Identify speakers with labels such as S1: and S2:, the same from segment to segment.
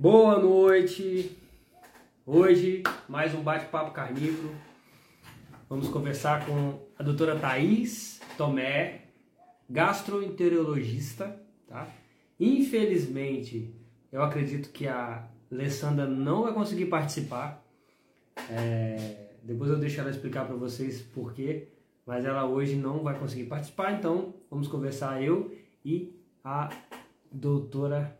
S1: Boa noite. Hoje, mais um bate-papo carnívoro. Vamos conversar com a doutora Thaís Tomé, gastroenterologista, tá? Infelizmente, eu acredito que a Alessandra não vai conseguir participar. É... Depois eu deixo ela explicar para vocês por quê, mas ela hoje não vai conseguir participar, então vamos conversar eu e a doutora.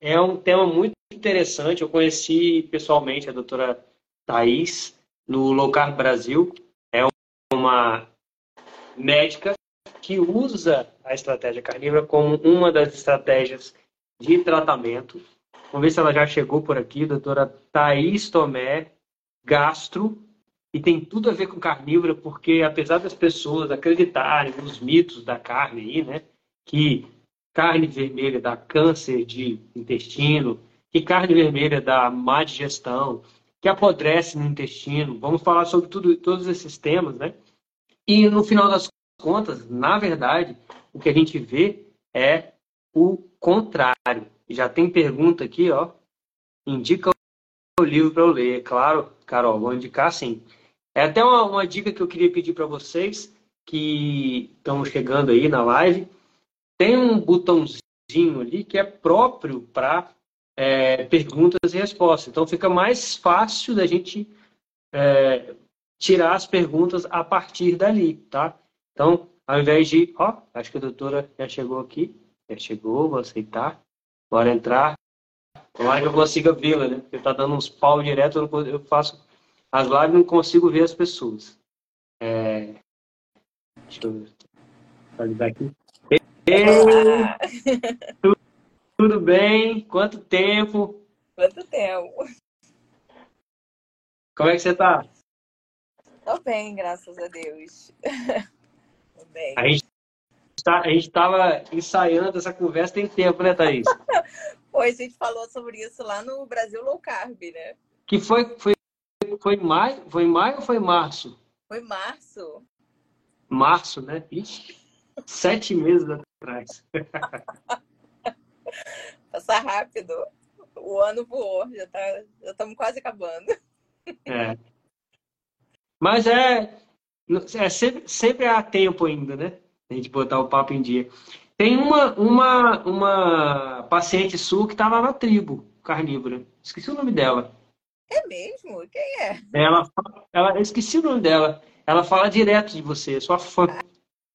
S1: É um tema muito interessante. Eu conheci pessoalmente a doutora Thais no Locar Brasil. É uma médica que usa a estratégia carnívora como uma das estratégias de tratamento. Vamos ver se ela já chegou por aqui, doutora Thaís Tomé, gastro, e tem tudo a ver com carnívora, porque apesar das pessoas acreditarem nos mitos da carne aí, né, que carne vermelha dá câncer de intestino, que carne vermelha dá má digestão, que apodrece no intestino. Vamos falar sobre tudo, todos esses temas, né? E no final das contas, na verdade, o que a gente vê é o contrário. Já tem pergunta aqui, ó. Indica o livro para eu ler. Claro, Carol, vou indicar sim. É até uma, uma dica que eu queria pedir para vocês que estão chegando aí na live. Tem um botãozinho ali que é próprio para é, perguntas e respostas. Então fica mais fácil da gente é, tirar as perguntas a partir dali, tá? Então, ao invés de, ó, acho que a doutora já chegou aqui, já chegou, vou aceitar, bora entrar. Tomara que eu consiga vê-la, né? Porque tá dando uns pau direto, eu faço as lives não consigo ver as pessoas. É... Deixa eu atualizar aqui. Ei, tudo bem? Quanto tempo?
S2: Quanto tempo?
S1: Como é que você tá?
S2: Tô bem, graças a Deus. Tô bem.
S1: A gente, tá, a gente tava ensaiando essa conversa tem tempo, né, Thaís?
S2: pois a gente falou sobre isso lá no Brasil Low Carb, né?
S1: Que foi, foi foi maio, foi maio ou foi março?
S2: Foi março.
S1: Março, né? Ixi, sete meses atrás.
S2: Passa rápido. O ano voou, já tá, já estamos quase acabando.
S1: É. Mas é, é sempre, sempre há tempo ainda, né? A gente botar o papo em dia. Tem uma, uma, uma paciente sua que estava na tribo carnívora. Esqueci o nome dela.
S2: É mesmo? Quem é?
S1: Ela, ela, eu esqueci o nome dela. Ela fala direto de você, sua fã.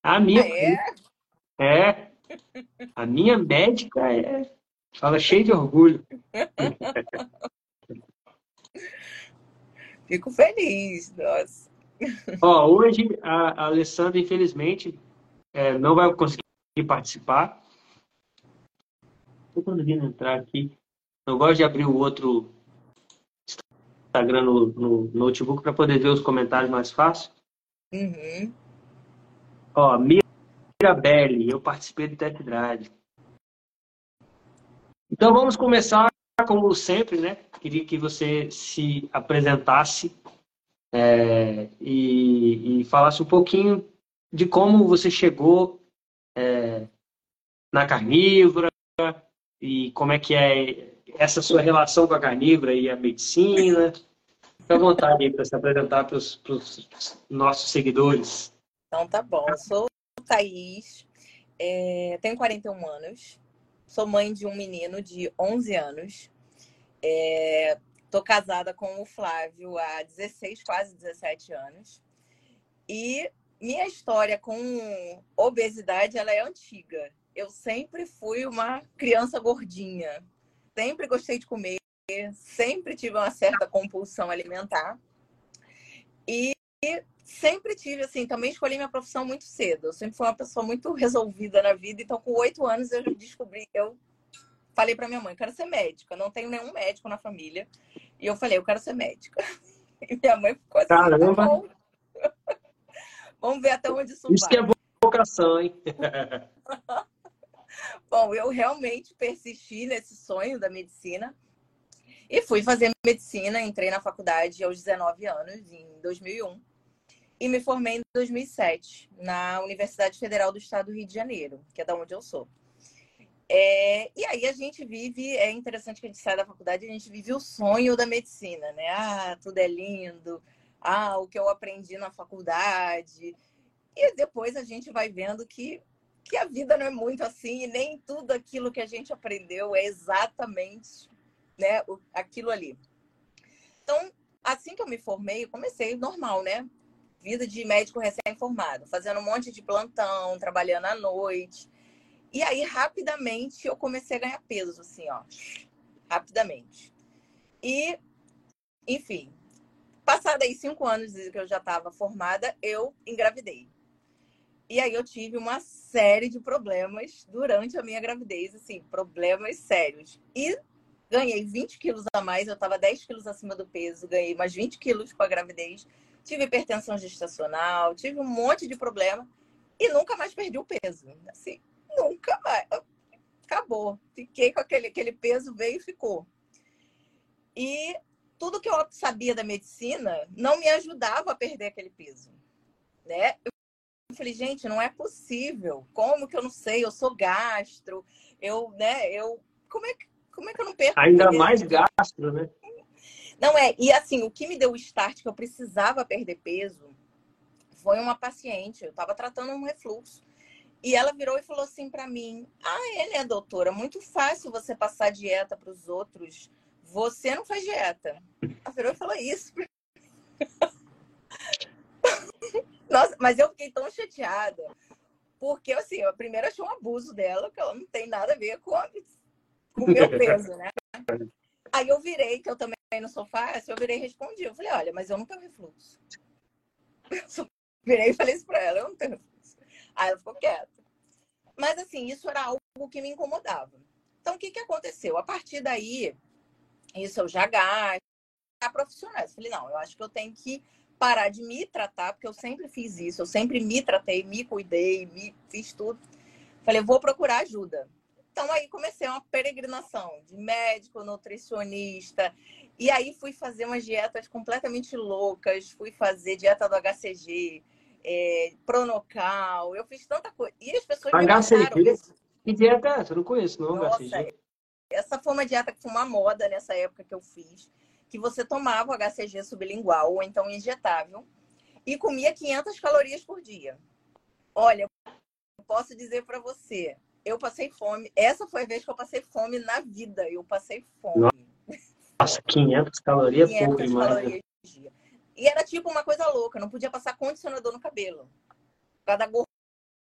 S1: A minha.
S2: Ah, é?
S1: É. A minha médica é. Fala cheio de orgulho.
S2: Fico feliz, nossa.
S1: Ó, hoje a, a Alessandra, infelizmente, é, não vai conseguir participar. Estou conseguindo entrar aqui. Eu gosto de abrir o outro Instagram no, no notebook para poder ver os comentários mais fácil.
S2: Uhum.
S1: Ó, Mirabelle, eu participei do test drive. Então vamos começar como sempre, né? Queria que você se apresentasse é, e, e, falasse um pouquinho de como você chegou é, na carnívora e como é que é essa sua relação com a carnívora e a medicina. Fique à vontade para se apresentar para os nossos seguidores.
S2: Então tá bom. Eu sou Thaís, é, tenho 41 anos, sou mãe de um menino de 11 anos. É, casada com o Flávio há 16, quase 17 anos. E minha história com obesidade ela é antiga. Eu sempre fui uma criança gordinha sempre gostei de comer, sempre tive uma certa compulsão alimentar. E sempre tive, assim, também escolhi minha profissão muito cedo. Eu sempre fui uma pessoa muito resolvida na vida. Então, com oito anos, eu descobri, eu falei para minha mãe, quero ser médica. Não tenho nenhum médico na família. E eu falei, eu quero ser médica. E minha mãe ficou assim, tá
S1: Caramba.
S2: Tá Vamos ver até onde isso,
S1: isso vai. Isso que é vocação, hein?
S2: Bom, eu realmente persisti nesse sonho da medicina e fui fazer medicina. Entrei na faculdade aos 19 anos, em 2001, e me formei em 2007 na Universidade Federal do Estado do Rio de Janeiro, que é da onde eu sou. É, e aí a gente vive, é interessante que a gente sai da faculdade, a gente vive o sonho da medicina, né? Ah, tudo é lindo, ah, o que eu aprendi na faculdade. E depois a gente vai vendo que, que a vida não é muito assim, e nem tudo aquilo que a gente aprendeu é exatamente né, aquilo ali. Então, assim que eu me formei, eu comecei normal, né? Vida de médico recém-formado, fazendo um monte de plantão, trabalhando à noite. E aí, rapidamente, eu comecei a ganhar peso, assim, ó. Rapidamente. E, enfim, passado aí cinco anos que eu já estava formada, eu engravidei. E aí eu tive uma série de problemas durante a minha gravidez, assim, problemas sérios. E ganhei 20 quilos a mais, eu estava 10 quilos acima do peso, ganhei mais 20 quilos com a gravidez. Tive hipertensão gestacional, tive um monte de problema e nunca mais perdi o peso. Assim, Nunca mais. Acabou. Fiquei com aquele, aquele peso, veio e ficou. E tudo que eu sabia da medicina não me ajudava a perder aquele peso. Né? Eu falei, gente, não é possível. Como que eu não sei? Eu sou gastro. Eu, né, eu. Como é que, como é que eu não perco?
S1: Ainda mais gastro, né?
S2: Não é. E assim, o que me deu o start que eu precisava perder peso foi uma paciente. Eu estava tratando um refluxo. E ela virou e falou assim para mim: Ah, é, né, doutora? Muito fácil você passar dieta para os outros. Você não faz dieta. Ela virou e falou isso. Nossa, mas eu fiquei tão chateada. Porque, assim, eu primeiro achei um abuso dela, que ela não tem nada a ver com, com o meu peso, né? Aí eu virei, que eu também não sou fácil, eu virei e respondi. Eu falei, olha, mas eu não tenho refluxo. Eu virei e falei isso pra ela, eu não tenho refluxo. Aí ela ficou quieta. Mas assim, isso era algo que me incomodava. Então, o que, que aconteceu? A partir daí, isso eu já gasto, a profissional. Eu falei, não, eu acho que eu tenho que parar de me tratar, porque eu sempre fiz isso, eu sempre me tratei, me cuidei, me fiz tudo. Falei, vou procurar ajuda. Então aí comecei uma peregrinação de médico, nutricionista, e aí fui fazer umas dietas completamente loucas, fui fazer dieta do HCG, é, Pronocal, eu fiz tanta coisa. E as pessoas
S1: HCG? me isso. Que dieta é essa? Eu não conheço, não, Nossa, HCG.
S2: Essa foi uma dieta que foi uma moda nessa época que eu fiz, que você tomava o HCG sublingual, ou então injetável, e comia 500 calorias por dia. Olha, eu posso dizer para você, eu passei fome. Essa foi a vez que eu passei fome na vida. Eu passei fome.
S1: Nossa, 500 calorias 500 pouco demais.
S2: E era tipo uma coisa louca, não podia passar condicionador no cabelo. Por causa da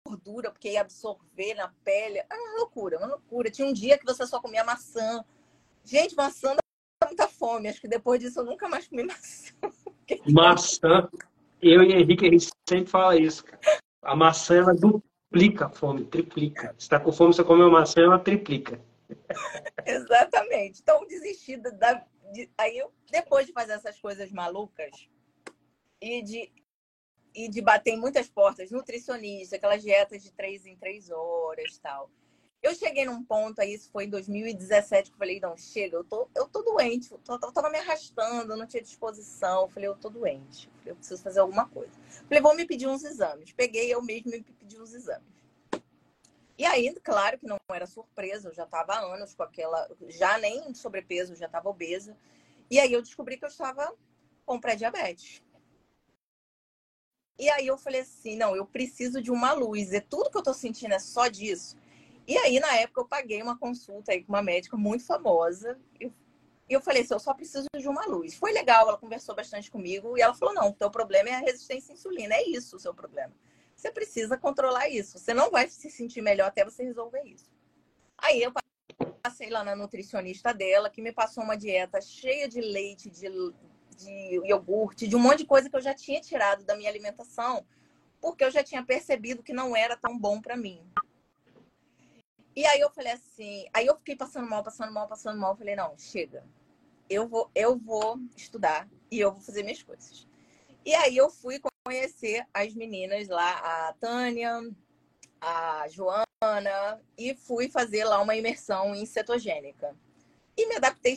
S2: gordura, porque ia absorver na pele. Era uma loucura, uma loucura. Tinha um dia que você só comia maçã. Gente, maçã dá muita fome. Acho que depois disso eu nunca mais comi maçã.
S1: Maçã. Eu e Henrique, a gente sempre fala isso. A maçã, ela duplica a fome, triplica. Se tá com fome, você come uma maçã, ela triplica.
S2: Exatamente. Então, desisti da. Aí eu, depois de fazer essas coisas malucas, e de, e de bater em muitas portas, nutricionista, aquelas dietas de três em três horas tal. Eu cheguei num ponto, aí isso foi em 2017, que eu falei, não, chega, eu tô, eu tô doente, eu, tô, eu tava me arrastando, não tinha disposição. Eu falei, eu tô doente, eu preciso fazer alguma coisa. Eu falei, vou me pedir uns exames. Peguei eu mesmo e me pedi uns exames. E aí, claro que não era surpresa, eu já estava há anos com aquela, já nem sobrepeso, já estava obesa. E aí eu descobri que eu estava com pré-diabetes. E aí eu falei assim, não, eu preciso de uma luz. E tudo que eu tô sentindo é só disso. E aí, na época, eu paguei uma consulta aí com uma médica muito famosa. E eu falei assim, eu só preciso de uma luz. Foi legal, ela conversou bastante comigo. E ela falou, não, o teu problema é a resistência à insulina. É isso o seu problema. Você precisa controlar isso. Você não vai se sentir melhor até você resolver isso. Aí eu passei lá na nutricionista dela, que me passou uma dieta cheia de leite, de de iogurte, de um monte de coisa que eu já tinha tirado da minha alimentação, porque eu já tinha percebido que não era tão bom para mim. E aí eu falei assim, aí eu fiquei passando mal, passando mal, passando mal, falei, não, chega. Eu vou, eu vou estudar e eu vou fazer minhas coisas. E aí eu fui conhecer as meninas lá, a Tânia, a Joana, e fui fazer lá uma imersão em cetogênica. E me adaptei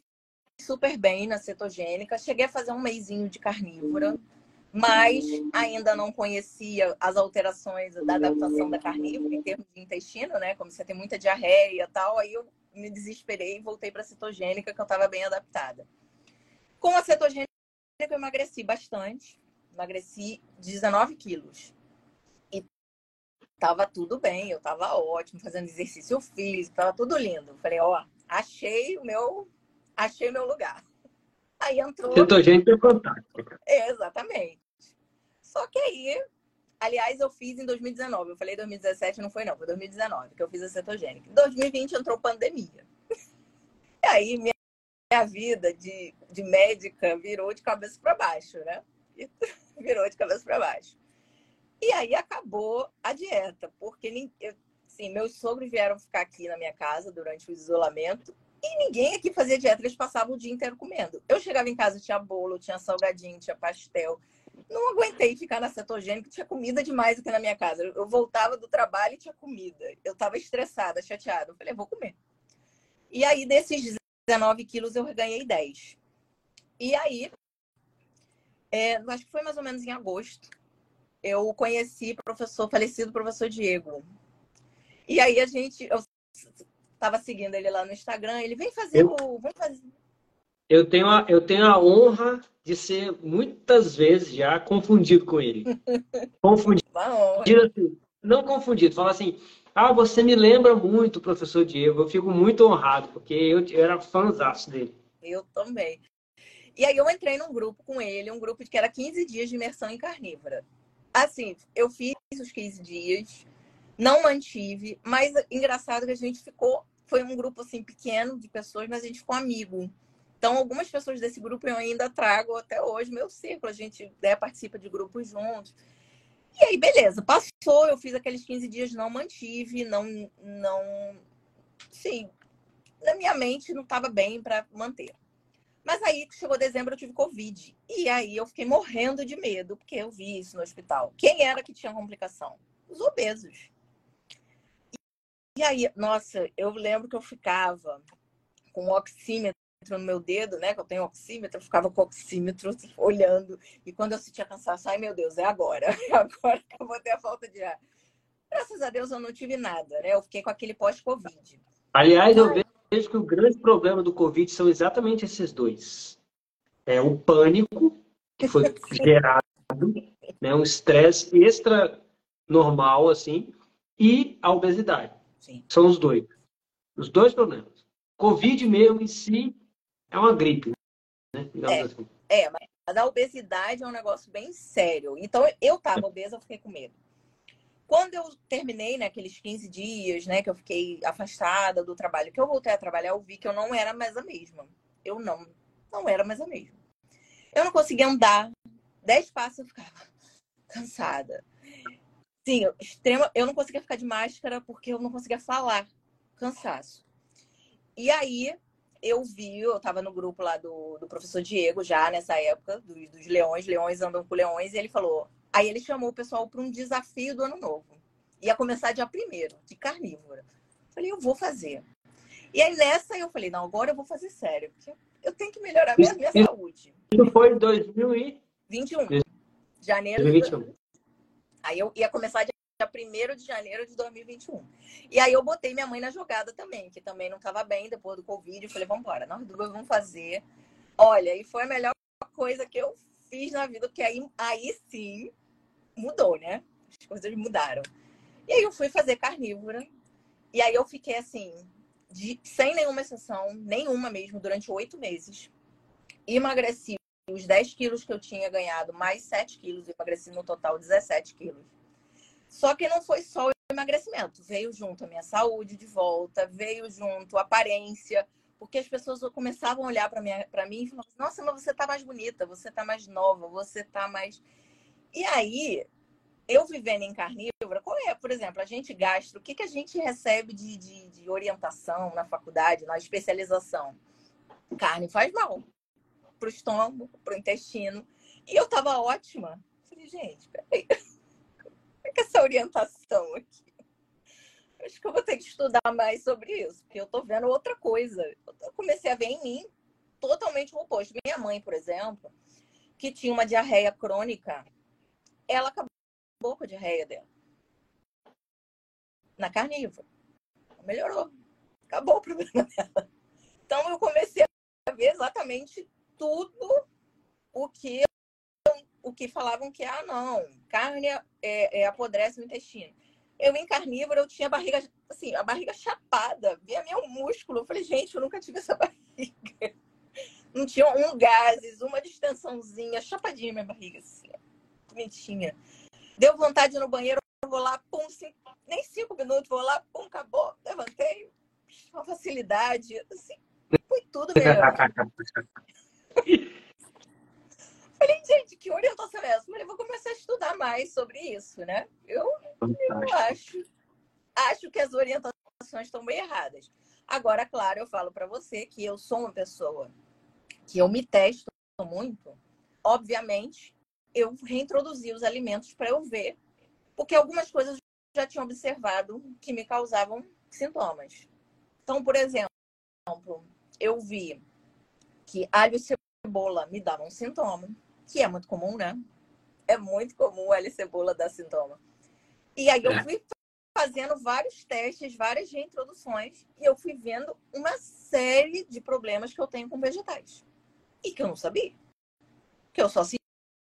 S2: super bem na cetogênica. Cheguei a fazer um meizinho de carnívora. mas ainda não conhecia as alterações da adaptação da carnívora em termos de intestino, né? Como você tem muita diarreia e tal, aí eu me desesperei e voltei para a cetogênica, que eu estava bem adaptada. Com a cetogênica, eu emagreci bastante, emagreci 19 quilos. E tava tudo bem, eu tava ótimo, fazendo exercício físico, tava tudo lindo. Falei, ó, achei o meu, achei meu lugar. Aí entrou.
S1: Cetogênica é fantástica.
S2: Exatamente. Só que aí, aliás, eu fiz em 2019. Eu falei 2017, não foi não, foi 2019 que eu fiz a cetogênica. Em 2020 entrou pandemia. E aí minha, minha vida de, de médica virou de cabeça para baixo, né? Virou de cabeça para baixo. E aí acabou a dieta, porque assim, meus sogros vieram ficar aqui na minha casa durante o isolamento e ninguém aqui fazia dieta, eles passavam o dia inteiro comendo. Eu chegava em casa, tinha bolo, tinha salgadinho, tinha pastel. Não aguentei ficar na cetogênica, tinha comida demais aqui na minha casa. Eu voltava do trabalho e tinha comida. Eu estava estressada, chateada. Eu falei, vou comer. E aí, desses 19 quilos, eu ganhei 10. E aí, é, acho que foi mais ou menos em agosto, eu conheci o professor, falecido professor Diego. E aí a gente, eu estava seguindo ele lá no Instagram, ele vem fazer eu, o. Vem fazer...
S1: Eu, tenho a, eu tenho a honra de ser muitas vezes já confundido com ele. confundido. Assim, não confundido, fala assim. Ah, você me lembra muito professor Diego. Eu fico muito honrado, porque eu, eu era fãzaço dele.
S2: Eu também. E aí eu entrei num grupo com ele, um grupo que era 15 dias de imersão em carnívora. Assim, eu fiz os 15 dias, não mantive, mas engraçado que a gente ficou, foi um grupo assim pequeno de pessoas, mas a gente ficou amigo. Então, algumas pessoas desse grupo eu ainda trago até hoje, meu círculo, a gente né, participa de grupos juntos. E aí, beleza, passou, eu fiz aqueles 15 dias, não mantive, não, não, sim, na minha mente não estava bem para manter. Mas aí chegou dezembro, eu tive Covid. E aí eu fiquei morrendo de medo, porque eu vi isso no hospital. Quem era que tinha complicação? Os obesos. E aí, nossa, eu lembro que eu ficava com o oxímetro no meu dedo, né? Que eu tenho oxímetro, eu ficava com o oxímetro olhando. E quando eu sentia cansaço, ai meu Deus, é agora. É agora que eu vou ter a falta de ar. Graças a Deus eu não tive nada, né? Eu fiquei com aquele pós-Covid.
S1: Aliás, eu vejo que o grande problema do Covid são exatamente esses dois. É o pânico, que foi gerado, né? um estresse extra normal, assim, e a obesidade. Sim. São os dois. Os dois problemas. Covid mesmo em si é uma gripe, né?
S2: É, assim. é, mas a obesidade é um negócio bem sério. Então, eu estava obesa, eu fiquei com medo. Quando eu terminei, né, 15 dias, né, que eu fiquei afastada do trabalho, que eu voltei a trabalhar, eu vi que eu não era mais a mesma. Eu não, não era mais a mesma. Eu não conseguia andar. Dez passos eu ficava cansada. Sim, extrema. Eu não conseguia ficar de máscara porque eu não conseguia falar. Cansaço. E aí eu vi, eu estava no grupo lá do, do professor Diego já nessa época, do, dos leões, leões andam com leões, e ele falou. Aí ele chamou o pessoal para um desafio do ano novo. Ia começar dia primeiro, de carnívora. Falei, eu vou fazer. E aí nessa eu falei, não, agora eu vou fazer sério, porque eu tenho que melhorar minha, minha saúde.
S1: Isso foi em 2021.
S2: Janeiro 2021. Aí eu ia começar dia 1 de janeiro de 2021. E aí eu botei minha mãe na jogada também, que também não estava bem depois do Covid. Eu falei, vamos embora, nós duas vamos fazer. Olha, e foi a melhor coisa que eu fiz na vida, porque aí, aí sim mudou, né? As coisas mudaram. E aí eu fui fazer carnívora. E aí eu fiquei assim, de, sem nenhuma exceção, nenhuma mesmo, durante oito meses. Emagreci os 10 quilos que eu tinha ganhado, mais 7 quilos, emagreci no total 17 quilos. Só que não foi só o emagrecimento, veio junto a minha saúde de volta, veio junto a aparência, porque as pessoas começavam a olhar para mim e falavam: Nossa, mas você tá mais bonita, você tá mais nova, você tá mais. E aí, eu vivendo em carnívora, qual é, por exemplo, a gente gastro, o que, que a gente recebe de, de, de orientação na faculdade, na especialização? Carne faz mal pro estômago, pro intestino. E eu tava ótima. Falei, gente, peraí. Como é que é essa orientação aqui? Acho que eu vou ter que estudar mais sobre isso, porque eu tô vendo outra coisa. Eu comecei a ver em mim totalmente o oposto. Minha mãe, por exemplo, que tinha uma diarreia crônica, ela acabou com a diarreia dela. Na carnívora. Melhorou. Acabou o problema dela. Então eu comecei a ver exatamente tudo o que o que falavam que ah não carne é, é, apodrece no intestino eu em carnívoro eu tinha barriga assim a barriga chapada via meu músculo eu falei gente eu nunca tive essa barriga não tinha um gases uma distensãozinha chapadinha minha barriga assim bonitinha deu vontade no banheiro eu vou lá pum cinco, nem cinco minutos vou lá pum acabou levantei uma facilidade assim foi tudo mesmo Falei, gente, que orientação é essa? Falei, vou começar a estudar mais sobre isso, né? Eu, eu acho, acho que as orientações estão bem erradas. Agora, claro, eu falo para você que eu sou uma pessoa que eu me testo muito. Obviamente, eu reintroduzi os alimentos para eu ver, porque algumas coisas eu já tinha observado que me causavam sintomas. Então, por exemplo, eu vi que alho e cebola me davam um sintoma que é muito comum, né? É muito comum a cebola dar sintoma. E aí eu é. fui fazendo vários testes, várias reintroduções, e eu fui vendo uma série de problemas que eu tenho com vegetais. E que eu não sabia. Que eu só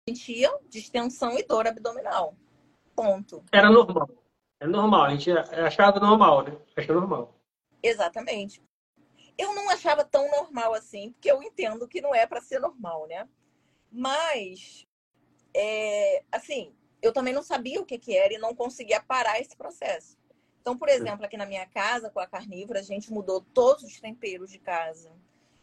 S2: sentia distensão e dor abdominal. Ponto.
S1: Era normal. É normal, a gente achava normal, né? Achava normal.
S2: Exatamente. Eu não achava tão normal assim, porque eu entendo que não é para ser normal, né? Mas, é, assim, eu também não sabia o que, que era e não conseguia parar esse processo. Então, por exemplo, aqui na minha casa, com a carnívora, a gente mudou todos os temperos de casa,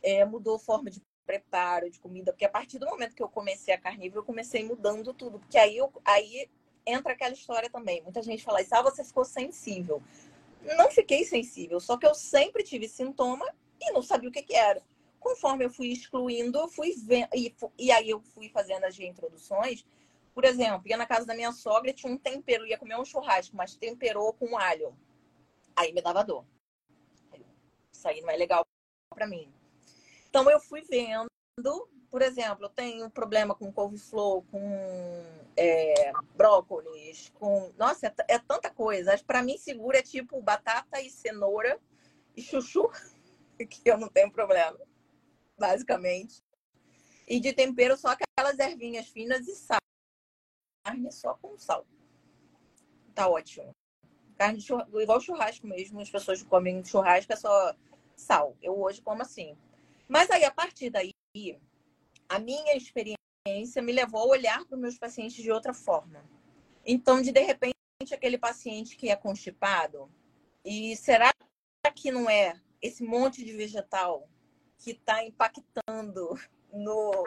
S2: é, mudou forma de preparo de comida, porque a partir do momento que eu comecei a carnívora, eu comecei mudando tudo, porque aí, eu, aí entra aquela história também. Muita gente fala isso, ah, você ficou sensível. Não fiquei sensível, só que eu sempre tive sintoma e não sabia o que, que era. Conforme eu fui excluindo, eu fui vendo, e, e aí eu fui fazendo as reintroduções. Por exemplo, ia na casa da minha sogra, tinha um tempero, ia comer um churrasco, mas temperou com alho. Aí me dava dor. Isso aí não é legal para mim. Então eu fui vendo, por exemplo, eu tenho problema com couve-flor, com é, brócolis, com. Nossa, é, é tanta coisa. Para mim, seguro é tipo batata e cenoura e chuchu, que eu não tenho problema basicamente. E de tempero só aquelas ervinhas finas e sal. Carne só com sal. Tá ótimo. Carne churrasco, igual churrasco mesmo. As pessoas comem churrasco é só sal. Eu hoje como assim. Mas aí, a partir daí, a minha experiência me levou a olhar para os meus pacientes de outra forma. Então, de de repente, aquele paciente que é constipado, e será que não é esse monte de vegetal que está impactando no,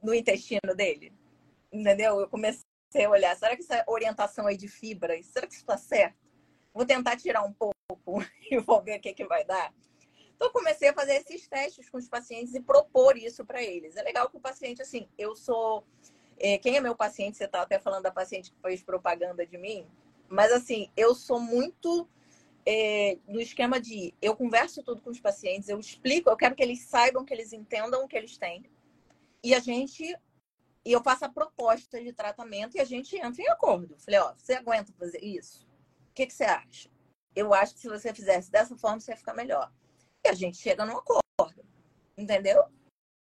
S2: no intestino dele. Entendeu? Eu comecei a olhar, será que essa orientação aí de fibras, será que isso está certo? Vou tentar tirar um pouco e vou ver o que, que vai dar. Então, comecei a fazer esses testes com os pacientes e propor isso para eles. É legal que o paciente, assim, eu sou. É, quem é meu paciente? Você está até falando da paciente que fez propaganda de mim, mas, assim, eu sou muito é, no esquema de eu converso tudo com os pacientes, eu explico, eu quero que eles saibam, que eles entendam o que eles têm. E a gente e eu faço a proposta de tratamento e a gente entra em acordo. Falei, ó, você aguenta fazer isso? O que, que você acha? Eu acho que se você fizesse dessa forma, você ia ficar melhor. E a gente chega num acordo. Entendeu?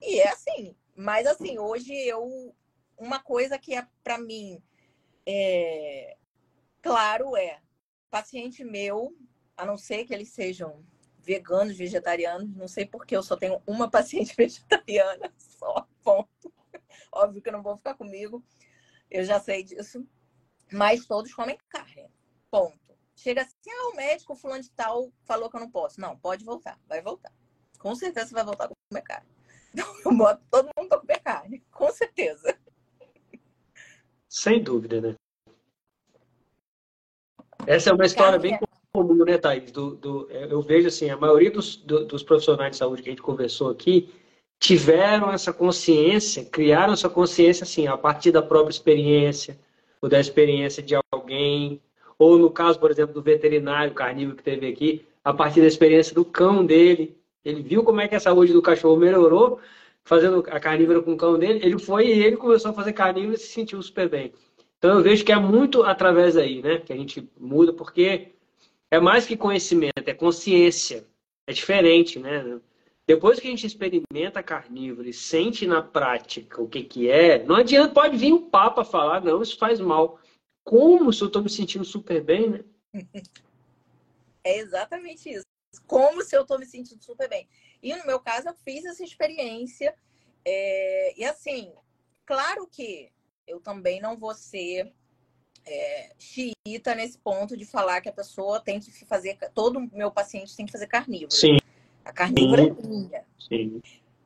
S2: E é assim. Mas assim, hoje eu. Uma coisa que é para mim é, claro é paciente meu, a não ser que eles sejam veganos, vegetarianos, não sei porque eu só tenho uma paciente vegetariana só, ponto. Óbvio que não vão ficar comigo, eu já sei disso. Mas todos comem carne, ponto. Chega assim, ah, o médico fulano de tal falou que eu não posso. Não, pode voltar, vai voltar. Com certeza você vai voltar a comer carne. Então eu boto todo mundo para comer carne, com certeza.
S1: Sem dúvida, né? Essa é uma história bem comum, né, Thaís? Do, do, eu vejo assim, a maioria dos, do, dos profissionais de saúde que a gente conversou aqui tiveram essa consciência, criaram essa consciência assim, a partir da própria experiência, ou da experiência de alguém, ou no caso, por exemplo, do veterinário carnívoro que teve aqui, a partir da experiência do cão dele. Ele viu como é que a saúde do cachorro melhorou fazendo a carnívora com o cão dele, ele foi e ele começou a fazer carnívora e se sentiu super bem. Então eu vejo que é muito através daí, né? Que a gente muda, porque é mais que conhecimento, é consciência. É diferente, né? Depois que a gente experimenta carnívoro e sente na prática o que, que é, não adianta, pode vir um papa falar, não, isso faz mal. Como se eu estou me sentindo super bem, né?
S2: É exatamente isso. Como se eu estou me sentindo super bem. E no meu caso, eu fiz essa experiência. É... E assim, claro que eu também não vou ser é, xiita nesse ponto de falar que a pessoa tem que fazer, todo meu paciente tem que fazer carnívoro.
S1: Sim.
S2: A carnívora Sim. é minha. Sim.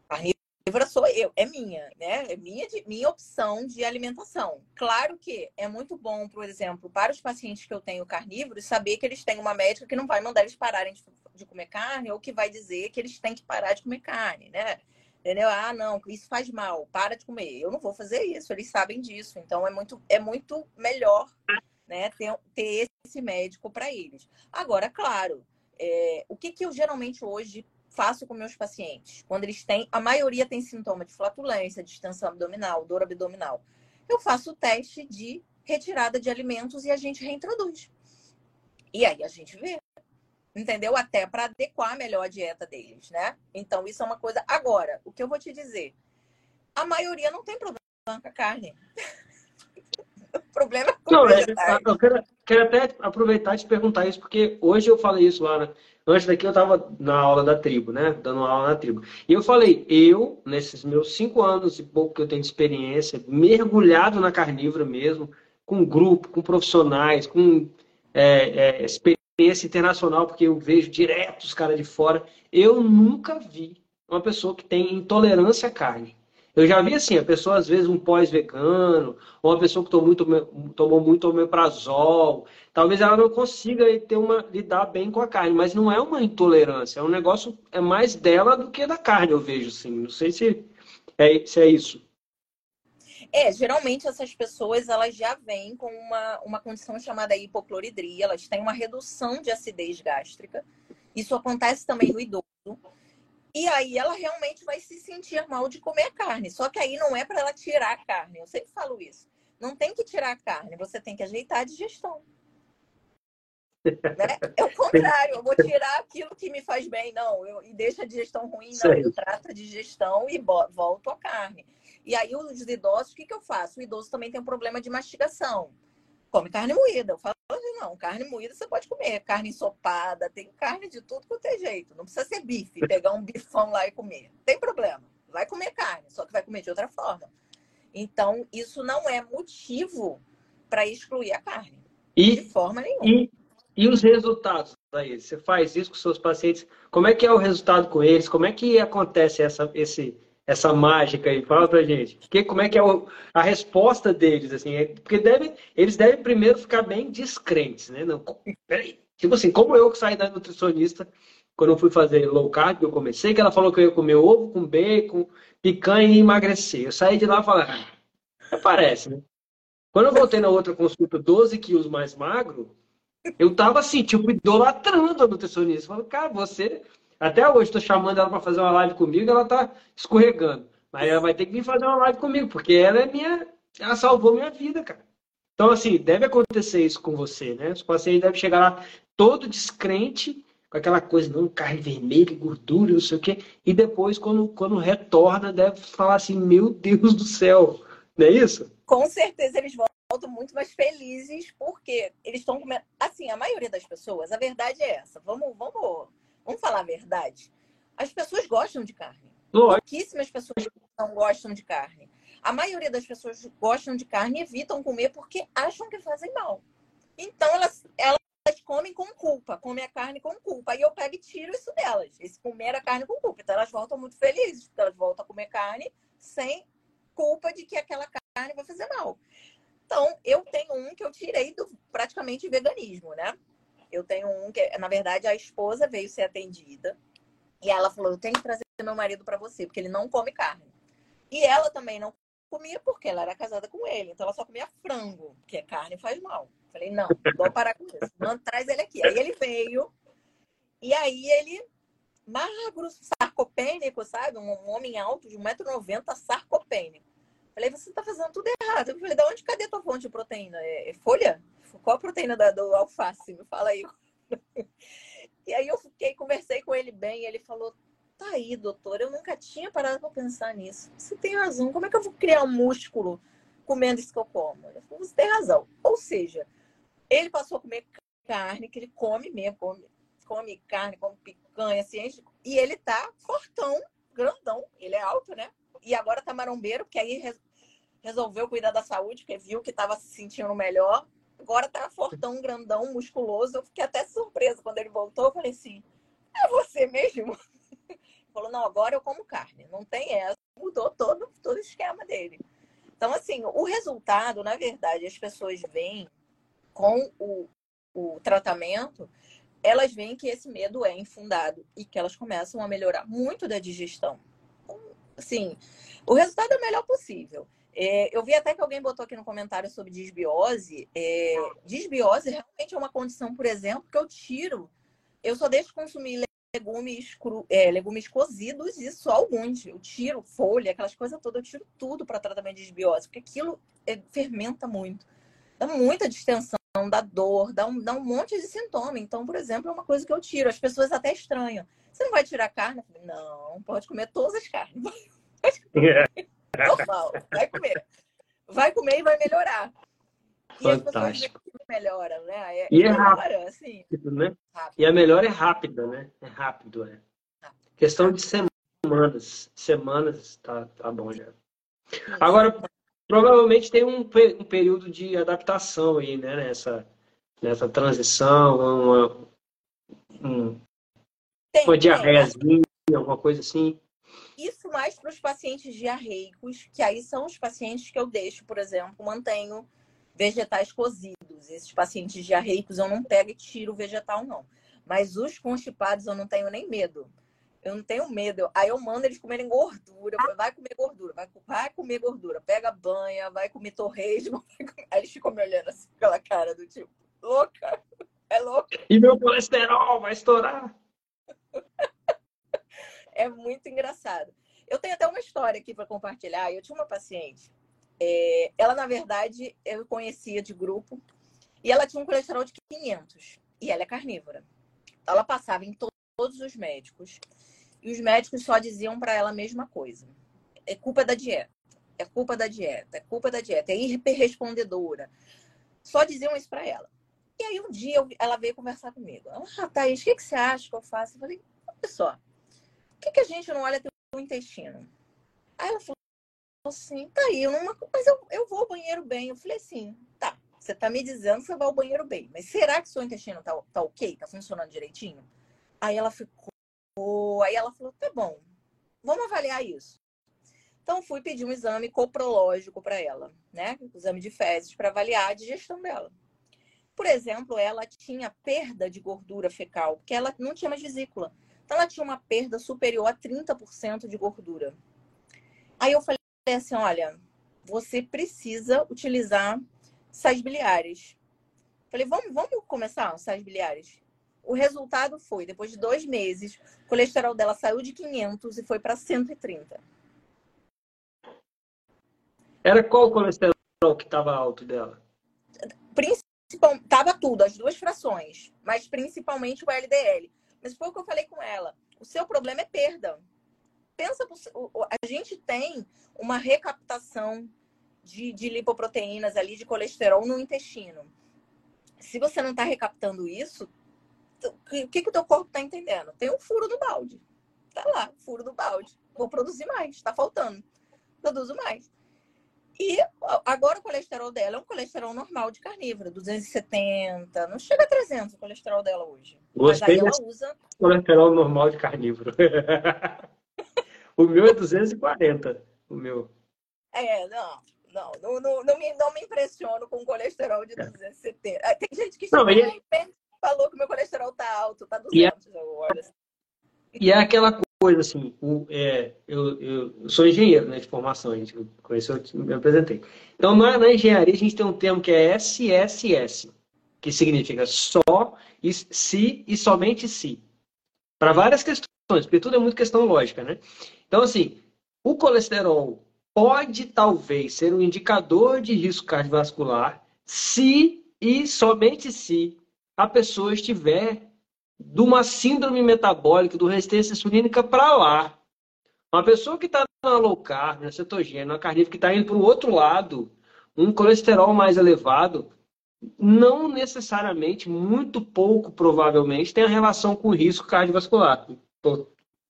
S2: A carnívora sou eu, é minha, né? É minha, de, minha opção de alimentação. Claro que é muito bom, por exemplo, para os pacientes que eu tenho carnívoros, saber que eles têm uma médica que não vai mandar eles pararem de, de comer carne ou que vai dizer que eles têm que parar de comer carne, né? Entendeu? Ah, não, isso faz mal, para de comer. Eu não vou fazer isso, eles sabem disso. Então é muito, é muito melhor né, ter, ter esse médico para eles. Agora, claro, é, o que, que eu geralmente hoje faço com meus pacientes? Quando eles têm, a maioria tem sintoma de flatulência, distensão abdominal, dor abdominal. Eu faço o teste de retirada de alimentos e a gente reintroduz. E aí a gente vê entendeu? Até para adequar melhor a dieta deles, né? Então, isso é uma coisa. Agora, o que eu vou te dizer? A maioria não tem problema com a carne. o problema é com não, é,
S1: Eu quero, quero, até aproveitar e te perguntar isso, porque hoje eu falei isso lá, né? Antes daqui eu estava na aula da tribo, né? Dando aula na tribo. E eu falei, eu, nesses meus cinco anos e pouco que eu tenho de experiência, mergulhado na carnívora mesmo, com grupo, com profissionais, com é, é, experiência internacional, porque eu vejo direto os caras de fora. Eu nunca vi uma pessoa que tem intolerância à carne. Eu já vi assim, a pessoa às vezes um pós-vegano, ou uma pessoa que tomou muito, tomou muito omeprazol, talvez ela não consiga ter uma, lidar bem com a carne, mas não é uma intolerância, é um negócio, é mais dela do que da carne, eu vejo assim. Não sei se é, se é isso.
S2: É, geralmente essas pessoas elas já vêm com uma, uma condição chamada hipocloridria, elas têm uma redução de acidez gástrica. Isso acontece também no idoso. E aí ela realmente vai se sentir mal de comer carne. Só que aí não é para ela tirar a carne. Eu sempre falo isso. Não tem que tirar a carne, você tem que ajeitar a digestão. Né? É o contrário, eu vou tirar aquilo que me faz bem, não, eu, e deixa a digestão ruim, não, eu trato a digestão e volto a carne. E aí, os idosos, o que, que eu faço? O idoso também tem um problema de mastigação. Come carne moída. Eu falo assim, não, carne moída você pode comer. Carne ensopada, tem carne de tudo quanto é jeito. Não precisa ser bife, pegar um bifão lá e comer. Tem problema. Vai comer carne, só que vai comer de outra forma. Então, isso não é motivo para excluir a carne.
S1: E, de forma nenhuma. E, e os resultados daí? Você faz isso com seus pacientes? Como é que é o resultado com eles? Como é que acontece essa, esse, essa mágica aí? Fala pra gente. Que, como é que é o, a resposta deles, assim? É, porque deve, eles devem primeiro ficar bem descrentes, né? Não, peraí. Tipo assim, como eu que saí da nutricionista, quando eu fui fazer low carb, eu comecei, que ela falou que eu ia comer ovo com bacon, picanha e emagrecer. Eu saí de lá e falei, ah, parece, né? Quando eu voltei na outra consulta, 12 quilos mais magro, eu tava assim, tipo, idolatrando a nutricionista. Falei, cara, você até hoje estou chamando ela para fazer uma live comigo, ela está escorregando. Mas ela vai ter que vir fazer uma live comigo, porque ela é minha. Ela salvou minha vida, cara. Então, assim, deve acontecer isso com você, né? Os pacientes devem chegar lá todo descrente, com aquela coisa, não, carne vermelha, gordura, não sei o quê. E depois, quando, quando retorna, deve falar assim: Meu Deus do céu, não é isso?
S2: Com certeza eles voltam muito mais felizes, porque eles estão comendo. Assim, a maioria das pessoas, a verdade é essa. Vamos, vamos Vamos falar a verdade. As pessoas gostam de carne. Pouquíssimas pessoas não gostam de carne. A maioria das pessoas gostam de carne e evitam comer porque acham que fazem mal. Então elas, elas comem com culpa, comem a carne com culpa. Aí eu pego e tiro isso delas, esse comer a carne com culpa. Então elas voltam muito felizes, porque elas voltam a comer carne sem culpa de que aquela carne vai fazer mal. Então, eu tenho um que eu tirei do praticamente veganismo, né? Eu tenho um que, na verdade, a esposa veio ser atendida e ela falou: Eu tenho que trazer meu marido para você, porque ele não come carne. E ela também não comia porque ela era casada com ele, então ela só comia frango, porque carne faz mal. Falei: Não, vou parar com isso. Não traz ele aqui. Aí ele veio, e aí ele, magro, sarcopênico, sabe? Um homem alto de 1,90m, sarcopênico. Falei, você tá fazendo tudo errado. Eu falei, da onde, cadê tua fonte de proteína? É, é folha? Qual a proteína da, do alface? Me fala aí. e aí eu fiquei, conversei com ele bem, ele falou, tá aí, doutor, eu nunca tinha parado para pensar nisso. Você tem razão, como é que eu vou criar um músculo comendo isso que eu como? Ele falou, você tem razão. Ou seja, ele passou a comer carne, que ele come mesmo, come, come carne, come picanha, assim, e ele tá fortão, grandão, ele é alto, né? E agora tá marombeiro, porque aí resolveu cuidar da saúde, porque viu que estava se sentindo melhor. Agora tá fortão, grandão, musculoso. Eu fiquei até surpresa quando ele voltou. Eu falei assim: é você mesmo? Ele falou: não, agora eu como carne. Não tem essa. Mudou todo, todo o esquema dele. Então, assim, o resultado, na verdade, as pessoas veem com o, o tratamento, elas veem que esse medo é infundado e que elas começam a melhorar muito da digestão. Assim, o resultado é o melhor possível. É, eu vi até que alguém botou aqui no comentário sobre disbiose. É, disbiose realmente é uma condição, por exemplo, que eu tiro. Eu só deixo consumir legumes, cru, é, legumes cozidos e só alguns. Eu tiro folha, aquelas coisas todas, eu tiro tudo para tratamento de disbiose, porque aquilo é, fermenta muito. Dá muita distensão, dá dor, dá um, dá um monte de sintoma. Então, por exemplo, é uma coisa que eu tiro. As pessoas até estranham. Você não vai tirar carne? Não, pode comer todas as carnes. Normal, vai comer. Vai comer e vai melhorar.
S1: E Fantástico.
S2: melhora, né? É,
S1: e é rápido, assim. né? Rápido. E a melhor é rápida, né? É rápido, é. Rápido. Questão de semanas. Semanas tá, tá bom já. Agora, provavelmente tem um, um, período de adaptação aí, né? Nessa, nessa transição, uma, um, tem, uma diarreazinha, alguma coisa assim.
S2: Isso mais para os pacientes diarreicos, que aí são os pacientes que eu deixo, por exemplo, mantenho vegetais cozidos. Esses pacientes diarreicos eu não pego e tiro o vegetal, não. Mas os constipados eu não tenho nem medo. Eu não tenho medo. Aí eu mando eles comerem gordura. Vai comer gordura, vai, vai comer gordura. Pega banha, vai comer torresmo. Aí eles ficam me olhando assim, aquela cara do tipo, louca, é louca.
S1: E meu colesterol vai estourar
S2: é muito engraçado. Eu tenho até uma história aqui para compartilhar. Eu tinha uma paciente, é, ela na verdade eu conhecia de grupo e ela tinha um colesterol de 500 e ela é carnívora. Ela passava em to todos os médicos e os médicos só diziam para ela a mesma coisa: é culpa da dieta, é culpa da dieta, é culpa da dieta, é hiperrespondedora. Só diziam isso para ela. E aí um dia eu, ela veio conversar comigo. Ah, Thaís, o que, que você acha que eu faço? Eu falei, olha só, por que, que a gente não olha teu intestino? Aí ela falou assim, tá aí, uma... mas eu, eu vou ao banheiro bem. Eu falei assim, tá, você tá me dizendo que você vai ao banheiro bem, mas será que seu intestino tá, tá ok? Tá funcionando direitinho? Aí ela ficou, aí ela falou, tá bom, vamos avaliar isso. Então fui pedir um exame coprológico para ela, né? Exame de fezes para avaliar a digestão dela. Por exemplo, ela tinha perda de gordura fecal, porque ela não tinha mais vesícula. Então, ela tinha uma perda superior a 30% de gordura. Aí eu falei assim: olha, você precisa utilizar sais biliares. Falei, vamos, vamos começar sais biliares? O resultado foi, depois de dois meses, o colesterol dela saiu de 500 e foi para 130.
S1: Era qual o colesterol que estava alto dela?
S2: Tava tudo, as duas frações, mas principalmente o LDL. Mas foi o que eu falei com ela. O seu problema é perda. Pensa, a gente tem uma recaptação de, de lipoproteínas ali, de colesterol no intestino. Se você não está recaptando isso, o que, que o teu corpo está entendendo? Tem um furo no balde. Tá lá, furo do balde. Vou produzir mais, está faltando. Produzo mais. E agora o colesterol dela é um colesterol normal de carnívoro, 270, não chega a 300 o colesterol dela hoje.
S1: Gostei Mas aí ela usa colesterol normal de carnívoro. o meu é 240, o meu.
S2: É, não. Não, não, não, não, me, não me impressiono com colesterol de 270. É. Tem gente que não, e... É falou que meu colesterol tá alto, tá 200 e é...
S1: E é aquela coisa assim, o, é, eu, eu, sou engenheiro né, de formação, a gente conheceu, eu me apresentei. Então, na, na, engenharia, a gente tem um termo que é SSS, que significa só, e, se e somente se. Para várias questões. porque tudo é muito questão lógica, né? Então, assim, o colesterol pode talvez ser um indicador de risco cardiovascular se e somente se a pessoa estiver de uma síndrome metabólica, do resistência insulínica para lá. Uma pessoa que está na low carb, na cetogênica, na carnívora, que está indo para o outro lado, um colesterol mais elevado, não necessariamente, muito pouco provavelmente, tem a relação com o risco cardiovascular.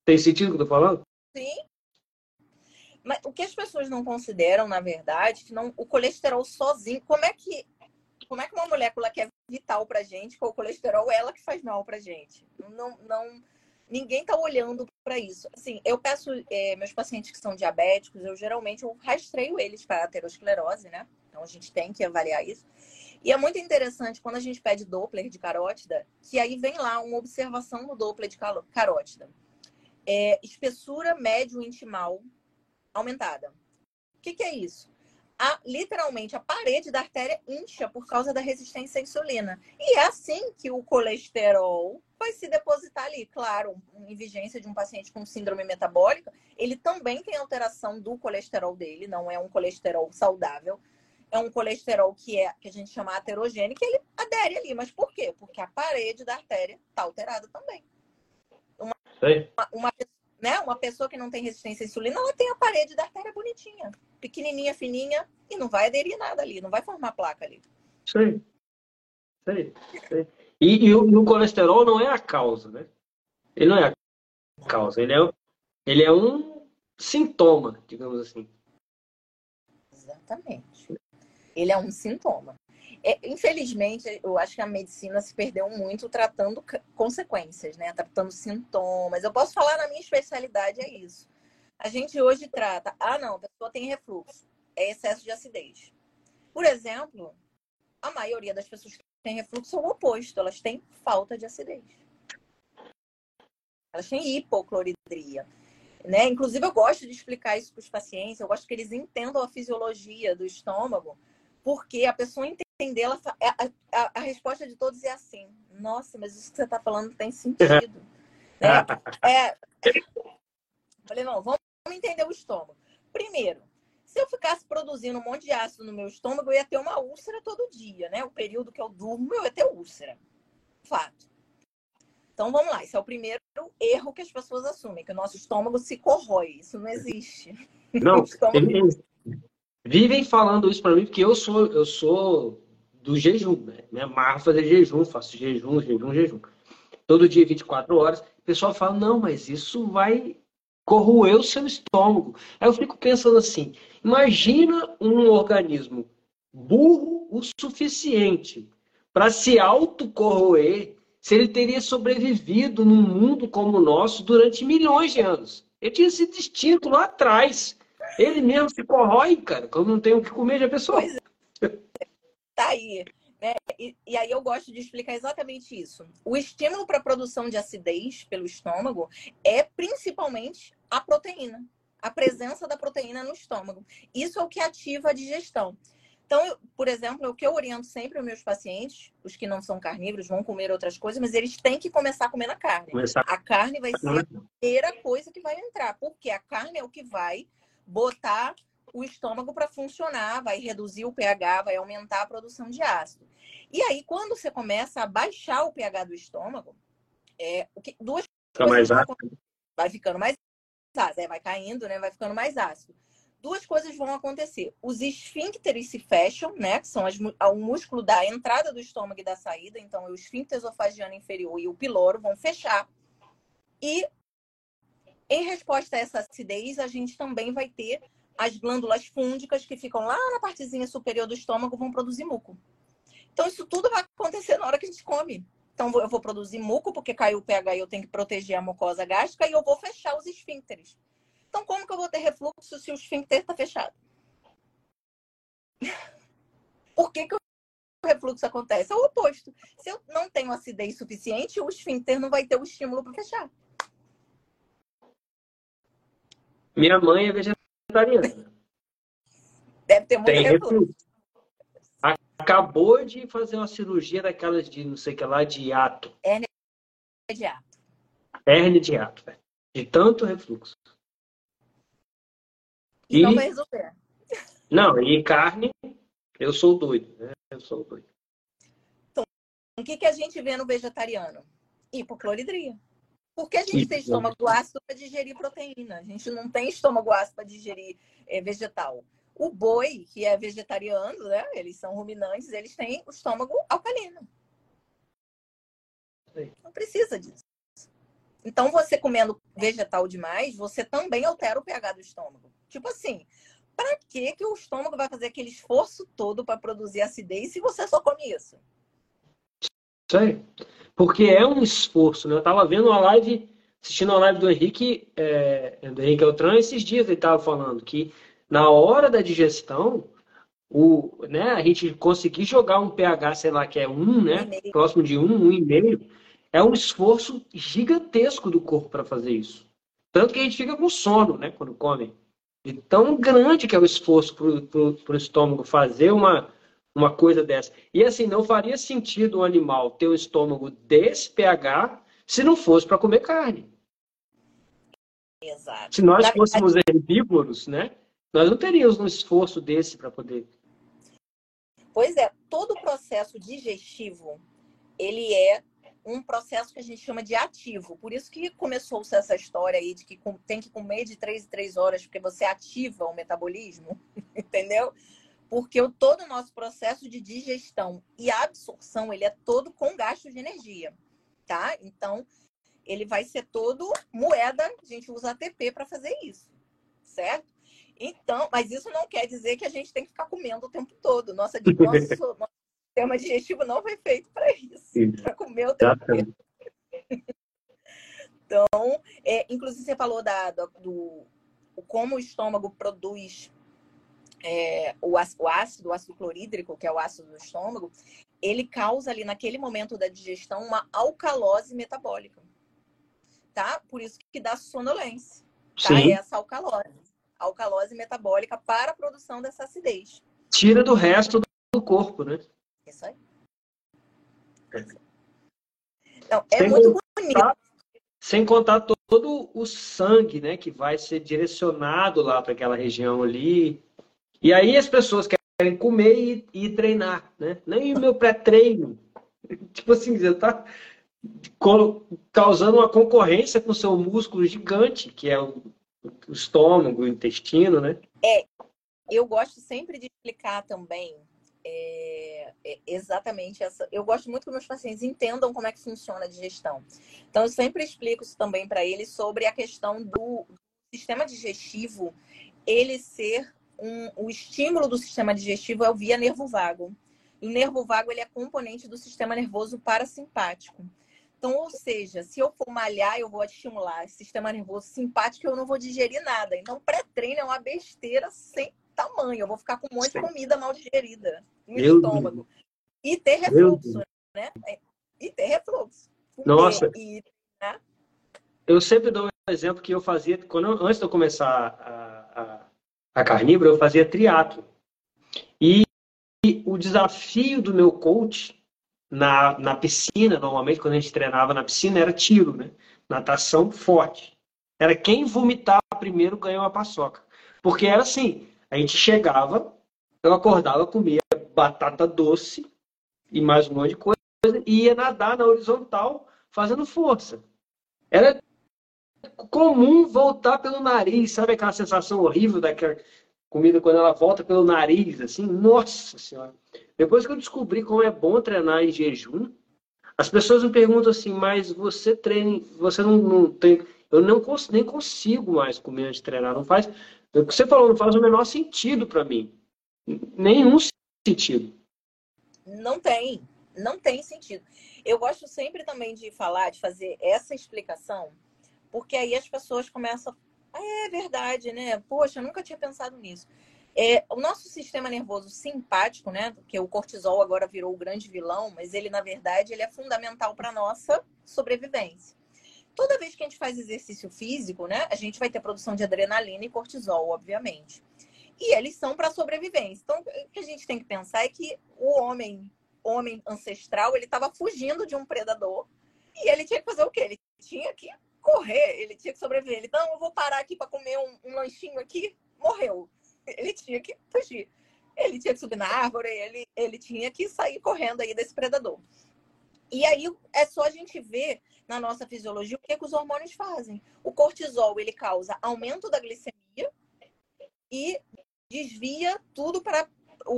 S1: Tem sentido o que eu estou falando?
S2: Sim. Mas o que as pessoas não consideram, na verdade, que não, o colesterol sozinho, como é que como é que uma molécula que é vital para gente, é o colesterol, ela que faz mal para gente? Não, não, ninguém está olhando para isso. Assim, eu peço é, meus pacientes que são diabéticos, eu geralmente eu rastreio eles para aterosclerose, né? Então a gente tem que avaliar isso. E é muito interessante quando a gente pede Doppler de carótida, que aí vem lá uma observação no Doppler de carótida. É, espessura médio intimal aumentada. O que, que é isso? A, literalmente a parede da artéria incha por causa da resistência à insulina. E é assim que o colesterol vai se depositar ali. Claro, em vigência de um paciente com síndrome metabólica, ele também tem alteração do colesterol dele, não é um colesterol saudável. É um colesterol que é que a gente chama aterogênico, e ele adere ali. Mas por quê? Porque a parede da artéria está alterada também. Uma, uma, uma, né? Uma pessoa que não tem resistência à insulina, ela tem a parede da artéria bonitinha, pequenininha, fininha, e não vai aderir nada ali, não vai formar placa ali.
S1: Aí. Isso aí. E, e, o, e, o, colesterol não é a causa, né? Ele não é a causa, ele é, ele é um sintoma, digamos assim.
S2: Exatamente. Ele é um sintoma. É, infelizmente, eu acho que a medicina se perdeu muito tratando consequências, né? Tratando sintomas. Eu posso falar na minha especialidade, é isso. A gente hoje trata, ah, não, a pessoa tem refluxo, é excesso de acidez. Por exemplo, a maioria das pessoas que têm refluxo é o oposto, elas têm falta de acidez. Elas têm hipocloridria. Né? Inclusive, eu gosto de explicar isso para os pacientes, eu gosto que eles entendam a fisiologia do estômago, porque a pessoa entender, ela, a, a, a, resposta de todos é assim: nossa, mas isso que você está falando tem sentido. né? é, falei, não, vamos entender o estômago. Primeiro, se eu ficasse produzindo um monte de ácido no meu estômago, eu ia ter uma úlcera todo dia, né? O período que eu durmo, eu ia ter úlcera. Fato. Então vamos lá, esse é o primeiro erro que as pessoas assumem, que o nosso estômago se corrói. Isso não existe.
S1: Não, estômago... vivem falando isso para mim, porque eu sou, eu sou do jejum, né? Me amarro fazer jejum, faço jejum, jejum, jejum. Todo dia, 24 horas. O pessoal fala, não, mas isso vai corroer o seu estômago. Aí eu fico pensando assim, imagina um organismo burro o suficiente para se autocorroer se ele teria sobrevivido num mundo como o nosso durante milhões de anos. Ele tinha sido extinto lá atrás. Ele mesmo se corrói, cara, quando não tem o que comer, já pessoa.
S2: É tá aí. Né? E, e, aí eu gosto de explicar exatamente isso. O estímulo para a produção de acidez pelo estômago é principalmente a proteína, a presença da proteína no estômago. Isso é o que ativa a digestão. Então, eu, por exemplo, o que eu oriento sempre os meus pacientes, os que não são carnívoros, vão comer outras coisas, mas eles têm que começar a comer na carne. Começar. A carne vai ser a primeira coisa que vai entrar, porque a carne é o que vai botar o estômago para funcionar, vai reduzir o pH, vai aumentar a produção de ácido. E aí, quando você começa a baixar o pH do estômago, é, o que, duas
S1: Fica coisas mais ácido.
S2: vai ficando mais ácido, é, vai caindo, né? Vai ficando mais ácido. Duas coisas vão acontecer. Os esfíncteres se fecham, né? Que são as, o músculo da entrada do estômago e da saída. Então, o esfíncter esofagiano inferior e o piloro vão fechar. E, em resposta a essa acidez, a gente também vai ter as glândulas fúngicas que ficam lá na partezinha superior do estômago vão produzir muco. Então, isso tudo vai acontecer na hora que a gente come. Então, eu vou produzir muco, porque caiu o pH e eu tenho que proteger a mucosa gástrica, e eu vou fechar os esfíncteres. Então, como que eu vou ter refluxo se o esfíncter está fechado? Por que, que o refluxo acontece? É o oposto. Se eu não tenho acidez suficiente, o esfíncter não vai ter o estímulo para fechar.
S1: Minha mãe é vegetariana vegetariana.
S2: Deve ter muito Tem refluxo.
S1: Acabou de fazer uma cirurgia daquelas de não sei o que lá, de hiato.
S2: Hérnia de hiato.
S1: Hérnia de hiato, velho. De tanto refluxo.
S2: E, e não vai resolver.
S1: Não, e carne, eu sou doido, né? Eu sou doido.
S2: Então, o que, que a gente vê no vegetariano? Hipocloridria. Porque a gente tem estômago ácido para digerir proteína. A gente não tem estômago ácido para digerir é, vegetal. O boi, que é vegetariano, né? Eles são ruminantes, eles têm o estômago alcalino. Não precisa disso. Então, você comendo vegetal demais, você também altera o pH do estômago. Tipo assim, para que que o estômago vai fazer aquele esforço todo para produzir acidez se você só come isso?
S1: Isso aí. Porque é um esforço, né? Eu tava vendo uma live, assistindo uma live do Henrique, é, do Henrique Eltran, esses dias ele tava falando que na hora da digestão, o, né, a gente conseguir jogar um pH, sei lá, que é um, né? Próximo de um, um e meio, é um esforço gigantesco do corpo para fazer isso. Tanto que a gente fica com sono, né, quando come. De tão grande que é o esforço para o estômago fazer uma, uma coisa dessa. E assim, não faria sentido um animal ter um estômago desse pH se não fosse para comer carne.
S2: Exato.
S1: Se nós fôssemos herbívoros, né? Nós não teríamos um esforço desse para poder.
S2: Pois é, todo o processo digestivo, ele é um processo que a gente chama de ativo. Por isso que começou-se essa história aí de que tem que comer de três em três horas, porque você ativa o metabolismo, entendeu? Porque o, todo o nosso processo de digestão e absorção, ele é todo com gasto de energia, tá? Então, ele vai ser todo moeda, a gente usa ATP para fazer isso, certo? Então, mas isso não quer dizer que a gente tem que ficar comendo o tempo todo. Nossa, nosso, nosso sistema digestivo não foi feito para isso, para comer o tempo todo. Então, é, inclusive você falou da, do, do como o estômago produz é, o, o ácido, o ácido clorídrico, que é o ácido do estômago, ele causa ali naquele momento da digestão uma alcalose metabólica, tá? Por isso que dá sonolência, tá? Sim. É essa alcalose alcalose metabólica para a produção dessa acidez.
S1: Tira do resto do corpo, né?
S2: Isso aí. Então, é sem muito contar, bonito.
S1: Sem contar todo o sangue, né, que vai ser direcionado lá para aquela região ali. E aí as pessoas querem comer e, e treinar, né? Nem o meu pré-treino. tipo assim, você tá causando uma concorrência com o seu músculo gigante, que é o o estômago, o intestino, né?
S2: É, eu gosto sempre de explicar também é, é exatamente essa. Eu gosto muito que meus pacientes entendam como é que funciona a digestão. Então, eu sempre explico isso também para eles sobre a questão do sistema digestivo, ele ser um, o estímulo do sistema digestivo é o via nervo vago. E o nervo vago ele é componente do sistema nervoso parasimpático. Então, ou seja, se eu for malhar, eu vou estimular o sistema nervoso simpático, eu não vou digerir nada. Então, pré-treino é uma besteira sem tamanho. Eu vou ficar com um monte de comida mal digerida no Meu estômago. Deus. E ter refluxo, né? E ter refluxo.
S1: Nossa. E, né? Eu sempre dou um exemplo que eu fazia, quando eu, antes de eu começar a, a, a carnívora, eu fazia triatlo. E, o desafio do meu coach na, na piscina, normalmente, quando a gente treinava na piscina, era tiro, né? Natação forte. Era quem vomitar primeiro ganhou a paçoca. Porque era assim, a gente chegava, eu acordava, comia batata doce e mais um monte de coisa, e ia nadar na horizontal fazendo força. Era comum voltar pelo nariz, sabe aquela sensação horrível daquela comida quando ela volta pelo nariz, assim? Nossa Senhora! Depois que eu descobri como é bom treinar em jejum, as pessoas me perguntam assim, mas você treina, você não, não tem. Eu não cons, nem consigo mais comer antes de treinar. Não faz. O que você falou não faz o menor sentido para mim. Nenhum sentido.
S2: Não tem. Não tem sentido. Eu gosto sempre também de falar, de fazer essa explicação, porque aí as pessoas começam. Ah, é verdade, né? Poxa, eu nunca tinha pensado nisso. É, o nosso sistema nervoso simpático, né, que o cortisol agora virou o grande vilão, mas ele na verdade ele é fundamental para nossa sobrevivência. Toda vez que a gente faz exercício físico, né, a gente vai ter produção de adrenalina e cortisol, obviamente. E eles são para sobrevivência. Então, o que a gente tem que pensar é que o homem, homem ancestral, ele estava fugindo de um predador e ele tinha que fazer o quê? Ele tinha que correr, ele tinha que sobreviver. Ele, não, eu vou parar aqui para comer um, um, lanchinho aqui, morreu. Ele tinha que fugir. Ele tinha que subir na árvore, ele, ele tinha que sair correndo aí desse predador. E aí é só a gente ver na nossa fisiologia o que, que os hormônios fazem. O cortisol, ele causa aumento da glicemia e desvia tudo para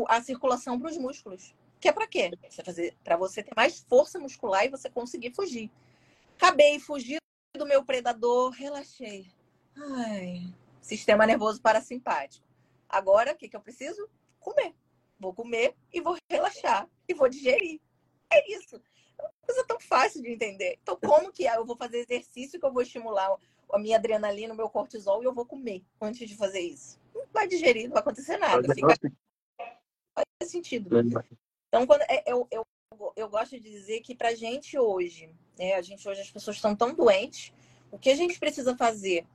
S2: a circulação para os músculos. Que é para quê? Para você ter mais força muscular e você conseguir fugir. Acabei, fugi do meu predador, relaxei. Ai, sistema nervoso parasimpático. Agora, o que, que eu preciso? Comer. Vou comer e vou relaxar. E vou digerir. É isso. É uma coisa tão fácil de entender. Então, como que é? Eu vou fazer exercício que eu vou estimular a minha adrenalina, o meu cortisol e eu vou comer antes de fazer isso? Não vai digerir, não vai acontecer nada. Fica... Faz sentido. Então, quando é, eu, eu, eu gosto de dizer que para gente hoje, né, a gente hoje as pessoas estão tão doentes, o que a gente precisa fazer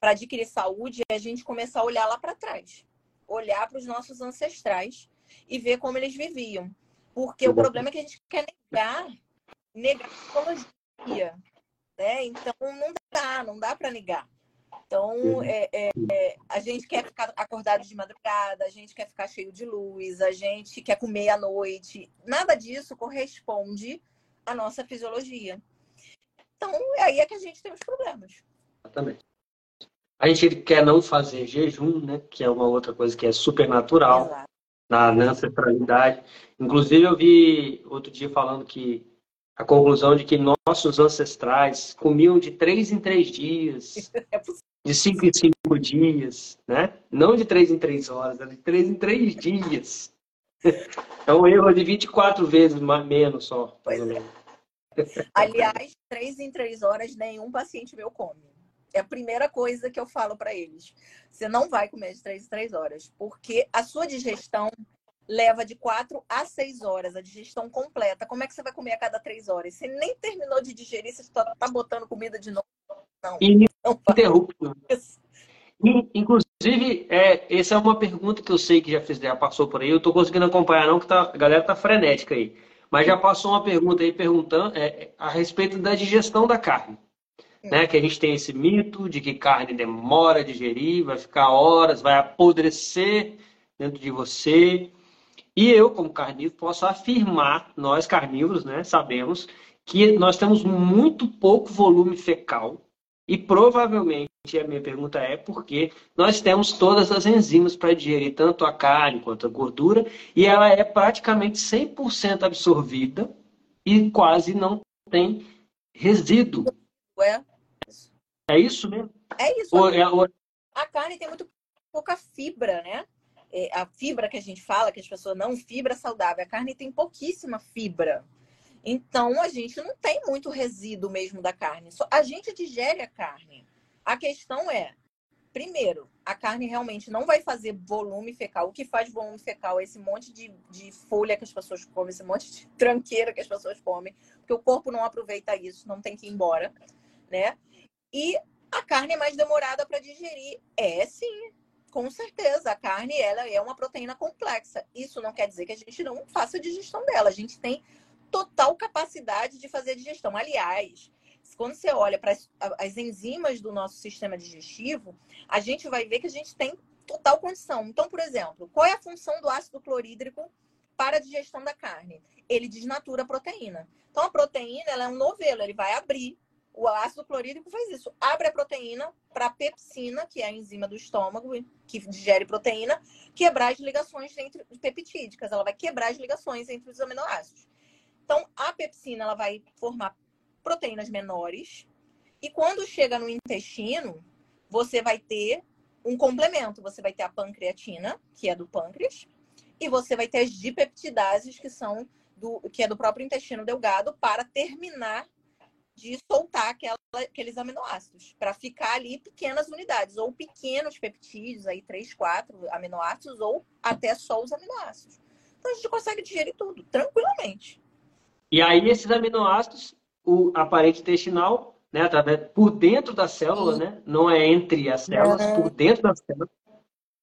S2: para adquirir saúde é a gente começar a olhar lá para trás, olhar para os nossos ancestrais e ver como eles viviam. Porque o problema é que a gente quer negar, negar a psicologia, né? Então não dá, não dá para negar. Então, é, é, é, a gente quer ficar acordado de madrugada, a gente quer ficar cheio de luz, a gente quer comer à noite. Nada disso corresponde à nossa fisiologia. Então, é aí é que a gente tem os problemas.
S1: Exatamente. A gente quer não fazer jejum, né? Que é uma outra coisa que é super natural na, na ancestralidade. Inclusive, eu vi outro dia falando que a conclusão de que nossos ancestrais comiam de três em três dias. É de cinco em cinco dias, né? Não de três em três horas, de três em três dias. É um erro de 24 vezes menos só. Pois é.
S2: Aliás, três em três horas nenhum paciente meu come. É a primeira coisa que eu falo para eles. Você não vai comer de três em três horas, porque a sua digestão leva de quatro a seis horas, a digestão completa. Como é que você vai comer a cada três horas? Você nem terminou de digerir, você está botando comida de novo.
S1: Ininterrupto. Inclusive, é, essa é uma pergunta que eu sei que já, fiz, já passou por aí. Eu estou conseguindo acompanhar, não, que tá, a galera tá frenética aí. Mas já passou uma pergunta aí perguntando é, a respeito da digestão da carne. Hum. Né? Que a gente tem esse mito de que carne demora a digerir, vai ficar horas, vai apodrecer dentro de você. E eu, como carnívoro, posso afirmar, nós carnívoros, né, sabemos que nós temos muito pouco volume fecal e provavelmente a minha pergunta é porque nós temos todas as enzimas para digerir tanto a carne quanto a gordura e ela é praticamente 100% absorvida e quase não tem resíduo.
S2: É,
S1: é isso mesmo?
S2: É isso. Ou, é, ou... A carne tem muito pouca fibra, né? É, a fibra que a gente fala, que as pessoas não fibra saudável, a carne tem pouquíssima fibra. Então, a gente não tem muito resíduo mesmo da carne. A gente digere a carne. A questão é, primeiro, a carne realmente não vai fazer volume fecal. O que faz volume fecal é esse monte de, de folha que as pessoas comem, esse monte de tranqueira que as pessoas comem, porque o corpo não aproveita isso, não tem que ir embora, né? E a carne é mais demorada para digerir. É sim, com certeza. A carne ela é uma proteína complexa. Isso não quer dizer que a gente não faça a digestão dela. A gente tem total capacidade de fazer digestão. Aliás, quando você olha para as, as, enzimas do nosso sistema digestivo, a gente vai ver que a gente tem total condição. Então, por exemplo, qual é a função do ácido clorídrico para a digestão da carne? Ele desnatura a proteína. Então, a proteína ela é um novelo, ele vai abrir. O ácido clorídrico faz isso, abre a proteína para a pepsina, que é a enzima do estômago, que digere proteína, quebrar as ligações entre peptídicas. Ela vai quebrar as ligações entre os aminoácidos. Então, a pepsina ela vai formar proteínas menores e quando chega no intestino, você vai ter um complemento. Você vai ter a pancreatina, que é do pâncreas, e você vai ter as dipeptidases, que são do que é do próprio intestino delgado, para terminar de soltar aquela, aqueles aminoácidos, para ficar ali pequenas unidades, ou pequenos peptídeos, aí três, quatro aminoácidos, ou até só os aminoácidos. Então a gente consegue digerir tudo tranquilamente.
S1: E aí esses aminoácidos, o, a parede intestinal, né, através, por dentro da célula, né, não é entre as células, uhum. por dentro da célula,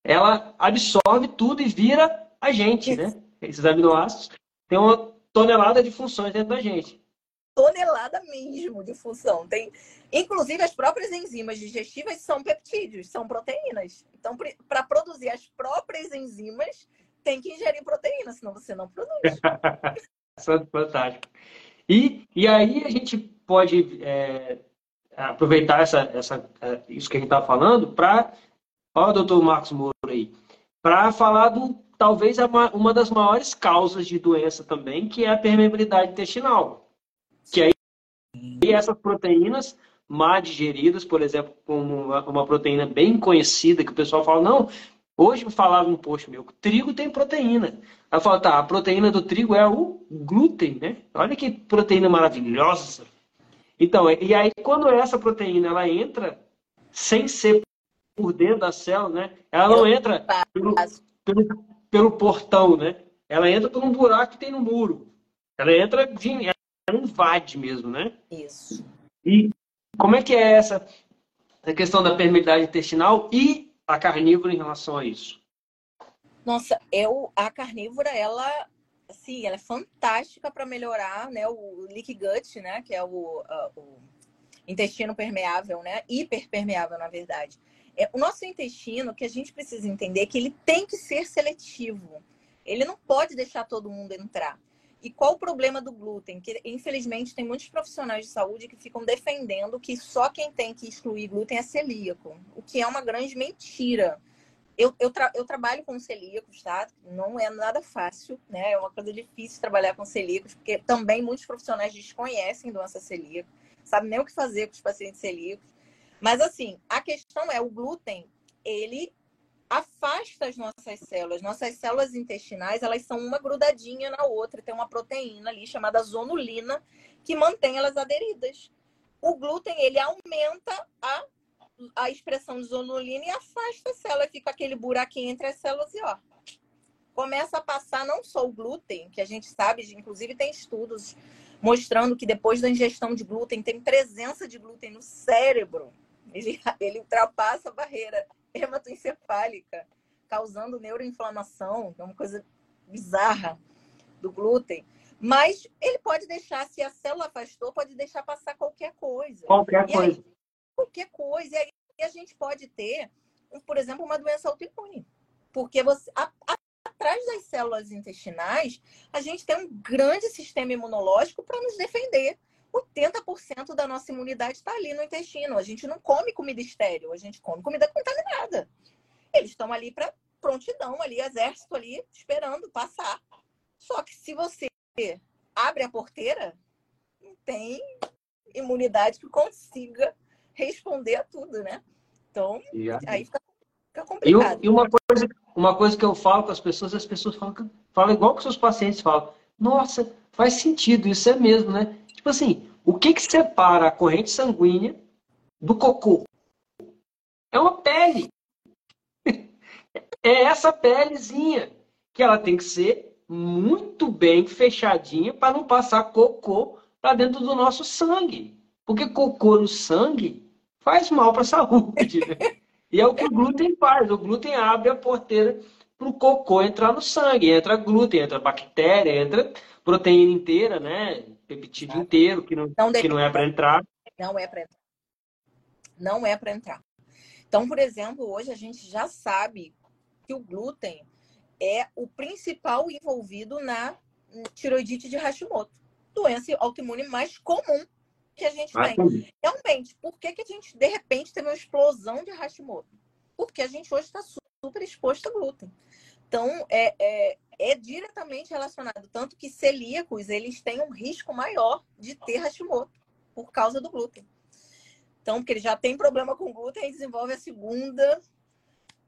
S1: ela absorve tudo e vira a gente, né? Esses aminoácidos têm uma tonelada de funções dentro da gente.
S2: tonelada mesmo de função. Tem, inclusive, as próprias enzimas digestivas são peptídeos, são proteínas. Então, para produzir as próprias enzimas, tem que ingerir proteína, senão você não produz.
S1: Fantástico. E, e aí a gente pode é, aproveitar essa, essa, é, isso que a gente está falando para. Olha o doutor Marcos Moura aí. Para falar do talvez uma das maiores causas de doença também, que é a permeabilidade intestinal. Que aí e essas proteínas mal digeridas, por exemplo, como uma, uma, proteína bem conhecida, que o pessoal fala, não, hoje falava no post meu, trigo tem proteína. Aí falo, tá, a proteína do trigo é o glúten, né? Olha que proteína maravilhosa. Então, e aí quando essa proteína ela entra sem ser por dentro da célula, né? Ela não entra pelo, pelo, pelo portão, né? Ela entra por um buraco que tem no muro. Ela entra, ela invade mesmo, né?
S2: Isso.
S1: E como é que é essa a questão da permeabilidade intestinal e a carnívora em relação a isso?
S2: Nossa, eu a carnívora ela assim, ela é fantástica para melhorar, né, o leaky gut, né, que é o, o intestino permeável, né, hiperpermeável na verdade. É, o nosso intestino, que a gente precisa entender é que ele tem que ser seletivo. Ele não pode deixar todo mundo entrar. E qual o problema do glúten? Que infelizmente tem muitos profissionais de saúde que ficam defendendo que só quem tem que excluir glúten é celíaco, o que é uma grande mentira. Eu, eu, tra eu trabalho com celíacos, tá? Não é nada fácil, né? É uma coisa difícil trabalhar com celíacos, porque também muitos profissionais desconhecem doença celíaca, sabem nem o que fazer com os pacientes celíacos. Mas assim, a questão é o glúten, ele afasta as nossas células. Nossas células intestinais, elas são uma grudadinha na outra. Tem uma proteína ali chamada zonulina que mantém elas aderidas. O glúten, ele aumenta a, a expressão de zonulina e afasta a célula. Fica aquele buraquinho entre as células e ó, começa a passar não só o glúten, que a gente sabe, inclusive tem estudos mostrando que depois da ingestão de glúten, tem presença de glúten no cérebro. Ele, ele ultrapassa a barreira hematoencefálica, causando neuroinflamação, que é uma coisa bizarra do glúten. Mas ele pode deixar, se a célula afastou, pode deixar passar qualquer coisa.
S1: Qualquer e coisa. Aí,
S2: qualquer coisa. E aí a gente pode ter, por exemplo, uma doença autoimune. Porque você, a, a, atrás das células intestinais, a gente tem um grande sistema imunológico para nos defender. 80% da nossa imunidade está ali no intestino. A gente não come comida estéreo, a gente come comida contaminada. Eles estão ali para prontidão, ali, exército ali, esperando passar. Só que se você abre a porteira, não tem imunidade que consiga responder a tudo, né? Então, aí fica, fica complicado.
S1: E, e, uma, coisa, uma coisa que eu falo com as pessoas, as pessoas falam, falam igual que seus pacientes falam. Nossa, faz sentido, isso é mesmo, né? Tipo assim, o que, que separa a corrente sanguínea do cocô? É uma pele. É essa pelezinha que ela tem que ser muito bem fechadinha para não passar cocô para dentro do nosso sangue. Porque cocô no sangue faz mal para a saúde. Né? E é o que o glúten faz. O glúten abre a porteira para o cocô entrar no sangue. Entra glúten, entra bactéria, entra proteína inteira, né? Peptídeo inteiro, que não, não, que não é para entrar.
S2: Não é para entrar. Não é para entrar. Então, por exemplo, hoje a gente já sabe que o glúten é o principal envolvido na tiroidite de Hashimoto, doença autoimune mais comum que a gente tem. Realmente, por que, que a gente, de repente, teve uma explosão de Hashimoto? Porque a gente hoje está super exposto a glúten. Então, é, é, é, diretamente relacionado. Tanto que celíacos, eles têm um risco maior de ter Hashimoto por causa do glúten. Então, porque ele já tem problema com glúten e desenvolve a segunda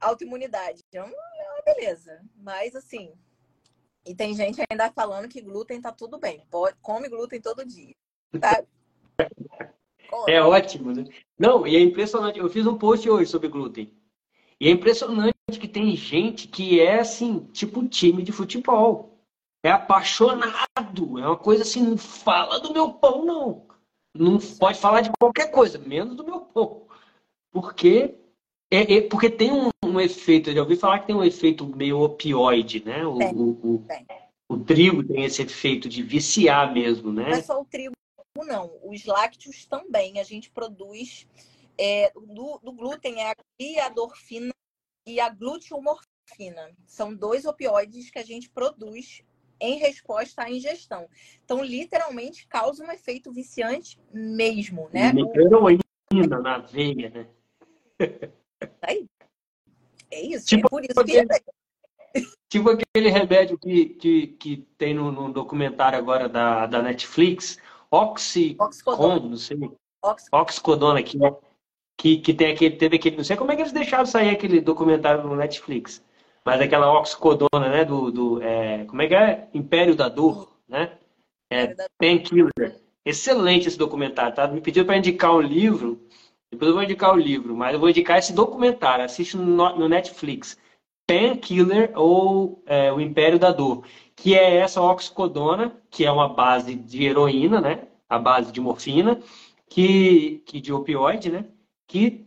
S2: autoimunidade. Então, é uma beleza. Mas, assim, e tem gente ainda falando que glúten tá tudo bem. Pode, come glúten todo dia. Tá?
S1: É ótimo, né? Não, e é impressionante. Eu fiz um post hoje sobre glúten. E é impressionante que tem gente que é assim, tipo time de futebol. É apaixonado. É uma coisa assim, não fala do meu pão, não. Não pode falar de qualquer coisa, menos do meu pão. Porque, é, é porque tem um, um, efeito, eu já ouvi falar que tem um efeito meio opioide, né? O, o, o, o, trigo tem esse efeito de viciar mesmo, né? Não
S2: é só o trigo, não. Os lácteos também. A gente produz. É, do, do, glúten é a gliadorfina e a gluteomorfina. São dois opioides que a gente produz em resposta à ingestão. Então, literalmente, causa um efeito viciante mesmo, né?
S1: Heroína na veia, né?
S2: Tá aí. É isso. Tipo, é por isso aquele,
S1: que... Tipo aquele remédio que, que, que tem no, no documentário agora da, da Netflix, Oxy... Oxicodona. não sei. Oxicodona, que, que, que tem aquele, teve aquele... Não sei como é que eles deixaram sair aquele documentário no Netflix. Mas aquela oxicodona, né? Do, do é, como é que é? Império da Dor, né? É, Painkiller. Excelente esse documentário, tá? Me pediu para indicar um livro. Depois eu vou indicar o livro, mas eu vou indicar esse documentário. Assiste no, no Netflix. Painkiller ou é, O Império da Dor. Que é essa oxicodona, que é uma base de heroína, né? A base de morfina, que, que de opioide, né? Que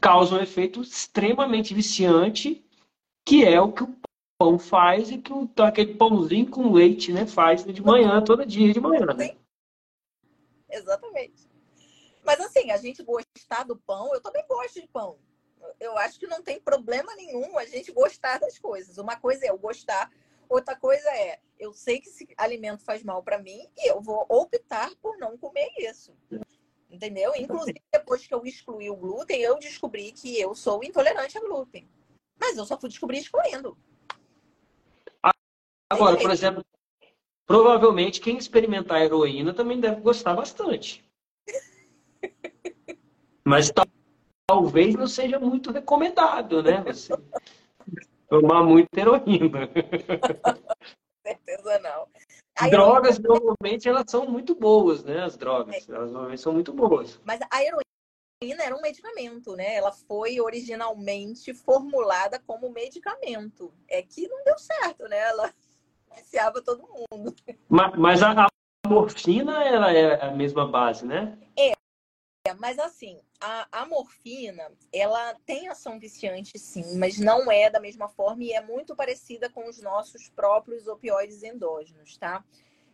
S1: causa um efeito extremamente viciante que é o que o pão faz e que o, aquele pãozinho com leite né, faz de manhã, todo dia de manhã. Né?
S2: Exatamente. Mas assim, a gente gostar do pão, eu também gosto de pão. Eu acho que não tem problema nenhum a gente gostar das coisas. Uma coisa é eu gostar, outra coisa é eu sei que esse alimento faz mal para mim e eu vou optar por não comer isso. Entendeu? Inclusive, depois que eu excluí o glúten, eu descobri que eu sou intolerante a glúten. Mas eu só fui descobrir excluindo.
S1: Agora, por exemplo, provavelmente quem experimentar heroína também deve gostar bastante. Mas talvez não seja muito recomendado, né? Você tomar muita heroína.
S2: Certeza não.
S1: As drogas, normalmente, elas são muito boas, né? As drogas, é. elas normalmente são muito boas.
S2: Mas a heroína era um medicamento, né? Ela foi originalmente formulada como medicamento. É que não deu certo, né? Ela viciava todo mundo.
S1: Mas, mas a, a, morfina ela é a mesma base, né?
S2: É. Mas assim, a, a morfina, ela tem ação viciante sim, mas não é da mesma forma e é muito parecida com os nossos próprios opioides endógenos, tá?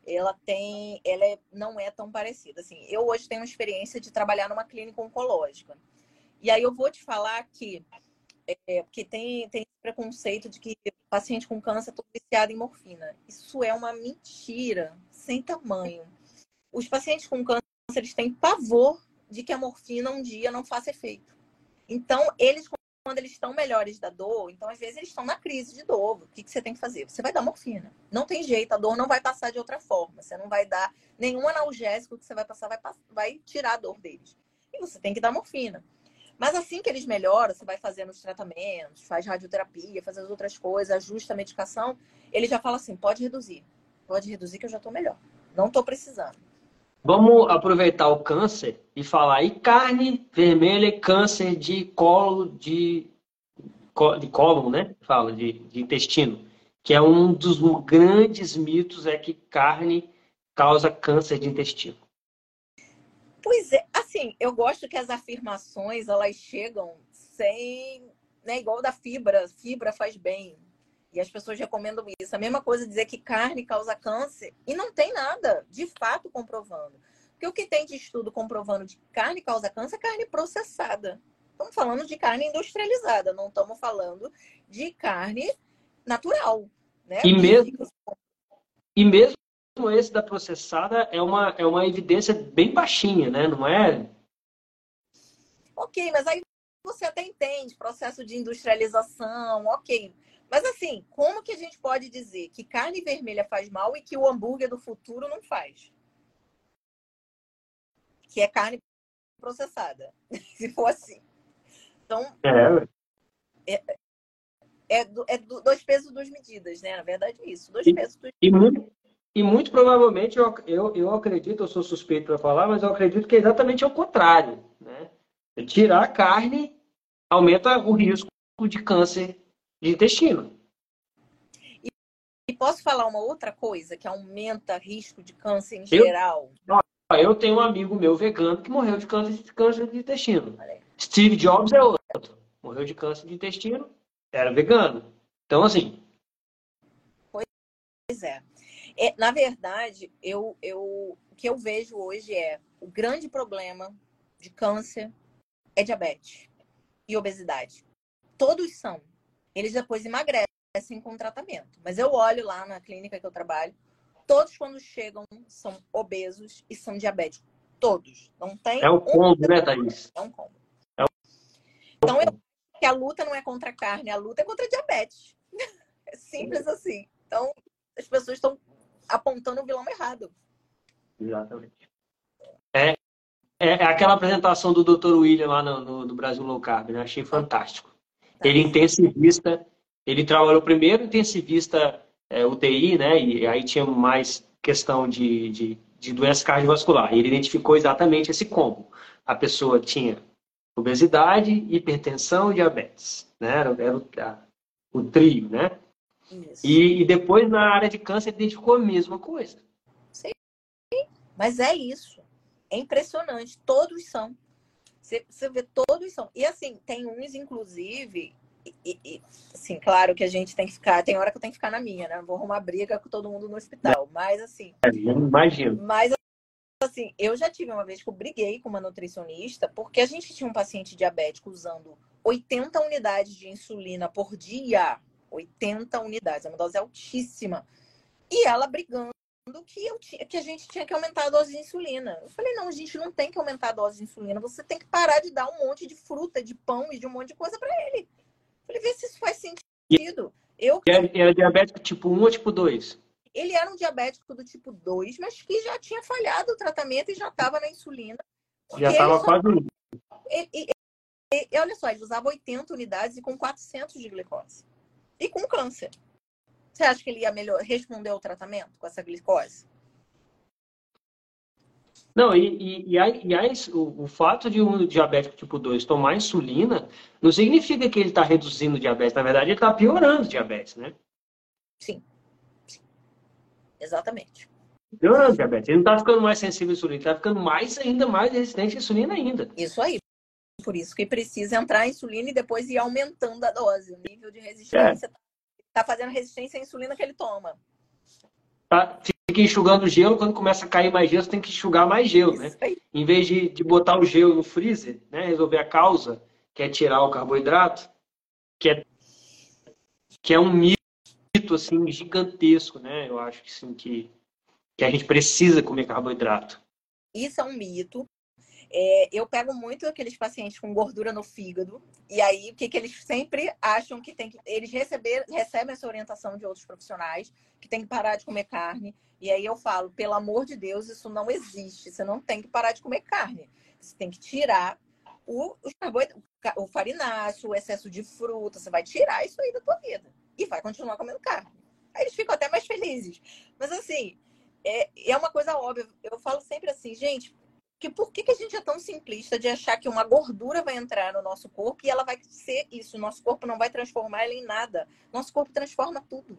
S2: ela tem, ela é, não é tão parecida. Assim, eu hoje tenho experiência de trabalhar numa clínica oncológica. E aí eu vou te falar que é, que tem, tem preconceito de que paciente com câncer está viciado em morfina. Isso é uma mentira sem tamanho. Os pacientes com câncer eles têm pavor de que a morfina um dia não faça efeito. Então, eles quando eles estão melhores da dor, então às vezes eles estão na crise de dor. O que, que você tem que fazer? Você vai dar morfina. Não tem jeito, a dor não vai passar de outra forma. Você não vai dar nenhum analgésico que você vai passar, vai, vai tirar a dor deles. E você tem que dar morfina. Mas assim que eles melhoram, você vai fazendo os tratamentos, faz radioterapia, faz as outras coisas, ajusta a medicação, ele já fala assim: pode reduzir. Pode reduzir que eu já estou melhor. Não estou precisando.
S1: Vamos aproveitar o câncer e falar. E carne vermelha e câncer de colo de, de né? Fala, de, de intestino. Que é um dos grandes mitos é que carne causa câncer de intestino.
S2: Pois é, assim, eu gosto que as afirmações elas chegam sem, né, igual da fibra, fibra faz bem. E as pessoas recomendam isso. A mesma coisa dizer que carne causa câncer e não tem nada de fato comprovando. Porque o que tem de estudo comprovando que carne causa câncer é carne processada. Estamos falando de carne industrializada, não estamos falando de carne natural. Né?
S1: E mesmo, e mesmo esse da processada é uma, é uma evidência bem baixinha, né? Não é?
S2: Ok, mas aí você até entende processo de industrialização, ok. Mas assim, como que a gente pode dizer que carne vermelha faz mal e que o hambúrguer do futuro não faz? Que é carne processada, se for assim. Então, é, é, é, é dois pesos, duas medidas, né? Na verdade, é isso. Dois
S1: e,
S2: pesos, duas
S1: e muito, e muito provavelmente, eu, eu, eu acredito, eu sou suspeito para falar, mas eu acredito que é exatamente o contrário. Né? Tirar a carne aumenta o risco de câncer de intestino.
S2: E, e posso falar uma outra coisa que aumenta risco de câncer em eu, geral?
S1: Eu tenho um amigo meu vegano que morreu de câncer, de câncer de intestino. Steve Jobs é outro. Morreu de câncer de intestino, era vegano. Então, assim.
S2: Pois é. é na verdade, eu, eu que eu vejo hoje é o grande problema de câncer é diabetes e obesidade. Todos são. Eles depois emagrecem com tratamento. Mas eu olho lá na clínica que eu trabalho, todos quando chegam são obesos e são diabéticos. Todos. Não tem.
S1: É um combo, né, Thaís?
S2: É um combo. É um... Então, eu que a luta não é contra a carne, a luta é contra a diabetes. É simples assim. Então, as pessoas estão apontando o vilão errado.
S1: Exatamente. É, é, é aquela apresentação do Dr. William lá no, no, no Brasil Low Carb, né? Achei fantástico. Ele intensivista, ele trabalhou primeiro intensivista é, UTI, né? E aí tinha mais questão de, de, de doença cardiovascular. E ele identificou exatamente esse combo. A pessoa tinha obesidade, hipertensão e diabetes, né? Era, era o, a, o, trio, né? E, e, depois na área de câncer identificou a mesma coisa.
S2: Sim, mas é isso. É impressionante. Todos são. Você, você vê, todos são. E assim, tem uns, inclusive, e, e, assim, claro que a gente tem que ficar, tem hora que eu tenho que ficar na minha, né? Vou arrumar briga com todo mundo no hospital. Mas assim.
S1: Imagino.
S2: Mas assim, eu já tive uma vez que eu briguei com uma nutricionista, porque a gente tinha um paciente diabético usando 80 unidades de insulina por dia. 80 unidades, é uma dose altíssima. E ela brigando que, eu tinha, que a gente tinha que aumentar a dose de insulina. Eu falei, não, a gente não tem que aumentar a dose de insulina, você tem que parar de dar um monte de fruta, de pão e de um monte de coisa para ele. Eu falei, vê se isso faz sentido. Eu...
S1: Era, era diabético tipo 1 ou tipo 2?
S2: Ele era um diabético do tipo 2, mas que já tinha falhado o tratamento e já estava na insulina.
S1: Já estava quase.
S2: E, olha só, ele usava 80 unidades e com 400 de glicose. E com câncer. Você acha que ele ia melhor responder ao tratamento com essa glicose?
S1: Não, e, e, e, aí, e aí, o, o, fato de um diabético tipo 2 tomar insulina não significa que ele está reduzindo o diabetes. Na verdade, ele está piorando o diabetes, né?
S2: Sim. Exatamente.
S1: Piorando diabetes. Ele não está ficando mais sensível à insulina, está ficando mais ainda mais resistente à insulina ainda.
S2: Isso aí. Por isso que precisa entrar a insulina e depois ir aumentando a dose. O nível de resistência está tá fazendo resistência à insulina que ele toma.
S1: Tá, fica enxugando gelo, quando começa a cair mais gelo, você tem que enxugar mais gelo, né? Em vez de, de botar o gelo no freezer, né? Resolver a causa, que é tirar o carboidrato, que é, que é um mito mito assim gigantesco, né? Eu acho que sim que que a gente precisa comer carboidrato.
S2: Isso é um mito. É, eu pego muito aqueles pacientes com gordura no fígado, e aí o que, que eles sempre acham que tem que. Eles receber, recebem essa orientação de outros profissionais que tem que parar de comer carne. E aí eu falo, pelo amor de Deus, isso não existe. Você não tem que parar de comer carne. Você tem que tirar o, o farináceo, o excesso de fruta, você vai tirar isso aí da tua vida e vai continuar comendo carne. Aí eles ficam até mais felizes. Mas assim, é, é uma coisa óbvia. Eu falo sempre assim, gente, que por que, que a gente é tão simplista de achar que uma gordura vai entrar no nosso corpo e ela vai ser isso? Nosso corpo não vai transformar ela em nada. Nosso corpo transforma tudo.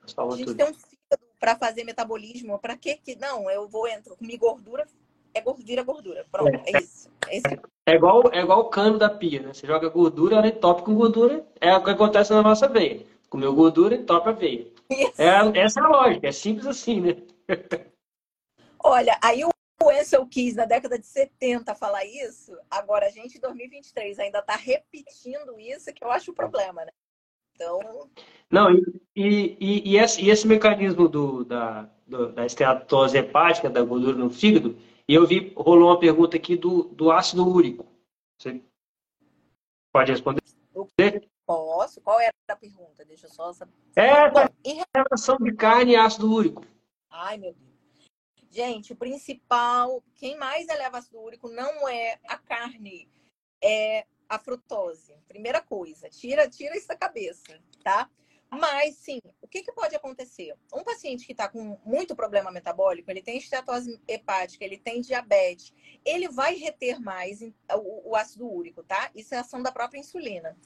S2: Transforma a gente tudo. tem um fígado para fazer metabolismo. Para que que não? Eu vou entrar comer gordura, é gordura, gordura. Pronto, é, é isso. É, isso.
S1: é igual, é igual o cano da pia, né? Você joga gordura, ela entope com gordura. É o que acontece na nossa veia. Comeu gordura, entope a veia. É, essa é a lógica, é simples assim, né?
S2: Olha, aí o Ansel quis na década de 70 falar isso, agora a gente em 2023 ainda está repetindo isso, que eu acho o problema, né? Então.
S1: Não, e, e, e, esse, e esse mecanismo do, da, do, da esteatose hepática, da gordura no fígado, e eu vi, rolou uma pergunta aqui do, do ácido úrico. Você pode responder?
S2: Posso? Qual era a pergunta? Deixa eu só saber.
S1: É, Bom, em relação de carne e ácido úrico.
S2: Ai, meu Deus. Gente, o principal, quem mais eleva ácido úrico não é a carne, é a frutose. Primeira coisa, tira, tira isso da cabeça, tá? Mas, sim, o que, que pode acontecer? Um paciente que está com muito problema metabólico, ele tem esteatose hepática, ele tem diabetes, ele vai reter mais o, o ácido úrico, tá? Isso é ação da própria insulina.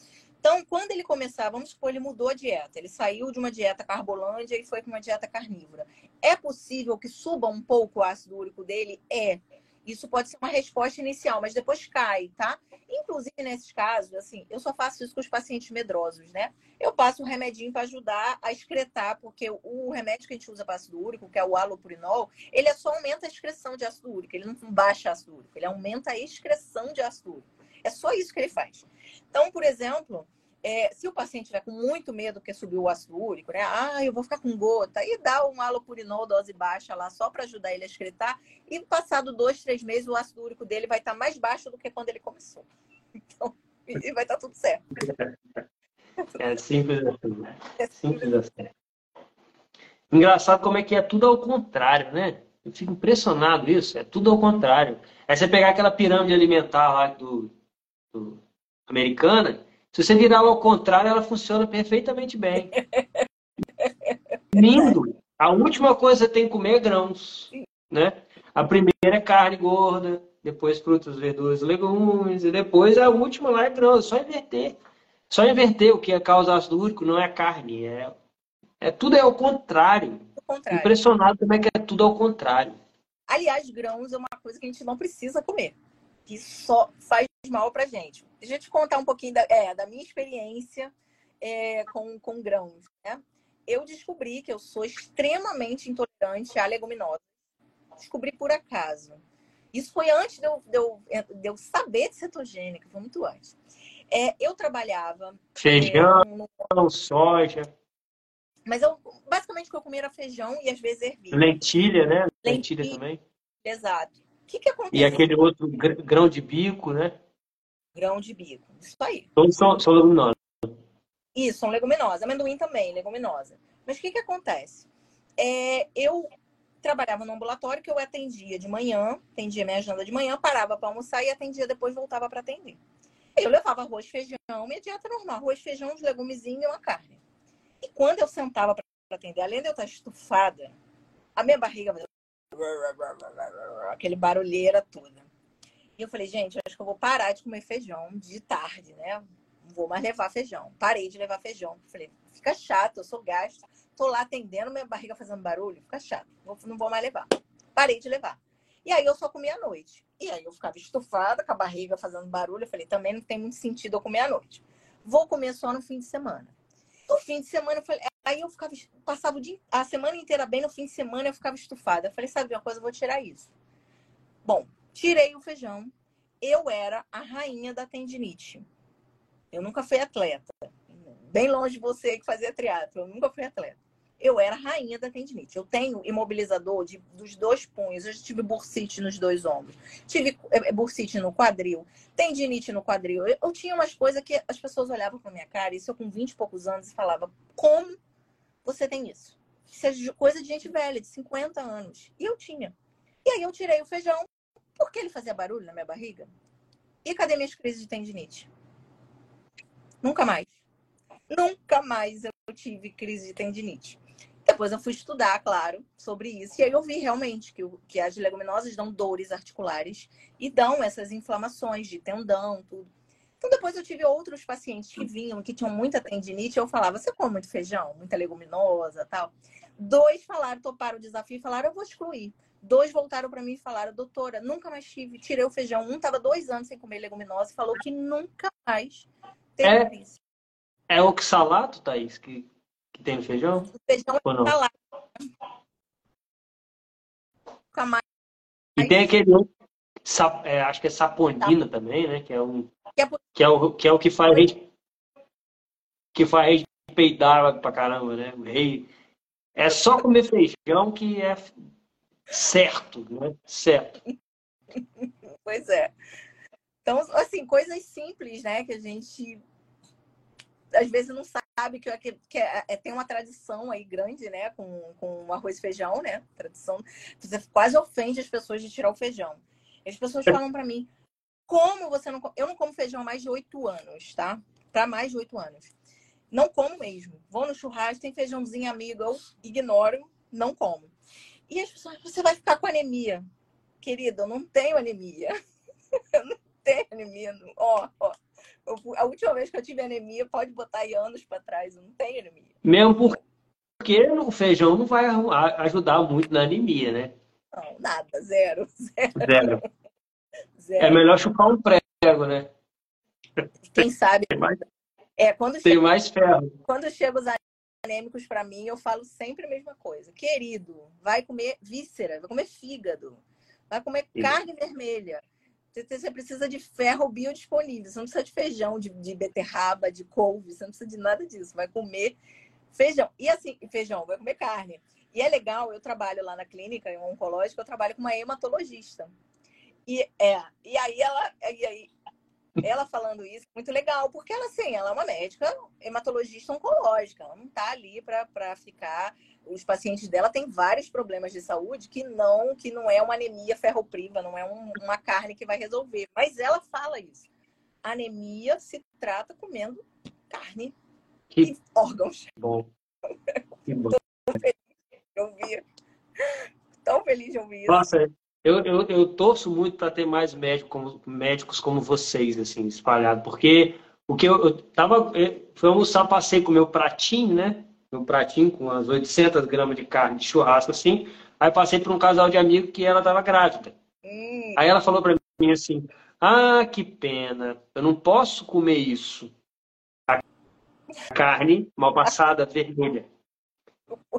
S2: Então, quando ele começar, vamos supor, ele mudou a dieta, ele saiu de uma dieta carbolândia e foi para uma dieta carnívora. É possível que suba um pouco o ácido úrico dele? É. Isso pode ser uma resposta inicial, mas depois cai, tá? Inclusive, nesses casos, assim, eu só faço isso com os pacientes medrosos, né? Eu passo um remedinho para ajudar a excretar, porque o remédio que a gente usa para ácido úrico, que é o alopurinol, ele só aumenta a excreção de ácido úrico, ele não baixa ácido úrico, ele aumenta a excreção de ácido úrico. É só isso que ele faz. Então, por exemplo, é, se o paciente tiver com muito medo porque subiu o ácido úrico, né? Ah, eu vou ficar com gota, e dá um alopurinol dose baixa lá só para ajudar ele a excretar, e passado dois, três meses o ácido úrico dele vai estar tá mais baixo do que quando ele começou. Então, e vai estar tá tudo certo.
S1: É simples assim. É simples assim. Engraçado como é que é tudo ao contrário, né? Eu fico impressionado isso, é tudo ao contrário. É você pegar aquela pirâmide alimentar lá do, do americana, se você virar ela ao contrário, ela funciona perfeitamente bem. Lindo! A última coisa que tem que comer é grãos. Né? A primeira é carne gorda, depois frutas, verduras e legumes, e depois a última lá é grãos. É só inverter. Só inverter o que é causa ácido úrico, não é a carne. É, é tudo é ao contrário. contrário. Impressionado como é que é tudo ao contrário.
S2: Aliás, grãos é uma coisa que a gente não precisa comer. Que só faz mal pra gente. Deixa eu te contar um pouquinho da, é, da minha experiência é, com, com grãos. Né? Eu descobri que eu sou extremamente intolerante à leguminosa. Descobri por acaso. Isso foi antes de eu, de eu, de eu saber de cetogênica, foi muito antes. É, eu trabalhava.
S1: Feijão, é, no... soja.
S2: Mas eu, basicamente, o que eu comia era feijão e às vezes ervilha.
S1: Lentilha, né? Lentilha, Lentilha também.
S2: Exato. O que, que aconteceu?
S1: E aquele outro grão de bico, né?
S2: Grão de bico. Isso aí.
S1: Todos são, são leguminosas.
S2: Isso, são leguminosas. Amendoim também, leguminosa. Mas o que, que acontece? É, eu trabalhava no ambulatório que eu atendia de manhã, atendia minha agenda de manhã, parava para almoçar e atendia depois voltava para atender. Eu levava arroz, feijão, minha dieta normal, arroz, feijão, uns legumezinhos e uma carne. E quando eu sentava para atender, além de eu estar estufada, a minha barriga aquele barulheira toda. E eu falei, gente, acho que eu vou parar de comer feijão de tarde, né? Não vou mais levar feijão. Parei de levar feijão. Falei, fica chato, eu sou gasta. Tô lá atendendo, minha barriga fazendo barulho, fica chato. Não vou mais levar. Parei de levar. E aí eu só comia à noite. E aí eu ficava estufada, com a barriga fazendo barulho. Eu falei, também não tem muito sentido eu comer à noite. Vou comer só no fim de semana. No fim de semana, eu falei, aí eu ficava, passava dia, a semana inteira bem, no fim de semana eu ficava estufada. Eu falei, sabe uma coisa, eu vou tirar isso. Bom, Tirei o feijão. Eu era a rainha da tendinite. Eu nunca fui atleta. Bem longe de você que fazia triatlo. Eu nunca fui atleta. Eu era a rainha da tendinite. Eu tenho imobilizador de, dos dois punhos. Eu tive bursite nos dois ombros. Tive é, é, bursite no quadril. Tendinite no quadril. Eu, eu tinha umas coisas que as pessoas olhavam pra minha cara. Isso eu com 20 e poucos anos e falava, como você tem isso? Isso é coisa de gente velha, de 50 anos. E eu tinha. E aí eu tirei o feijão, porque ele fazia barulho na minha barriga? E cadê minhas crises de tendinite? Nunca mais. Nunca mais eu tive crise de tendinite. Depois eu fui estudar, claro, sobre isso. E aí eu vi realmente que, que as leguminosas dão dores articulares e dão essas inflamações de tendão, tudo. Então depois eu tive outros pacientes que vinham, que tinham muita tendinite. Eu falava, você come muito feijão, muita leguminosa tal. Dois falaram, toparam o desafio e falaram, eu vou excluir. Dois voltaram para mim e falaram, doutora, nunca mais tive, tirei o feijão. Um estava dois anos sem comer leguminosa e falou que nunca mais teve
S1: é, isso. É oxalato, Thaís, que, que tem no feijão? O feijão é oxalato. Nunca mais. E tem aquele é, acho que é saponina tá. também, né? Que é, um, que, é, que, é o, que é o que faz a gente que faz a gente peidar pra caramba, né? O rei. É só comer feijão que é certo, né? Certo.
S2: pois é. Então, assim, coisas simples, né? Que a gente às vezes não sabe que, que, que é, é, tem uma tradição aí grande, né? Com, com arroz e feijão, né? Tradição. Você quase ofende as pessoas de tirar o feijão. As pessoas falam para mim, como você não. Eu não como feijão há mais de oito anos, tá? Para mais de oito anos. Não como mesmo. Vou no churrasco, tem feijãozinho amigo, eu ignoro, não como. E as pessoas, você vai ficar com anemia. Querida, eu não tenho anemia. eu não tenho anemia. Ó, ó. a última vez que eu tive anemia, pode botar aí anos para trás, eu não tenho anemia.
S1: Mesmo porque o feijão não vai ajudar muito na anemia, né?
S2: Não, nada, zero. Zero.
S1: Zero. zero. É melhor chupar um prego, né?
S2: Quem sabe.
S1: Tem mais,
S2: é, quando
S1: tem chega, mais ferro.
S2: Quando chegam os anêmicos para mim, eu falo sempre a mesma coisa. Querido, vai comer víscera, vai comer fígado, vai comer Sim. carne vermelha. Você precisa de ferro biodisponível. Você não precisa de feijão, de, de beterraba, de couve. Você não precisa de nada disso. Vai comer feijão. E assim, feijão, vai comer carne. E é legal, eu trabalho lá na clínica, em oncológica, eu trabalho com uma hematologista. E, é, e aí ela, e aí, ela falando isso, muito legal, porque ela, assim, ela é uma médica hematologista oncológica, ela não está ali para ficar. Os pacientes dela têm vários problemas de saúde que não, que não é uma anemia ferropriva, não é um, uma carne que vai resolver. Mas ela fala isso. Anemia se trata comendo carne que... e órgãos.
S1: Bom. Que bom.
S2: Tão feliz de ouvir. Tão feliz de ouvir isso.
S1: Nossa, eu, eu, eu torço muito para ter mais médicos como, médicos como vocês, assim, espalhados, porque o que eu, eu tava, eu fui almoçar, passei com o meu pratinho, né? Meu pratinho com as 800 gramas de carne de churrasco, assim. Aí passei por um casal de amigos que ela estava grávida. Hum. Aí ela falou para mim assim: Ah, que pena, eu não posso comer isso. A carne mal passada, vermelha.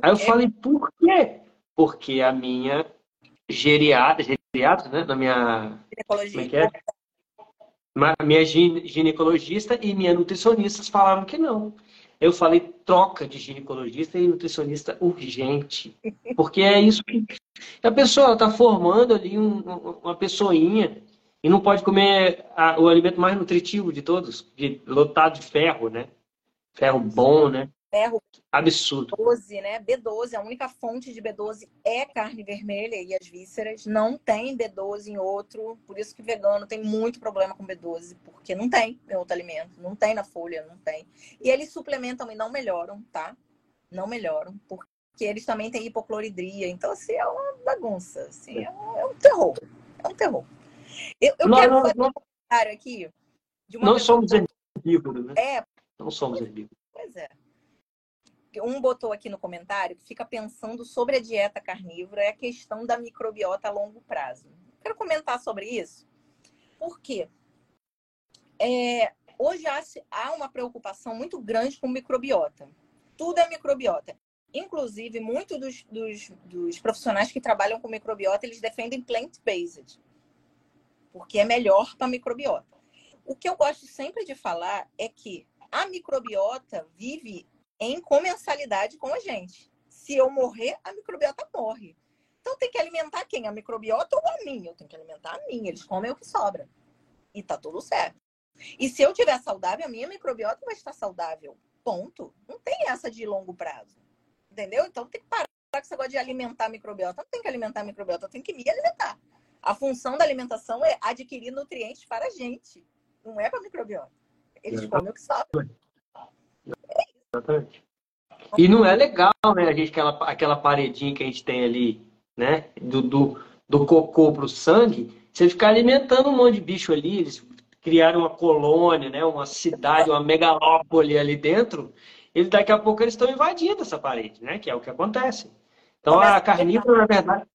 S1: Aí eu falei: Por quê? Porque a minha geriatra, geriatra, né? Na minha. Ginecologia. Como é minha ginecologista e minha nutricionista falaram que não. Eu falei troca de ginecologista e nutricionista urgente. Porque é isso que. A pessoa está formando ali um, uma pessoinha e não pode comer a, o alimento mais nutritivo de todos, de, lotado de ferro, né? Ferro bom, né?
S2: Ferro.
S1: Absurdo.
S2: B12, né? B12, a única fonte de B12 é carne vermelha e as vísceras. Não tem B12 em outro. Por isso que vegano tem muito problema com B12, porque não tem em outro alimento. Não tem na folha, não tem. E eles suplementam e não melhoram, tá? Não melhoram, porque eles também têm hipocloridria. Então, assim, é uma bagunça. Assim, é, um, é um terror. É um terror. Eu, eu não, quero não, fazer não, um comentário aqui.
S1: não somos herbívoros, né? É. Não somos herbívoros.
S2: Pois é um botou aqui no comentário que fica pensando sobre a dieta carnívora é a questão da microbiota a longo prazo. Quero comentar sobre isso. Por quê? É, hoje há, há uma preocupação muito grande com microbiota. Tudo é microbiota. Inclusive, muitos dos, dos, dos profissionais que trabalham com microbiota, eles defendem plant-based. Porque é melhor para a microbiota. O que eu gosto sempre de falar é que a microbiota vive em comensalidade com a gente. Se eu morrer, a microbiota morre. Então tem que alimentar quem? A microbiota ou a mim? Eu tenho que alimentar a mim. Eles comem o que sobra. E tá tudo certo. E se eu tiver saudável, a minha microbiota vai estar saudável. Ponto. Não tem essa de longo prazo. Entendeu? Então tem que parar com esse negócio de alimentar a microbiota. Não tem que alimentar a microbiota, tem que me alimentar. A função da alimentação é adquirir nutrientes para a gente. Não é para a microbiota. Eles comem o que sobra.
S1: Exatamente. E não é legal, né? A gente, aquela, aquela paredinha que a gente tem ali, né? Do, do, do cocô pro sangue, você ficar alimentando um monte de bicho ali, eles criaram uma colônia, né? Uma cidade, uma megalópole ali dentro, eles daqui a pouco eles estão invadindo essa parede, né? Que é o que acontece. Então a carnívora, na verdade,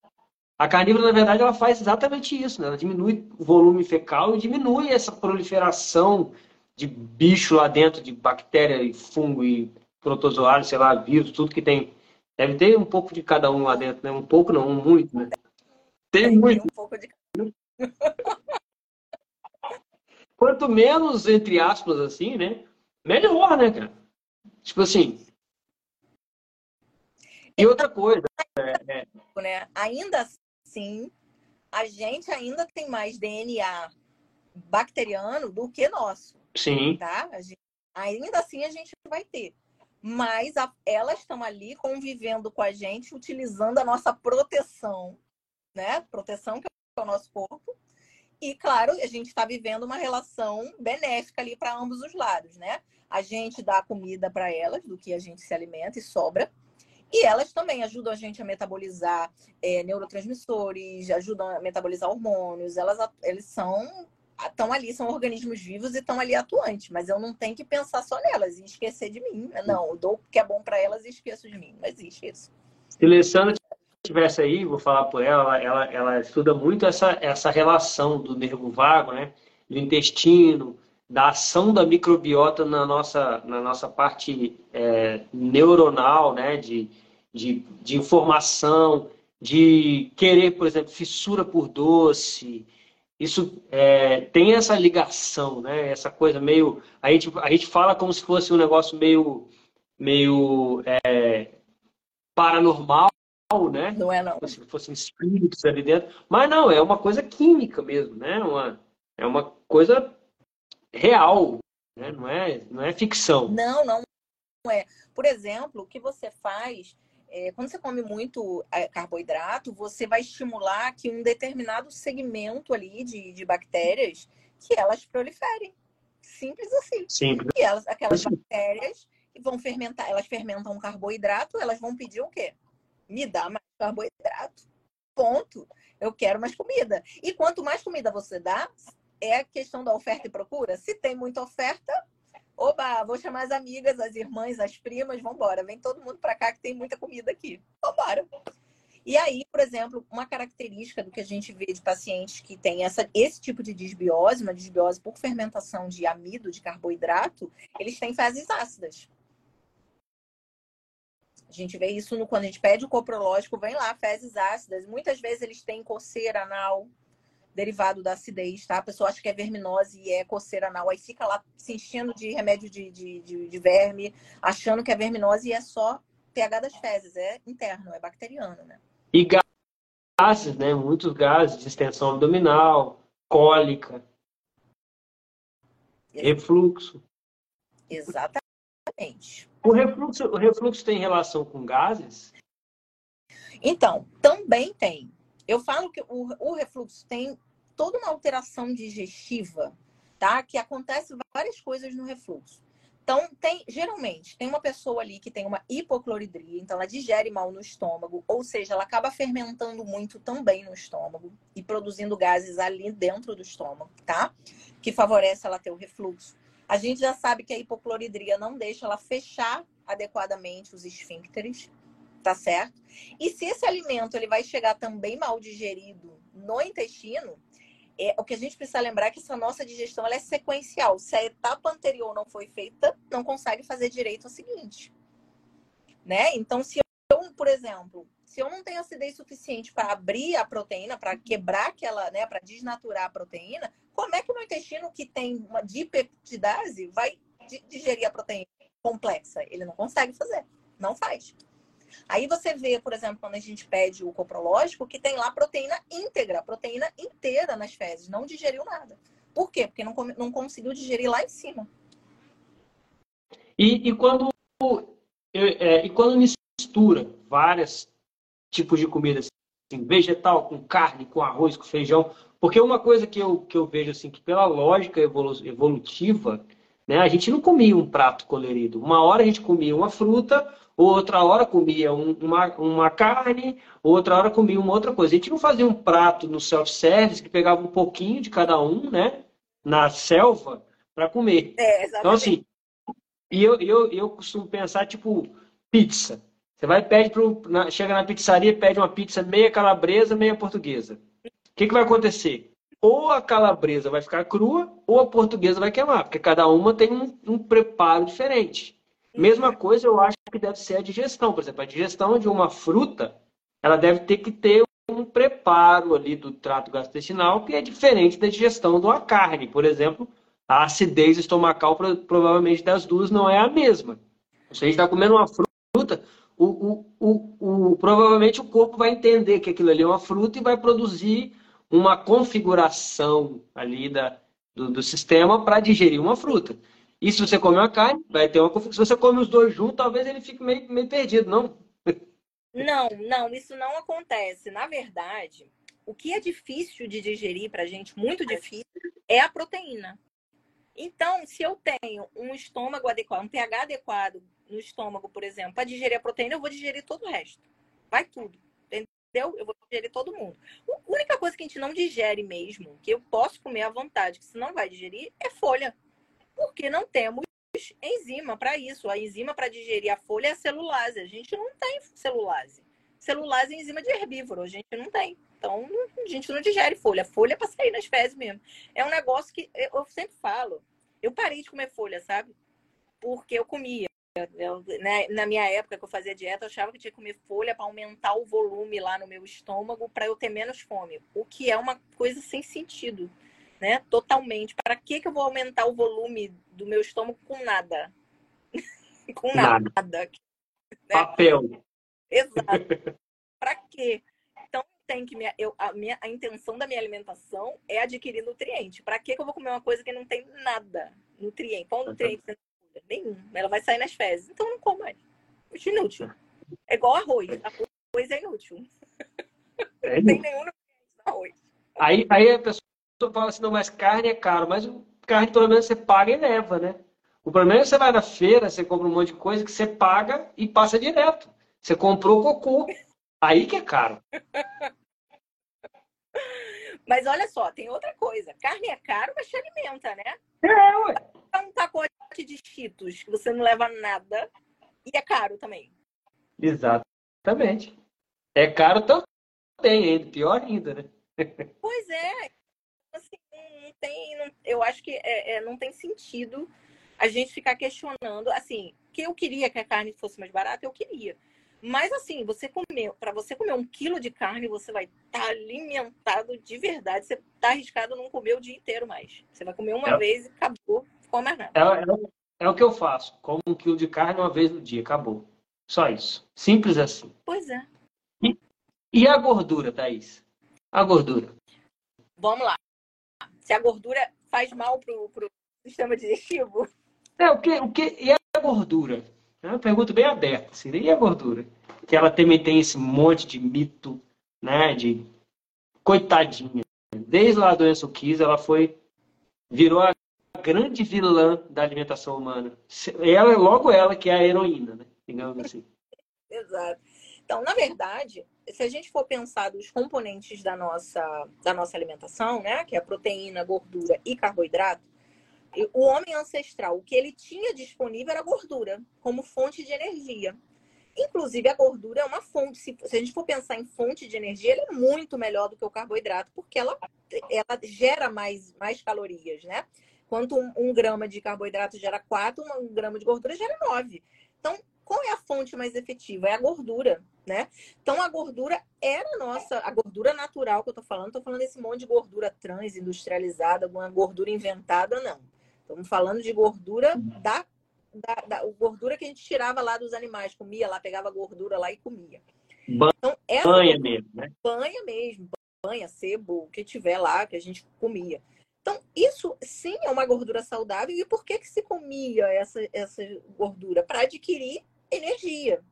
S1: a carnívora, na verdade, ela faz exatamente isso, né? Ela diminui o volume fecal e diminui essa proliferação de bicho lá dentro, de bactéria e fungo e protozoário, sei lá, vírus, tudo que tem. Deve ter um pouco de cada um lá dentro, né? Um pouco não, um muito, né? Tem muito. Um pouco de... Quanto menos, entre aspas, assim, né? Melhor, né, cara? Tipo assim. E outra coisa.
S2: É... Né? Ainda assim, a gente ainda tem mais DNA bacteriano do que nosso.
S1: Sim.
S2: Tá? Gente, ainda assim a gente vai ter. Mas a, elas estão ali convivendo com a gente, utilizando a nossa proteção, né? Proteção que é o nosso corpo. E, claro, a gente está vivendo uma relação benéfica ali para ambos os lados, né? A gente dá comida para elas, do que a gente se alimenta e sobra. E elas também ajudam a gente a metabolizar é, neurotransmissores, ajudam a metabolizar hormônios. Elas, eles são estão ali, são organismos vivos e estão ali atuantes, mas eu não tenho que pensar só nelas e esquecer de mim. Não, eu dou o que é bom para elas e esqueço de mim. Não existe isso.
S1: Alessandra tivesse aí, vou falar por ela, ela, ela estuda muito essa, essa relação do nervo vago, né? Do intestino, da ação da microbiota na nossa, na nossa parte é, neuronal, né? De, de, de informação, de querer, por exemplo, fissura por doce. Isso é, tem essa ligação, né? Essa coisa meio. A gente, a gente fala como se fosse um negócio meio, meio é, paranormal, né?
S2: Não é, não.
S1: Se fossem espíritos ali dentro. Mas não, é uma coisa química mesmo, né? Uma, é uma coisa real, né? Não é, não é ficção.
S2: Não, não é. Por exemplo, o que você faz é, quando você come muito é, carboidrato, você vai estimular que um determinado segmento ali de, de bactérias que elas proliferem. Simples assim.
S1: Simples.
S2: E elas, aquelas bactérias vão fermentar, elas fermentam um carboidrato, elas vão pedir o quê? Me dá mais carboidrato. Ponto. Eu quero mais comida. E quanto mais comida você dá, é a questão da oferta e procura. Se tem muita oferta, Oba, vou chamar as amigas, as irmãs, as primas, vambora. Vem todo mundo para cá que tem muita comida aqui. Vambora. E aí, por exemplo, uma característica do que a gente vê de pacientes que têm esse tipo de disbiose, uma disbiose por fermentação de amido, de carboidrato, eles têm fezes ácidas. A gente vê isso no, quando a gente pede o coprológico, vem lá, fezes ácidas. Muitas vezes eles têm coceira anal, derivado da acidez, tá? A pessoa acha que é verminose e é coceira anal, aí fica lá se enchendo de remédio de, de, de, de verme, achando que é verminose e é só pH das fezes, é interno, é bacteriano, né?
S1: E gases, né? Muitos gases, distensão abdominal, cólica, refluxo.
S2: Exatamente.
S1: O refluxo, o refluxo tem relação com gases?
S2: Então, também tem. Eu falo que o, o refluxo tem toda uma alteração digestiva, tá? Que acontece várias coisas no refluxo. Então, tem, geralmente, tem uma pessoa ali que tem uma hipocloridria, então ela digere mal no estômago, ou seja, ela acaba fermentando muito também no estômago e produzindo gases ali dentro do estômago, tá? Que favorece ela ter o refluxo. A gente já sabe que a hipocloridria não deixa ela fechar adequadamente os esfíncteres, tá certo? E se esse alimento ele vai chegar também mal digerido no intestino, é, o que a gente precisa lembrar é que essa nossa digestão ela é sequencial. Se a etapa anterior não foi feita, não consegue fazer direito a seguinte. Né? Então, se eu, por exemplo, se eu não tenho acidez suficiente para abrir a proteína, para quebrar aquela, né, para desnaturar a proteína, como é que o meu intestino que tem uma dipeptidase vai digerir a proteína complexa? Ele não consegue fazer, não faz. Aí você vê, por exemplo, quando a gente pede o coprológico, que tem lá proteína íntegra, proteína inteira nas fezes, não digeriu nada. Por quê? Porque não, não conseguiu digerir lá em cima.
S1: E, e quando, é, e quando mistura vários tipos de comida, assim, vegetal com carne, com arroz, com feijão, porque uma coisa que eu, que eu vejo assim, que pela lógica evolutiva, né, a gente não comia um prato colorido. Uma hora a gente comia uma fruta, outra hora comia um, uma, uma carne, outra hora comia uma outra coisa. A gente não fazia um prato no self-service que pegava um pouquinho de cada um, né? Na selva, para comer.
S2: É,
S1: então, assim, e eu, eu, eu costumo pensar, tipo, pizza. Você vai pede pro, na, chega na pizzaria pede uma pizza meia calabresa, meia portuguesa. O que, que vai acontecer? Ou a calabresa vai ficar crua, ou a portuguesa vai queimar, porque cada uma tem um, um preparo diferente. Mesma coisa eu acho que deve ser a digestão. Por exemplo, a digestão de uma fruta, ela deve ter que ter um preparo ali do trato gastrointestinal que é diferente da digestão de uma carne. Por exemplo, a acidez estomacal provavelmente das duas não é a mesma. Se a gente está comendo uma fruta, o, o, o, o, provavelmente o corpo vai entender que aquilo ali é uma fruta e vai produzir uma configuração ali da, do, do sistema para digerir uma fruta. E se você come uma carne, vai ter uma confusão. Se você come os dois juntos, talvez ele fique meio, meio perdido, não?
S2: Não, não, isso não acontece. Na verdade, o que é difícil de digerir para a gente, muito difícil, é a proteína. Então, se eu tenho um estômago adequado, um pH adequado no estômago, por exemplo, para digerir a proteína, eu vou digerir todo o resto. Vai tudo. Entendeu? Eu vou digerir todo mundo. A única coisa que a gente não digere mesmo, que eu posso comer à vontade, que você não vai digerir, é folha porque não temos enzima para isso. A enzima para digerir a folha é a celulase. A gente não tem celulase. celulase e enzima de herbívoro. A gente não tem. Então, a gente não digere folha. Folha é para sair nas fezes mesmo. É um negócio que eu sempre falo. Eu parei de comer folha, sabe? Porque eu comia. Eu, né, na minha época que eu fazia dieta, eu achava que tinha que comer folha para aumentar o volume lá no meu estômago para eu ter menos fome. O que é uma coisa sem sentido, né? Totalmente. Para que, que eu vou aumentar o volume do meu estômago com nada? com nada. nada. Né?
S1: Papel.
S2: Exato. para quê? Então tem que eu, a minha a intenção da minha alimentação é adquirir nutriente. Para que, que eu vou comer uma coisa que não tem nada nutriente? Qual nutriente Nenhum. Ela vai sair nas fezes. Então não como mais. Acho inútil. É igual arroz. Arroz é inútil. É não tem nenhum arroz.
S1: Aí, aí a pessoa fala assim, não, mas carne é caro. Mas carne, pelo menos, você paga e leva, né? O problema é que você vai na feira, você compra um monte de coisa que você paga e passa direto. Você comprou cocô. Aí que é caro.
S2: Mas olha só, tem outra coisa. Carne é caro, mas te alimenta, né?
S1: É, ué.
S2: Um pacote de cheetos que você não leva nada e é caro também.
S1: Exatamente. É caro também, pior ainda, né?
S2: Pois é. Tem, não, eu acho que é, é, não tem sentido a gente ficar questionando. Assim, que eu queria que a carne fosse mais barata, eu queria. Mas assim, você comer, para você comer um quilo de carne, você vai estar tá alimentado de verdade. Você está arriscado não comer o dia inteiro mais. Você vai comer uma é. vez e acabou, come mais nada.
S1: É, é, é, o que eu faço. Como um quilo de carne uma vez no dia, acabou. Só isso. Simples assim.
S2: Pois é.
S1: E, e a gordura, Thaís? A gordura.
S2: Vamos lá. Se a gordura faz mal pro, pro sistema digestivo?
S1: É, o que, o que e a gordura? É uma pergunta bem aberta. Assim, e a gordura? Que ela também tem esse monte de mito, né? De coitadinha. Desde lá a doença Kiss, ela foi virou a grande vilã da alimentação humana. Ela, logo ela que é a heroína, né? Digamos assim.
S2: Exato. Então, na verdade, se a gente for pensar dos componentes da nossa, da nossa alimentação, né? Que é proteína, gordura e carboidrato, o homem ancestral, o que ele tinha disponível era gordura como fonte de energia. Inclusive, a gordura é uma fonte. Se, a gente for pensar em fonte de energia, ela é muito melhor do que o carboidrato, porque ela, ela gera mais, mais calorias, né? Quanto um, um grama de carboidrato gera 4, um, um grama de gordura gera 9. Então, qual é a fonte mais efetiva? É a gordura, né? Então, a gordura era nossa, a gordura natural que eu tô falando, tô falando desse monte de gordura trans, industrializada, alguma gordura inventada, não. Estamos falando de gordura da, da, da, gordura que a gente tirava lá dos animais, comia lá, pegava gordura lá e comia.
S1: Então, essa banha gordura, mesmo, né?
S2: Banha mesmo, banha, sebo, o que tiver lá que a gente comia. Então, isso sim é uma gordura saudável. E por que, que se comia essa, essa gordura? Para adquirir energia.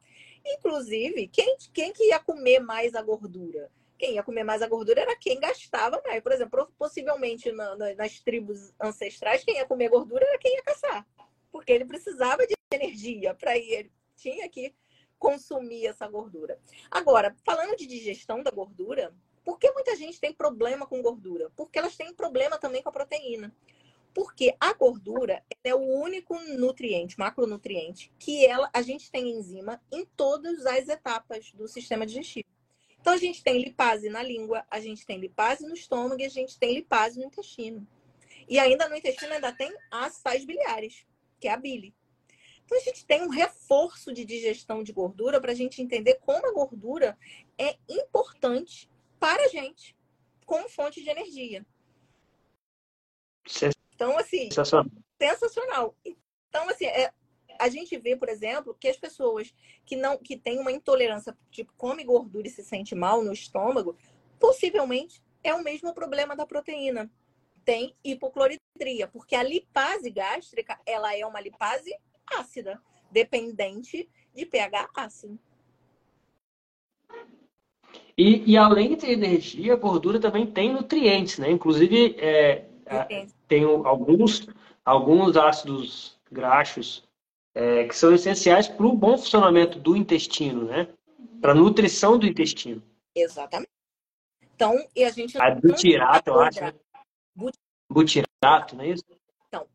S2: Inclusive, quem, quem que ia comer mais a gordura? quem ia comer mais a gordura era quem gastava mais. Por exemplo, possivelmente na, na, nas tribos ancestrais, quem ia comer gordura era quem ia caçar. Porque ele precisava de energia para ir, ele tinha que consumir essa gordura. Agora, falando de digestão da gordura, por que muita gente tem problema com gordura? Porque elas têm problema também com a proteína. Porque a gordura é o único nutriente, macronutriente, que ela, a gente tem enzima em todas as etapas do sistema digestivo. Então, a gente tem lipase na língua, a gente tem lipase no estômago e a gente tem lipase no intestino. E ainda no intestino ainda tem as sais biliares, que é a bile. Então, a gente tem um reforço de digestão de gordura para a gente entender como a gordura é importante para a gente como fonte de energia. Então, assim, sensacional. sensacional. Então, assim, é, a gente vê, por exemplo, que as pessoas que não que têm uma intolerância, tipo, come gordura e se sente mal no estômago, possivelmente é o mesmo problema da proteína. Tem hipocloridria, porque a lipase gástrica, ela é uma lipase ácida, dependente de pH ácido.
S1: E, e além de energia, a gordura também tem nutrientes, né? Inclusive, é, tem alguns, alguns ácidos graxos é, que são essenciais para o bom funcionamento do intestino, né? Para a nutrição do intestino.
S2: Exatamente. Então, e a gente.
S1: A butirato, eu acho. Né? Butirato, não é isso?
S2: Então,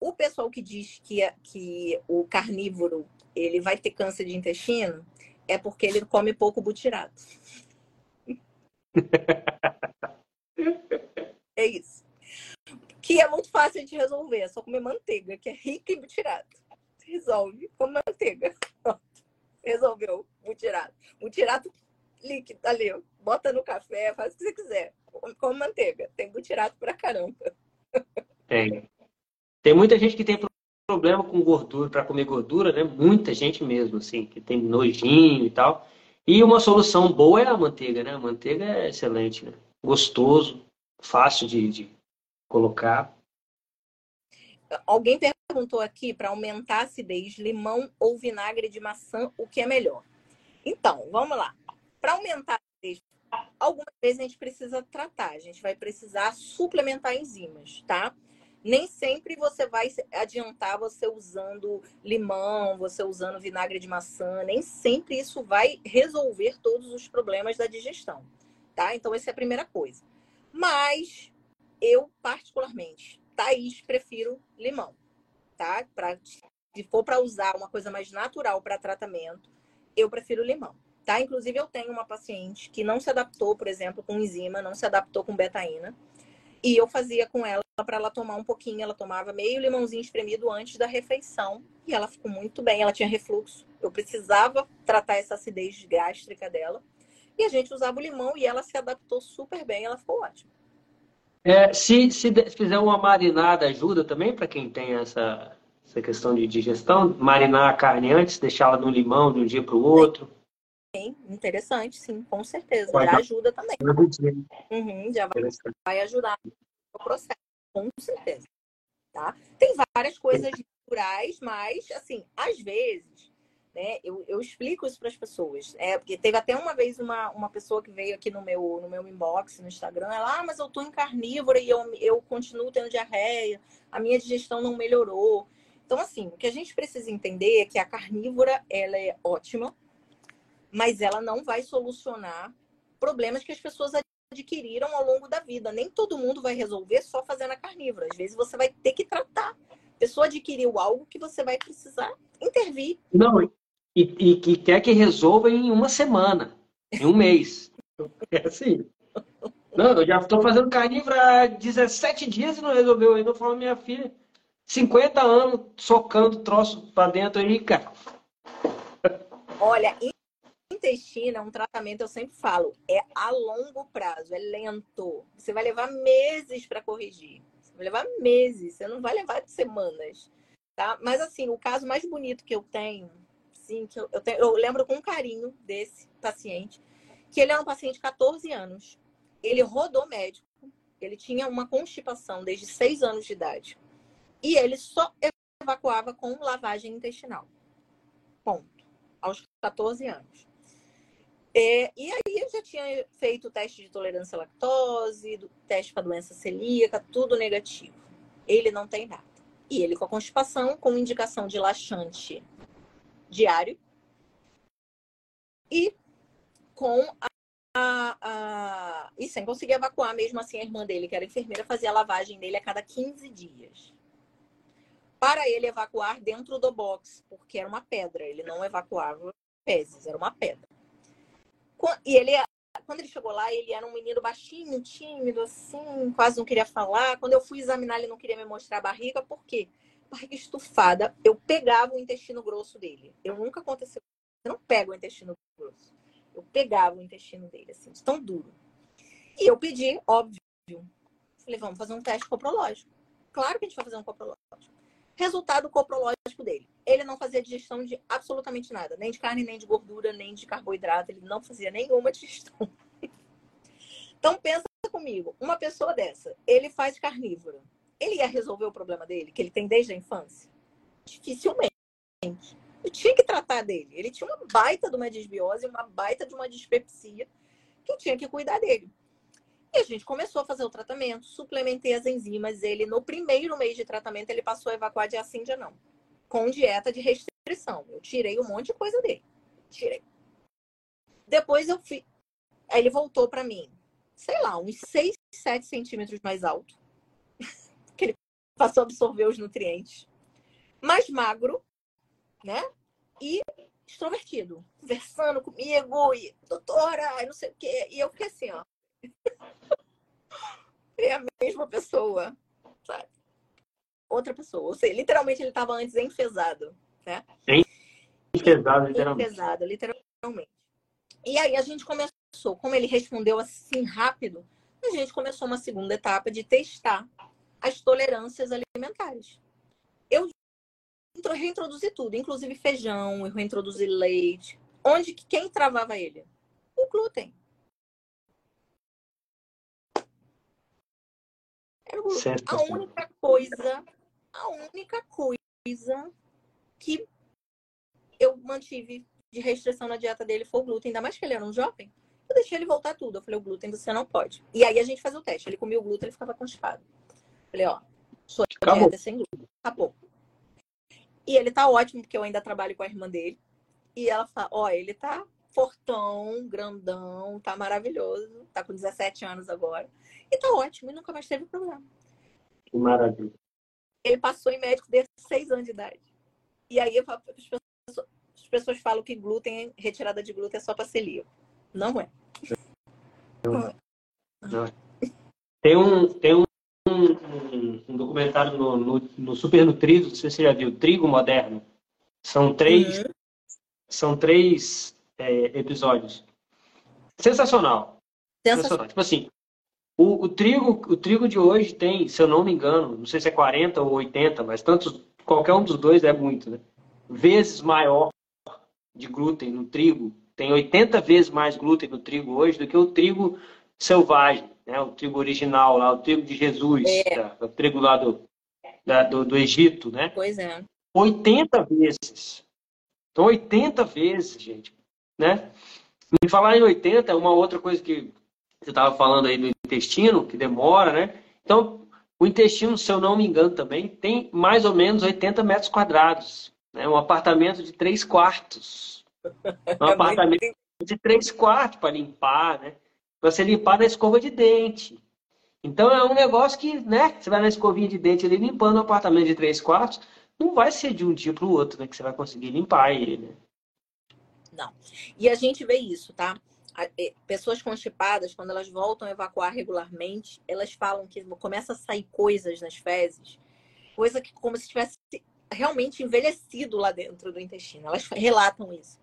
S2: o pessoal que diz que, é, que o carnívoro ele vai ter câncer de intestino, é porque ele come pouco butirato. é isso. Que é muito fácil de resolver, é só comer manteiga, que é rica em butirato. Resolve, come manteiga. Resolveu, butirato. Butirato líquido ali, bota no café, faz o que você quiser. Come manteiga. Tem butirato pra caramba.
S1: Tem. Tem muita gente que tem problema com gordura, para comer gordura, né? Muita gente mesmo, assim, que tem nojinho e tal. E uma solução boa é a manteiga, né? A manteiga é excelente, né? Gostoso, fácil de, de colocar.
S2: Alguém perguntou aqui para aumentar a acidez, limão ou vinagre de maçã, o que é melhor? Então, vamos lá. Para aumentar a acidez, algumas vezes a gente precisa tratar, a gente vai precisar suplementar enzimas, tá? nem sempre você vai adiantar você usando limão, você usando vinagre de maçã, nem sempre isso vai resolver todos os problemas da digestão, tá? Então essa é a primeira coisa. Mas eu particularmente, Thaís, prefiro limão, tá? Pra, se for para usar uma coisa mais natural para tratamento, eu prefiro limão. Tá? Inclusive, eu tenho uma paciente que não se adaptou, por exemplo, com enzima, não se adaptou com betaína. E eu fazia com ela para ela tomar um pouquinho. Ela tomava meio limãozinho espremido antes da refeição e ela ficou muito bem. Ela tinha refluxo. Eu precisava tratar essa acidez gástrica dela. E a gente usava o limão e ela se adaptou super bem. Ela ficou ótima.
S1: É, se, se fizer uma marinada, ajuda também para quem tem essa, essa questão de digestão? Marinar a carne antes, deixá-la no limão de um dia para o outro?
S2: Sim, interessante, sim, com certeza. já ajuda também. Uhum, já vai, vai ajudar no processo com certeza. Tá? Tem várias coisas naturais, mas, assim, às vezes, né, eu, eu explico isso para as pessoas. É, porque teve até uma vez uma, uma pessoa que veio aqui no meu, no meu inbox, no Instagram, ela, ah, mas eu tô em carnívora e eu, eu continuo tendo diarreia, a minha digestão não melhorou. Então, assim, o que a gente precisa entender é que a carnívora, ela é ótima, mas ela não vai solucionar problemas que as pessoas adquiriram ao longo da vida. Nem todo mundo vai resolver só fazendo a carnívora. Às vezes você vai ter que tratar. A pessoa adquiriu algo que você vai precisar intervir.
S1: Não, e, e que quer que resolva em uma semana, em um mês. É assim. Não, eu já estou fazendo carnívora há 17 dias e não resolveu ainda. Eu falo, minha filha, 50 anos socando troço para dentro aí, cara.
S2: Olha, intestino é um tratamento, eu sempre falo, é a longo prazo, é lento. Você vai levar meses para corrigir. Você vai levar meses, você não vai levar semanas. Tá? Mas assim, o caso mais bonito que eu tenho, sim, que eu, eu, tenho, eu lembro com carinho desse paciente, que ele é um paciente de 14 anos. Ele rodou médico, ele tinha uma constipação desde 6 anos de idade. E ele só evacuava com lavagem intestinal. Ponto. Aos 14 anos. E aí eu já tinha feito o teste de tolerância à lactose, teste para doença celíaca, tudo negativo. Ele não tem nada. E ele com a constipação, com indicação de laxante diário e com a, a, a, e sem conseguir evacuar, mesmo assim a irmã dele, que era enfermeira, fazia a lavagem dele a cada 15 dias. Para ele evacuar dentro do box, porque era uma pedra, ele não evacuava fezes, era uma pedra. E ele, quando ele chegou lá, ele era um menino baixinho, tímido, assim, quase não queria falar. Quando eu fui examinar, ele não queria me mostrar a barriga, por quê? Barriga estufada, eu pegava o intestino grosso dele. Eu nunca aconteceu. Eu não pego o intestino grosso. Eu pegava o intestino dele, assim, tão duro. E eu pedi, óbvio. Falei, vamos fazer um teste coprológico. Claro que a gente vai fazer um coprológico. Resultado coprológico dele. Ele não fazia digestão de absolutamente nada, nem de carne, nem de gordura, nem de carboidrato. Ele não fazia nenhuma digestão. Então pensa comigo, uma pessoa dessa, ele faz carnívora. Ele ia resolver o problema dele, que ele tem desde a infância? Dificilmente. Eu tinha que tratar dele. Ele tinha uma baita de uma desbiose, uma baita de uma dispepsia, que eu tinha que cuidar dele. E a gente começou a fazer o tratamento, suplementei as enzimas. Ele, no primeiro mês de tratamento, ele passou a evacuar de assim dia não. Com dieta de restrição. Eu tirei um monte de coisa dele. Tirei. Depois eu fui. Aí ele voltou para mim, sei lá, uns 6, 7 centímetros mais alto. Passou a absorver os nutrientes. Mais magro, né? E extrovertido, conversando comigo, e doutora, não sei o quê. E eu fiquei assim, ó. é a mesma pessoa, sabe? Outra pessoa. Ou seja, literalmente ele estava antes enfesado, né?
S1: Enfesado, literalmente.
S2: Enfesado, literalmente. E aí a gente começou, como ele respondeu assim rápido, a gente começou uma segunda etapa de testar as tolerâncias alimentares. Eu reintroduzi tudo, inclusive feijão, eu reintroduzi leite. Onde que quem travava ele? O glúten. Era o glúten. A única coisa, a única coisa que eu mantive de restrição na dieta dele foi o glúten, ainda mais que ele era um jovem. Eu deixei ele voltar tudo. Eu falei, o glúten você não pode. E aí a gente fazia o teste. Ele comia o glúten, ele ficava constipado. Falei, ó, sua
S1: Acabou. é
S2: sem glúten. Acabou. E ele tá ótimo, porque eu ainda trabalho com a irmã dele. E ela fala, ó, ele tá fortão, grandão, tá maravilhoso. Tá com 17 anos agora. E tá ótimo, e nunca mais teve problema.
S1: Que maravilha.
S2: Ele passou em médico desde 6 anos de idade. E aí as pessoas, as pessoas falam que glúten, retirada de glúten é só pra celíaco. Não é.
S1: Não. Não. Tem um, tem um, um, um documentário no, no, no, Super Nutrido, não sei se você já viu, Trigo Moderno. São três, uhum. são três é, episódios. Sensacional. Sensacional. Tipo assim, o, o, trigo, o trigo de hoje tem, se eu não me engano, não sei se é 40 ou 80, mas tantos, qualquer um dos dois é muito, né? Vezes maior de glúten no trigo tem 80 vezes mais glúten no trigo hoje do que o trigo selvagem, né? o trigo original lá, o trigo de Jesus, é. tá? o trigo lá do, da, do, do, Egito, né?
S2: Pois é.
S1: 80 vezes. Então, 80 vezes, gente, né? Me falar em 80 é uma outra coisa que você estava falando aí do intestino, que demora, né? Então, o intestino, se eu não me engano também, tem mais ou menos 80 metros quadrados. Né? Um apartamento de três quartos. Um apartamento de três quartos para limpar, né? Para você limpar na escova de dente. Então é um negócio que, né? Você vai na escovinha de dente ali limpando um apartamento de três quartos, não vai ser de um dia para o outro, né? Que você vai conseguir limpar ele, né?
S2: Não. E a gente vê isso, tá? Pessoas constipadas, quando elas voltam a evacuar regularmente, elas falam que começa a sair coisas nas fezes, coisa que como se tivesse realmente envelhecido lá dentro do intestino. Elas relatam isso.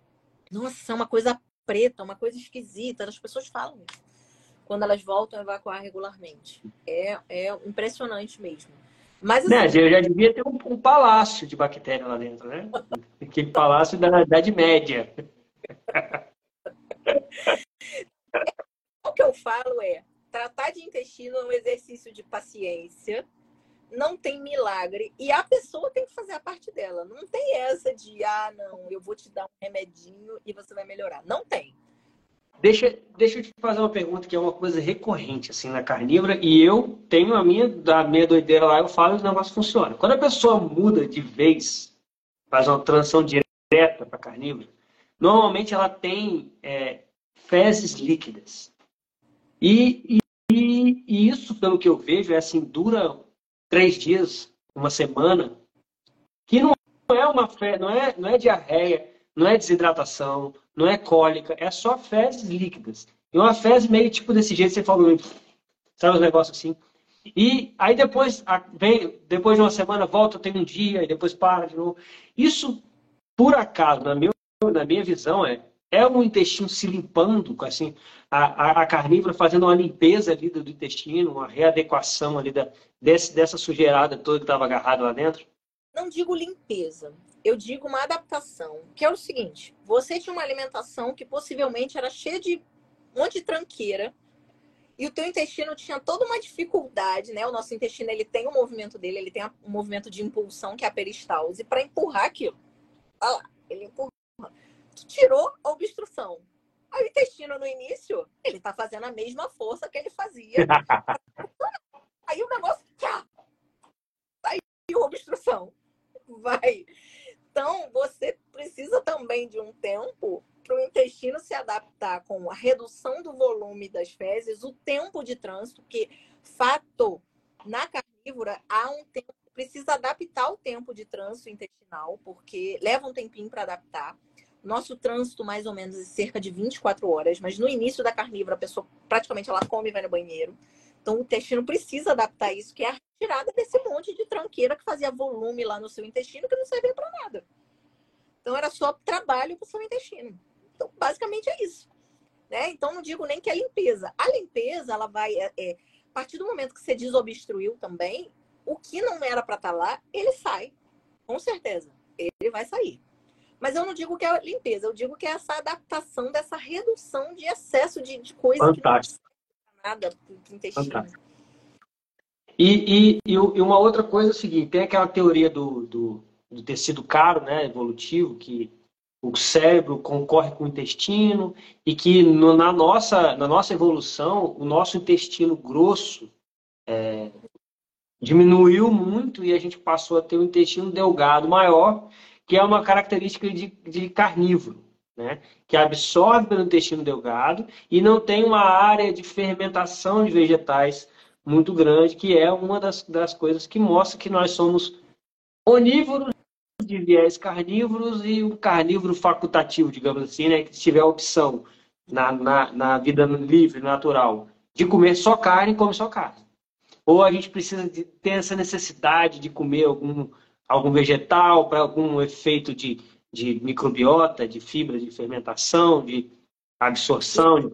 S2: Nossa, é uma coisa preta, uma coisa esquisita. As pessoas falam isso quando elas voltam a evacuar regularmente. É, é impressionante mesmo. Mas,
S1: assim, né, já devia ter um, um, palácio de bactéria lá dentro, né? Aquele palácio da Idade Média.
S2: o que eu falo é, tratar de intestino é um exercício de paciência, não tem milagre e a pessoa tem que fazer a parte dela. Não tem essa de, ah, não, eu vou te dar um remedinho e você vai melhorar. Não tem.
S1: Deixa, deixa eu te fazer uma pergunta que é uma coisa recorrente assim na carnívora e eu tenho a minha da minha doideira lá, eu falo e o negócio funciona. Quando a pessoa muda de vez, faz uma transição direta para carnívora, normalmente ela tem é, fezes líquidas. E, e, e, isso, pelo que eu vejo, é assim, dura três dias, uma semana, que não é uma fé, não é, não é diarreia, não é desidratação, não é cólica, é só fezes líquidas. E uma fezes meio tipo desse jeito, você falou, sabe os negócios assim. E aí depois, vem, depois de uma semana, volta, tem um dia, e depois para de novo. Isso, por acaso, na minha, na minha visão, é, é o intestino se limpando, assim, a, a, a carnívora fazendo uma limpeza ali do, do intestino, uma readequação ali da, desse, dessa sujeirada toda que estava agarrada lá dentro?
S2: Não digo limpeza, eu digo uma adaptação, que é o seguinte: você tinha uma alimentação que possivelmente era cheia de um monte de tranqueira, e o teu intestino tinha toda uma dificuldade, né? O nosso intestino ele tem o um movimento dele, ele tem um movimento de impulsão que é a peristalse para empurrar aquilo. Olha lá, ele empurra. Tu tirou a obstrução. Aí o intestino no início, ele tá fazendo a mesma força que ele fazia. Aí o negócio, tchá, saiu obstrução. Vai. Então, você precisa também de um tempo para o intestino se adaptar com a redução do volume das fezes, o tempo de trânsito, que fato na carnívora há um tempo, precisa adaptar o tempo de trânsito intestinal, porque leva um tempinho para adaptar Nosso trânsito, mais ou menos, é cerca de 24 horas, mas no início da carnívora, a pessoa praticamente ela come e vai no banheiro. Então, o intestino precisa adaptar isso, que é a retirada desse monte de tranqueira que fazia volume lá no seu intestino, que não servia para nada. Então, era só trabalho para o seu intestino. Então, basicamente é isso. Né? Então, não digo nem que é limpeza. A limpeza, ela vai. É, é, a partir do momento que você desobstruiu também, o que não era para estar tá lá, ele sai. Com certeza. Ele vai sair. Mas eu não digo que é limpeza, eu digo que é essa adaptação dessa redução de excesso de, de coisa
S1: Fantástico.
S2: que não nada para o intestino. Fantástico.
S1: E, e, e, uma outra coisa é o seguinte, tem aquela teoria do, do, do tecido caro, né, evolutivo, que o cérebro concorre com o intestino e que no, na, nossa, na nossa evolução, o nosso intestino grosso é, diminuiu muito e a gente passou a ter um intestino delgado maior, que é uma característica de, de carnívoro, né? que absorve pelo intestino delgado e não tem uma área de fermentação de vegetais muito grande, que é uma das, das coisas que mostra que nós somos onívoros de viés carnívoros e um carnívoro facultativo, digamos assim, né? que tiver a opção na, na, na vida livre, natural, de comer só carne, come só carne. Ou a gente precisa de ter essa necessidade de comer algum, algum vegetal para algum efeito de, de microbiota, de fibra de fermentação, de absorção, de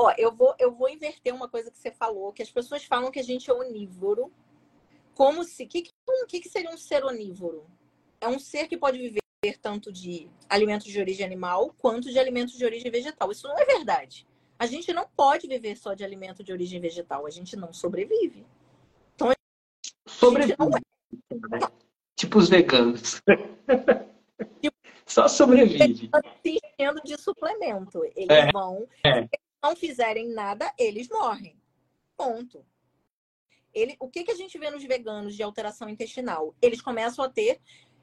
S2: Ó, eu vou, eu vou inverter uma coisa que você falou, que as pessoas falam que a gente é onívoro, como se. O que, que, que seria um ser onívoro? É um ser que pode viver tanto de alimentos de origem animal quanto de alimentos de origem vegetal. Isso não é verdade. A gente não pode viver só de alimento de origem vegetal, a gente não sobrevive. Então,
S1: sobrevive. É. Tipo os veganos. Tipo, só sobrevive.
S2: Se enchendo de suplemento. Eles é. vão. É. Não fizerem nada, eles morrem. Ponto. Ele, o que, que a gente vê nos veganos de alteração intestinal? Eles começam a ter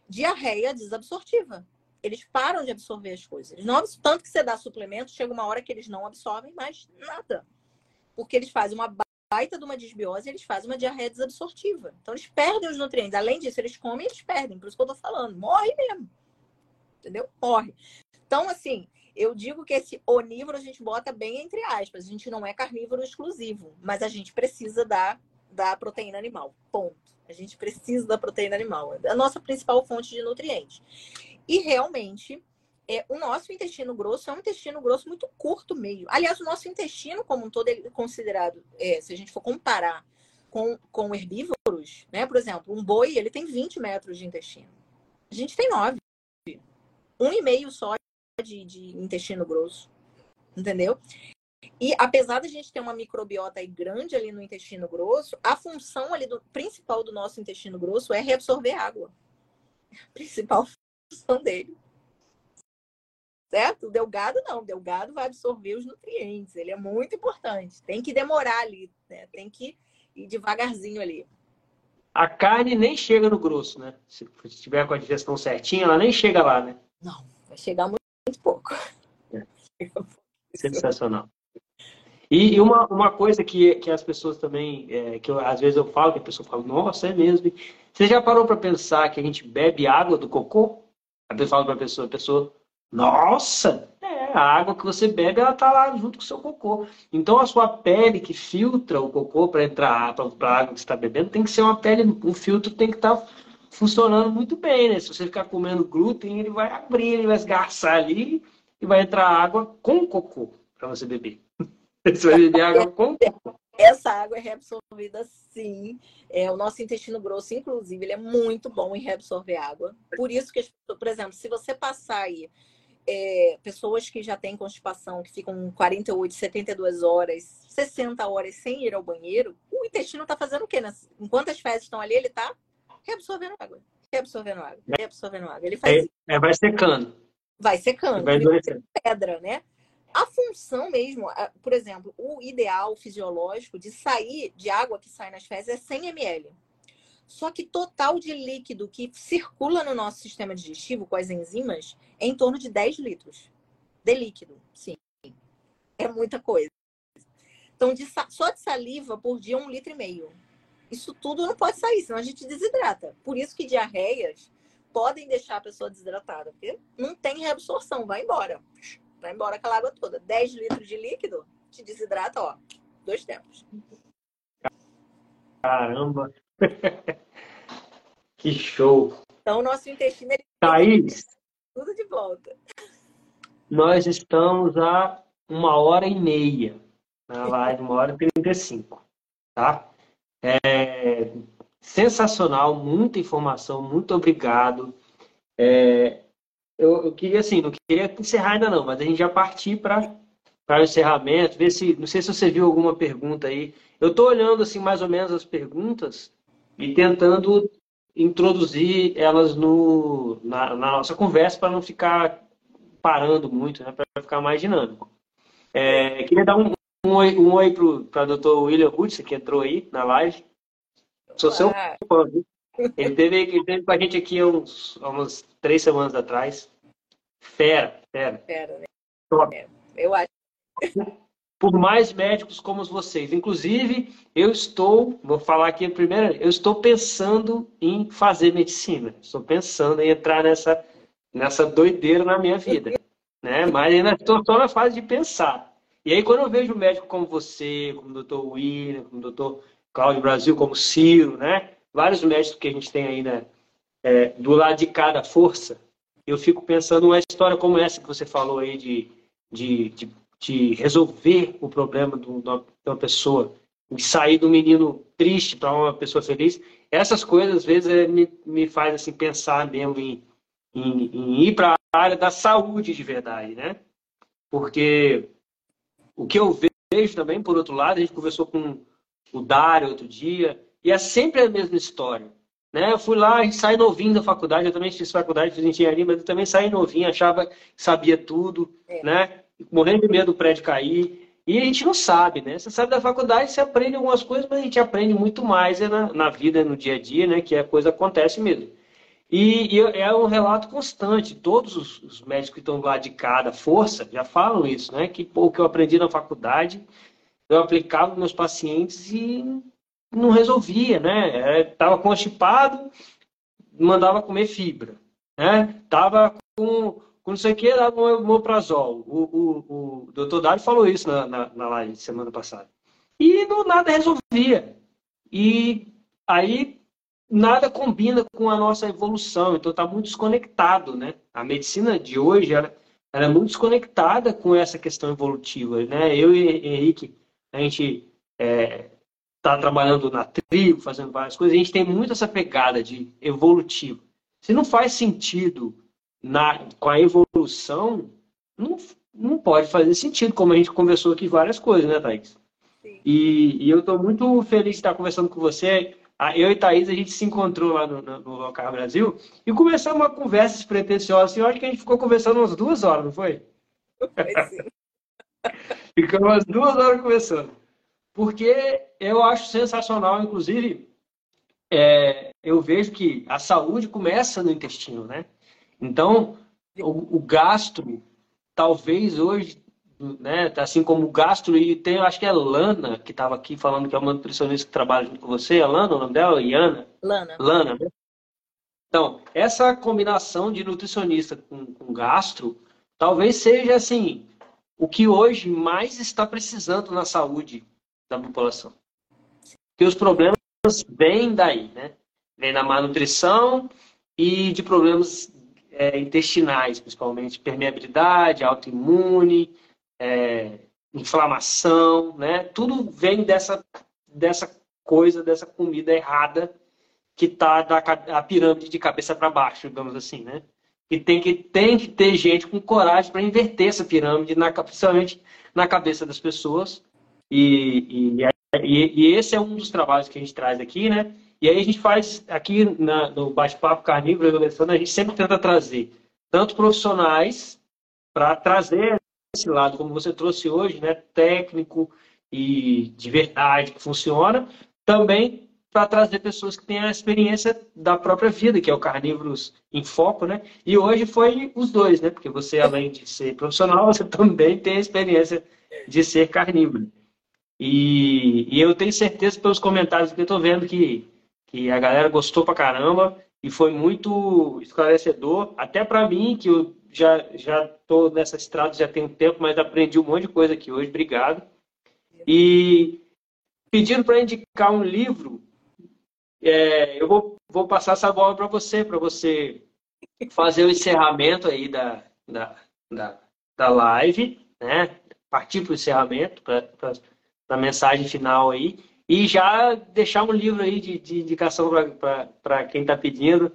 S2: diarreia desabsortiva. Eles param de absorver as coisas. Não, tanto que você dá suplemento, chega uma hora que eles não absorvem mais nada. Porque eles fazem uma baita de uma desbiose, eles fazem uma diarreia desabsortiva. Então eles perdem os nutrientes. Além disso, eles comem e eles perdem. Por isso que eu tô falando. Morre mesmo. Entendeu? Morre. Então, assim, eu digo que esse onívoro a gente bota bem entre aspas. A gente não é carnívoro exclusivo, mas a gente precisa da, da proteína animal. Ponto. A gente precisa da proteína animal. É a nossa principal fonte de nutrientes. E realmente, é, o nosso intestino grosso é um intestino grosso muito curto meio. Aliás, o nosso intestino como um todo é considerado, é, se a gente for comparar com, com herbívoros, né? Por exemplo, um boi, ele tem 20 metros de intestino. A gente tem 9. Um e meio só de, de intestino grosso. Entendeu? E apesar da gente ter uma microbiota grande ali no intestino grosso, a função ali do principal do nosso intestino grosso é reabsorver água. A principal função dele. Certo? O delgado não, o delgado vai absorver os nutrientes, ele é muito importante. Tem que demorar ali, né? Tem que ir devagarzinho ali.
S1: A carne nem chega no grosso, né? Se tiver com a digestão certinha, ela nem chega lá, né?
S2: Não, vai chegar muito, muito pouco. É.
S1: Sensacional. E, uma, uma coisa que, que as pessoas também, é, que eu, às vezes eu falo, que a pessoa fala, nossa, é mesmo. Você já parou para pensar que a gente bebe água do cocô? A pessoa fala para a pessoa, a pessoa, nossa, é, a água que você bebe, ela tá lá junto com o seu cocô. Então a sua pele que filtra o cocô para entrar para a água que você está bebendo, tem que ser uma pele, um filtro tem que estar tá funcionando muito bem, né? Se você ficar comendo glúten, ele vai abrir, ele vai esgarçar ali e vai entrar água com cocô para você beber. Você vai beber água com cocô.
S2: Essa água é reabsorvida sim. É, o nosso intestino grosso, inclusive, ele é muito bom em reabsorver água. Por isso que, por exemplo, se você passar aí é, pessoas que já têm constipação, que ficam 48, 72 horas, 60 horas sem ir ao banheiro, o intestino está fazendo o quê? Enquanto as fezes estão ali, ele está reabsorvendo água. Reabsorvendo água. Reabsorvendo água. Ele faz...
S1: É, é vai secando.
S2: Vai secando. Vai vai pedra, né? A função mesmo, por exemplo, o ideal fisiológico de sair de água que sai nas fezes é 100 ml. Só que total de líquido que circula no nosso sistema digestivo com as enzimas é em torno de 10 litros de líquido. Sim. É muita coisa. Então, de, só de saliva por dia, um litro e meio. Isso tudo não pode sair, senão a gente desidrata. Por isso que diarreias podem deixar a pessoa desidratada, porque não tem reabsorção, vai embora. Vai embora aquela água toda. 10 litros de líquido te desidrata, ó, dois tempos.
S1: Caramba! que show!
S2: Então, o nosso intestino ele
S1: Thaís,
S2: tudo de volta.
S1: Nós estamos a uma hora e meia na live, uma hora e trinta e cinco, tá? É sensacional, muita informação, muito obrigado. É, eu, eu, queria assim, não queria encerrar ainda não, mas a gente já partir para para o encerramento, ver se, não sei se você viu alguma pergunta aí. Eu estou olhando assim mais ou menos as perguntas e tentando introduzir elas no, na, na nossa conversa para não ficar parando muito, né, para ficar mais dinâmico. É, queria dar um, um oi, um oi para o Dr. William Hudson, que entrou aí na live. Sou seu fã. Ele teve, ele teve com a gente aqui uns, umas três semanas atrás. Fera, fera.
S2: Fera, né? Top. É, eu acho.
S1: Por mais médicos como vocês. Inclusive, eu estou, vou falar aqui primeiro, eu estou pensando em fazer medicina. Estou pensando em entrar nessa, nessa doideira na minha vida. Né? Mas ainda estou só na fase de pensar. E aí, quando eu vejo médico como você, como o Dr. William, como o Dr. Cláudio Brasil, como Ciro, né? Vários médicos que a gente tem aí né? É, do lado de cada força, eu fico pensando uma história como essa que você falou aí de, de, de, de resolver o problema de uma pessoa, de sair do menino triste para uma pessoa feliz. Essas coisas, às vezes, é, me, me faz assim, pensar mesmo em, em, em ir para a área da saúde de verdade, né? Porque o que eu vejo também, por outro lado, a gente conversou com o Dário outro dia, e é sempre a mesma história. Né? Eu fui lá, a gente sai novinho da faculdade, eu também fiz faculdade, fiz engenharia, mas eu também saí novinho, achava que sabia tudo, é. né? Morrendo de medo do prédio cair. E a gente não sabe, né? Você sabe da faculdade, você aprende algumas coisas, mas a gente aprende muito mais é na, na vida, no dia a dia, né? Que a coisa acontece mesmo. E, e é um relato constante. Todos os, os, médicos que estão lá de cada força já falam isso, né? Que pô, o que eu aprendi na faculdade, eu aplicava nos meus pacientes e não resolvia, né? Estava é, constipado, mandava comer fibra, né? Tava com, com não sei o que, dava um omeprazol. O, o, o doutor Dário falou isso na, na, na live semana passada. E não, nada resolvia. E aí nada combina com a nossa evolução, então está muito desconectado, né? A medicina de hoje, ela, ela, é muito desconectada com essa questão evolutiva, né? Eu e Henrique, a gente é, está trabalhando na tribo, fazendo várias coisas, a gente tem muito essa pegada de evolutivo. Se não faz sentido na, com a evolução, não, não pode fazer sentido, como a gente conversou aqui várias coisas, né, Thaís? E, e, eu estou muito feliz de estar conversando com você. Eu e Thaís, a gente se encontrou lá no, no, no Local Brasil e começamos uma conversa despretensiosa. Assim, eu acho que a gente ficou conversando umas duas horas, não foi? Foi Ficamos umas duas horas conversando porque eu acho sensacional, inclusive, é, eu vejo que a saúde começa no intestino, né? Então, o, o gastro, talvez hoje, né, assim como o gastro, e tem, acho que é Lana, que estava aqui falando que é uma nutricionista que trabalha junto com você, é Lana o nome dela? Iana?
S2: Lana.
S1: Lana, né? Então, essa combinação de nutricionista com, com gastro, talvez seja, assim, o que hoje mais está precisando na saúde da população. Porque os problemas vêm daí, né? Vem da má nutrição e de problemas é, intestinais, principalmente permeabilidade, autoimune, é, inflamação, né? Tudo vem dessa, dessa coisa, dessa comida errada que está da a pirâmide de cabeça para baixo, digamos assim, né? E tem que, tem que ter gente com coragem para inverter essa pirâmide, na, principalmente na cabeça das pessoas, e, e, e, esse é um dos trabalhos que a gente traz aqui, né? E aí a gente faz aqui na, no bate-papo carnívoro a gente sempre tenta trazer tanto profissionais para trazer esse lado, como você trouxe hoje, né? Técnico e de verdade que funciona, também para trazer pessoas que têm a experiência da própria vida, que é o Carnívoros em Foco, né? E hoje foi os dois, né? Porque você, além de ser profissional, você também tem a experiência de ser carnívoro. E, e eu tenho certeza pelos comentários que eu estou vendo que, que a galera gostou pra caramba. e foi muito esclarecedor, até para mim, que eu já já estou nessa estrada já tem um tempo, mas aprendi um monte de coisa aqui hoje. Obrigado. E pedindo para indicar um livro, é, eu vou, vou passar essa bola para você, para você fazer o encerramento aí da, da, da, da live, né? Partir para o encerramento, para a mensagem final aí. E já deixar um livro aí de, de indicação para quem está pedindo.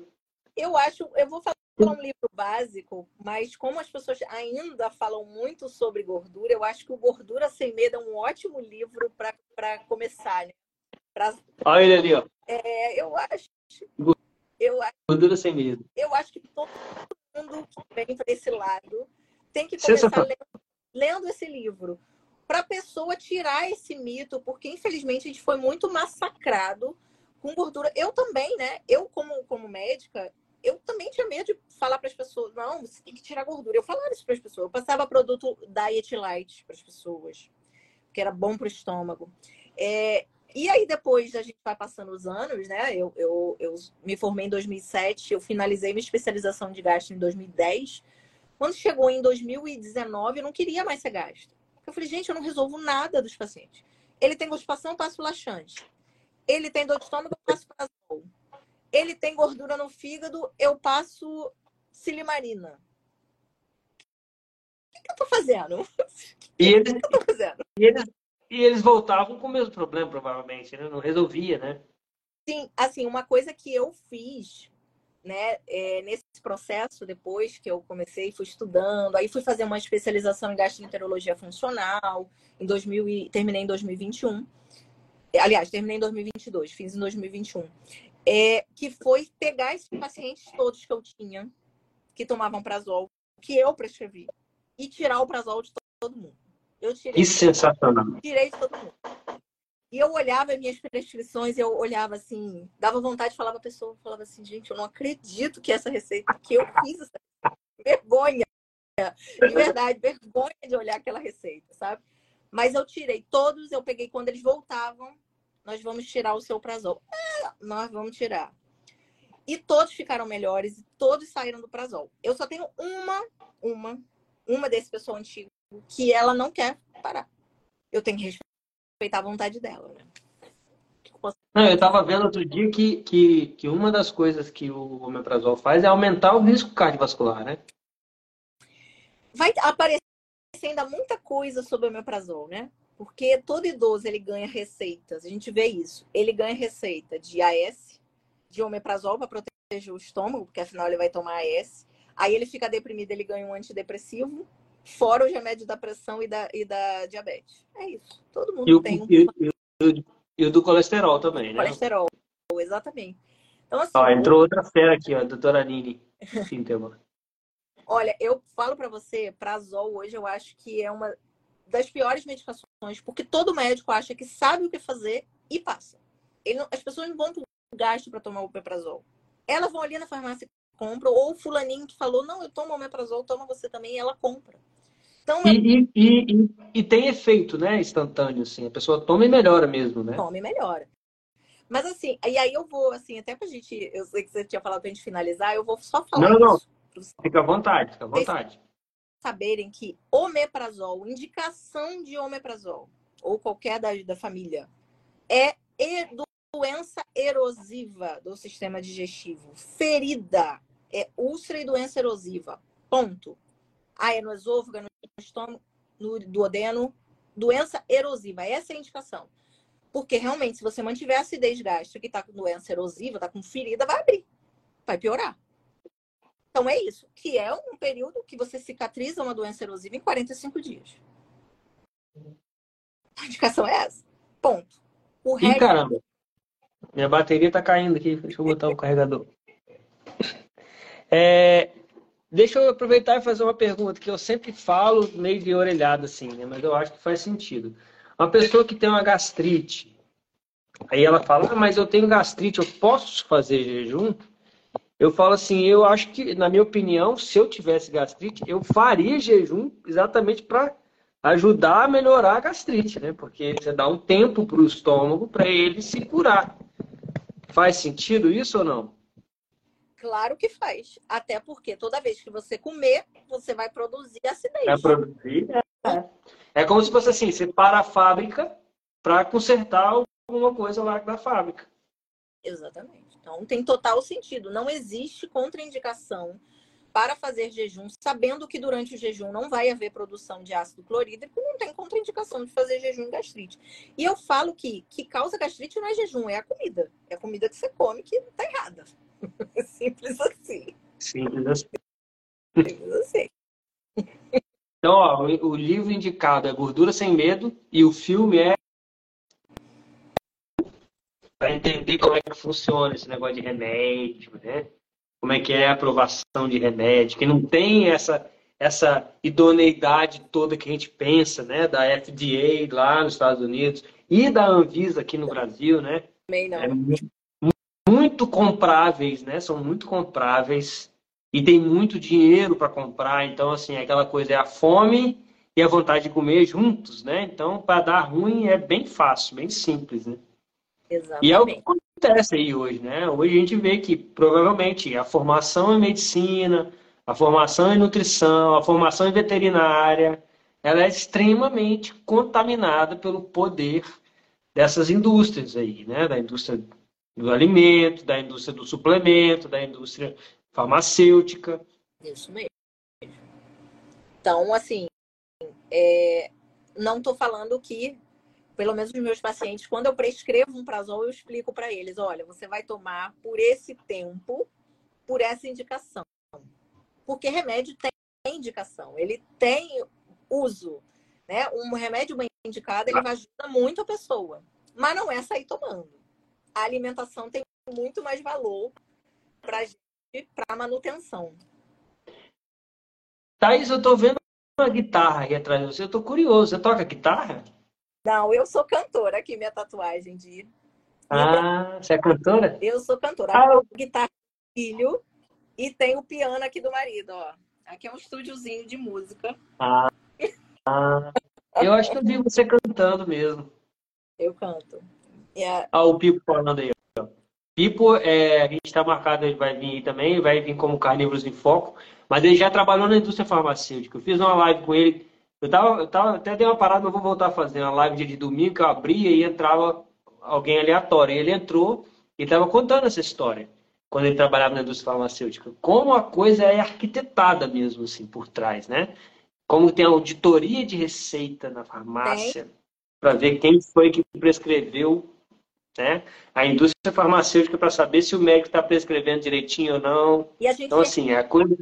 S2: Eu acho, eu vou falar um livro básico, mas como as pessoas ainda falam muito sobre gordura, eu acho que o Gordura Sem Medo é um ótimo livro para começar, né?
S1: Pra... Olha ele ali, ó.
S2: É, eu acho. Eu acho,
S1: gordura Sem Medo.
S2: Eu acho que todo mundo que vem para esse lado tem que começar lendo, lendo esse livro para a pessoa tirar esse mito, porque infelizmente a gente foi muito massacrado com gordura. Eu também, né? Eu, como, como médica, eu também tinha medo de falar para as pessoas, não, você tem que tirar gordura. Eu falava isso para as pessoas. Eu passava produto Diet Light para as pessoas, que era bom para o estômago. É, e aí, depois a gente vai passando os anos, né? Eu, eu, eu me formei em 2007, eu finalizei minha especialização de gastro em 2010. Quando chegou em 2019, eu não queria mais ser gastro. Eu falei, gente, eu não resolvo nada dos pacientes. Ele tem constipação, eu passo laxante. Ele tem dor de estômago, eu passo prazol. Ele tem gordura no fígado, eu passo silimarina. O que, que eu tô fazendo?
S1: E eles, que eu fazendo? E eles, e eles voltavam com o mesmo problema, provavelmente, né? Não resolvia, né?
S2: Sim, assim, uma coisa que eu fiz, né, é, nesse processo, depois que eu comecei, fui estudando, aí fui fazer uma especialização em gastroenterologia funcional, em 2000 e, terminei em 2021. Aliás, terminei em 2022, fiz em 2021 é, que foi pegar esses pacientes todos que eu tinha, que tomavam prazol, que eu prescrevi, e tirar o prazol de todo mundo. Eu tirei.
S1: Que sensacional.
S2: Tirei de todo mundo. E eu olhava minhas prescrições, eu olhava assim, dava vontade de falar a pessoa, falava assim, gente, eu não acredito que essa receita que eu fiz, essa vergonha, de verdade, vergonha de olhar aquela receita, sabe? Mas eu tirei todos, eu peguei quando eles voltavam, nós vamos tirar o seu prazol. É, nós vamos tirar. E todos ficaram melhores e todos saíram do prazol. Eu só tenho uma, uma, uma desse pessoal antigo que ela não quer parar. Eu tenho que respeitar a vontade dela, né?
S1: Não, eu estava vendo outro dia que, que, que uma das coisas que o omeprazol faz é aumentar o risco cardiovascular, né?
S2: Vai aparecer ainda muita coisa sobre o omeprazol, né? Porque todo idoso ele ganha receitas, a gente vê isso. Ele ganha receita de AS, de omeprazol para proteger o estômago, porque afinal ele vai tomar AS. Aí ele fica deprimido, ele ganha um antidepressivo, fora os remédios da pressão e da, e da diabetes. É isso. Todo mundo
S1: e
S2: tem
S1: um. E, o do colesterol também, né?
S2: Colesterol, exatamente.
S1: Então, assim, ó, entrou o... outra fera aqui, ó, doutora Nini.
S2: Olha, eu falo para você, prazol hoje eu acho que é uma das piores medicações, porque todo médico acha que sabe o que fazer e passa. Não, as pessoas não vão pro gasto para tomar o omeprazol. Elas vão ali na farmácia e compram, ou o fulaninho que falou, não, eu tomo omeprazol, toma você também, e ela compra.
S1: Então, e, e, e, e, tem efeito, né? Instantâneo, assim. A pessoa toma e melhora mesmo, né?
S2: Toma e melhora. Mas assim, e aí eu vou, assim, até pra gente. Eu sei que você tinha falado pra gente finalizar, eu vou só falar.
S1: Não, não. Fica à vontade, fica à vontade
S2: saberem que omeprazol, indicação de omeprazol, ou qualquer da, da família, é doença erosiva do sistema digestivo. Ferida é úlcera e doença erosiva. Ponto. Ah, é no esôfago, no estômago, no duodeno. Doença erosiva. Essa é a indicação. Porque realmente, se você mantiver acidez gástrica e está com doença erosiva, está com ferida, vai abrir. Vai piorar. Então é isso, que é um período que você cicatriza uma doença erosiva em 45 dias. A indicação é essa. Ponto.
S1: O resto... Ih, caramba. Minha bateria tá caindo aqui. Deixa eu botar o carregador. É, deixa eu aproveitar e fazer uma pergunta que eu sempre falo meio de orelhada assim, né? mas eu acho que faz sentido. Uma pessoa que tem uma gastrite, aí ela fala, ah, mas eu tenho gastrite, eu posso fazer jejum? Eu falo assim, eu acho que, na minha opinião, se eu tivesse gastrite, eu faria jejum exatamente para ajudar a melhorar a gastrite, né? Porque você dá um tempo para o estômago para ele se curar. Faz sentido isso ou não?
S2: Claro que faz. Até porque toda vez que você comer, você vai produzir acidez.
S1: Vai produzir, é. É como se fosse assim, você para a fábrica para consertar alguma coisa lá da fábrica.
S2: Exatamente. Então tem total sentido. Não existe contraindicação para fazer jejum, sabendo que durante o jejum não vai haver produção de ácido clorídrico, não tem contraindicação de fazer jejum em gastrite. E eu falo que que causa gastrite não é jejum, é a comida. É a comida que você come que está errada. Simples assim.
S1: Simples assim.
S2: Simples assim.
S1: Então, ó, o livro indicado é Gordura Sem Medo e o filme é para entender como é que funciona esse negócio de remédio, né? Como é que é a aprovação de remédio, que não tem essa essa idoneidade toda que a gente pensa, né, da FDA lá nos Estados Unidos e da Anvisa aqui no Brasil, né?
S2: Também não.
S1: É muito, muito compráveis, né? São muito compráveis e tem muito dinheiro para comprar. Então, assim, aquela coisa é a fome e a vontade de comer juntos, né? Então, para dar ruim é bem fácil, bem simples, né?
S2: Exatamente.
S1: E é o que acontece aí hoje, né? Hoje a gente vê que provavelmente a formação em medicina, a formação em nutrição, a formação em veterinária, ela é extremamente contaminada pelo poder dessas indústrias aí, né? Da indústria do alimento, da indústria do suplemento, da indústria farmacêutica.
S2: Isso mesmo. Então, assim, é, não estou falando que, pelo menos os meus pacientes, quando eu prescrevo um prazol, eu explico para eles: olha, você vai tomar por esse tempo, por essa indicação. Porque remédio tem indicação, ele tem uso. Né? Um remédio bem indicado, ele vai ajudar muito a pessoa, mas não é sair tomando. A alimentação tem muito mais valor para para manutenção.
S1: Thaís, eu tô vendo uma guitarra aqui atrás de você, eu tô curioso. Você toca guitarra?
S2: Não, eu sou cantora aqui, minha tatuagem de.
S1: Ah, você é cantora?
S2: Eu sou cantora. Ah, eu... Guitarra filho e tem o piano aqui do marido, ó. Aqui é um estúdiozinho de música.
S1: Ah, ah, eu acho que eu vi você cantando mesmo.
S2: Eu canto.
S1: Yeah. Ah, o Pipo falando aí. Pipo, é, a gente está marcado, ele vai vir aí também, vai vir como Carnívoros em Foco, mas ele já trabalhou na indústria farmacêutica. Eu fiz uma live com ele, eu, tava, eu tava, até dei uma parada, mas vou voltar a fazer uma live de domingo, que eu abria e entrava alguém aleatório. E ele entrou e estava contando essa história, quando ele trabalhava na indústria farmacêutica. Como a coisa é arquitetada mesmo, assim, por trás, né? Como tem auditoria de receita na farmácia, para ver quem foi que prescreveu né? A indústria farmacêutica para saber se o médico está prescrevendo direitinho ou não. então, assim, é a coisa.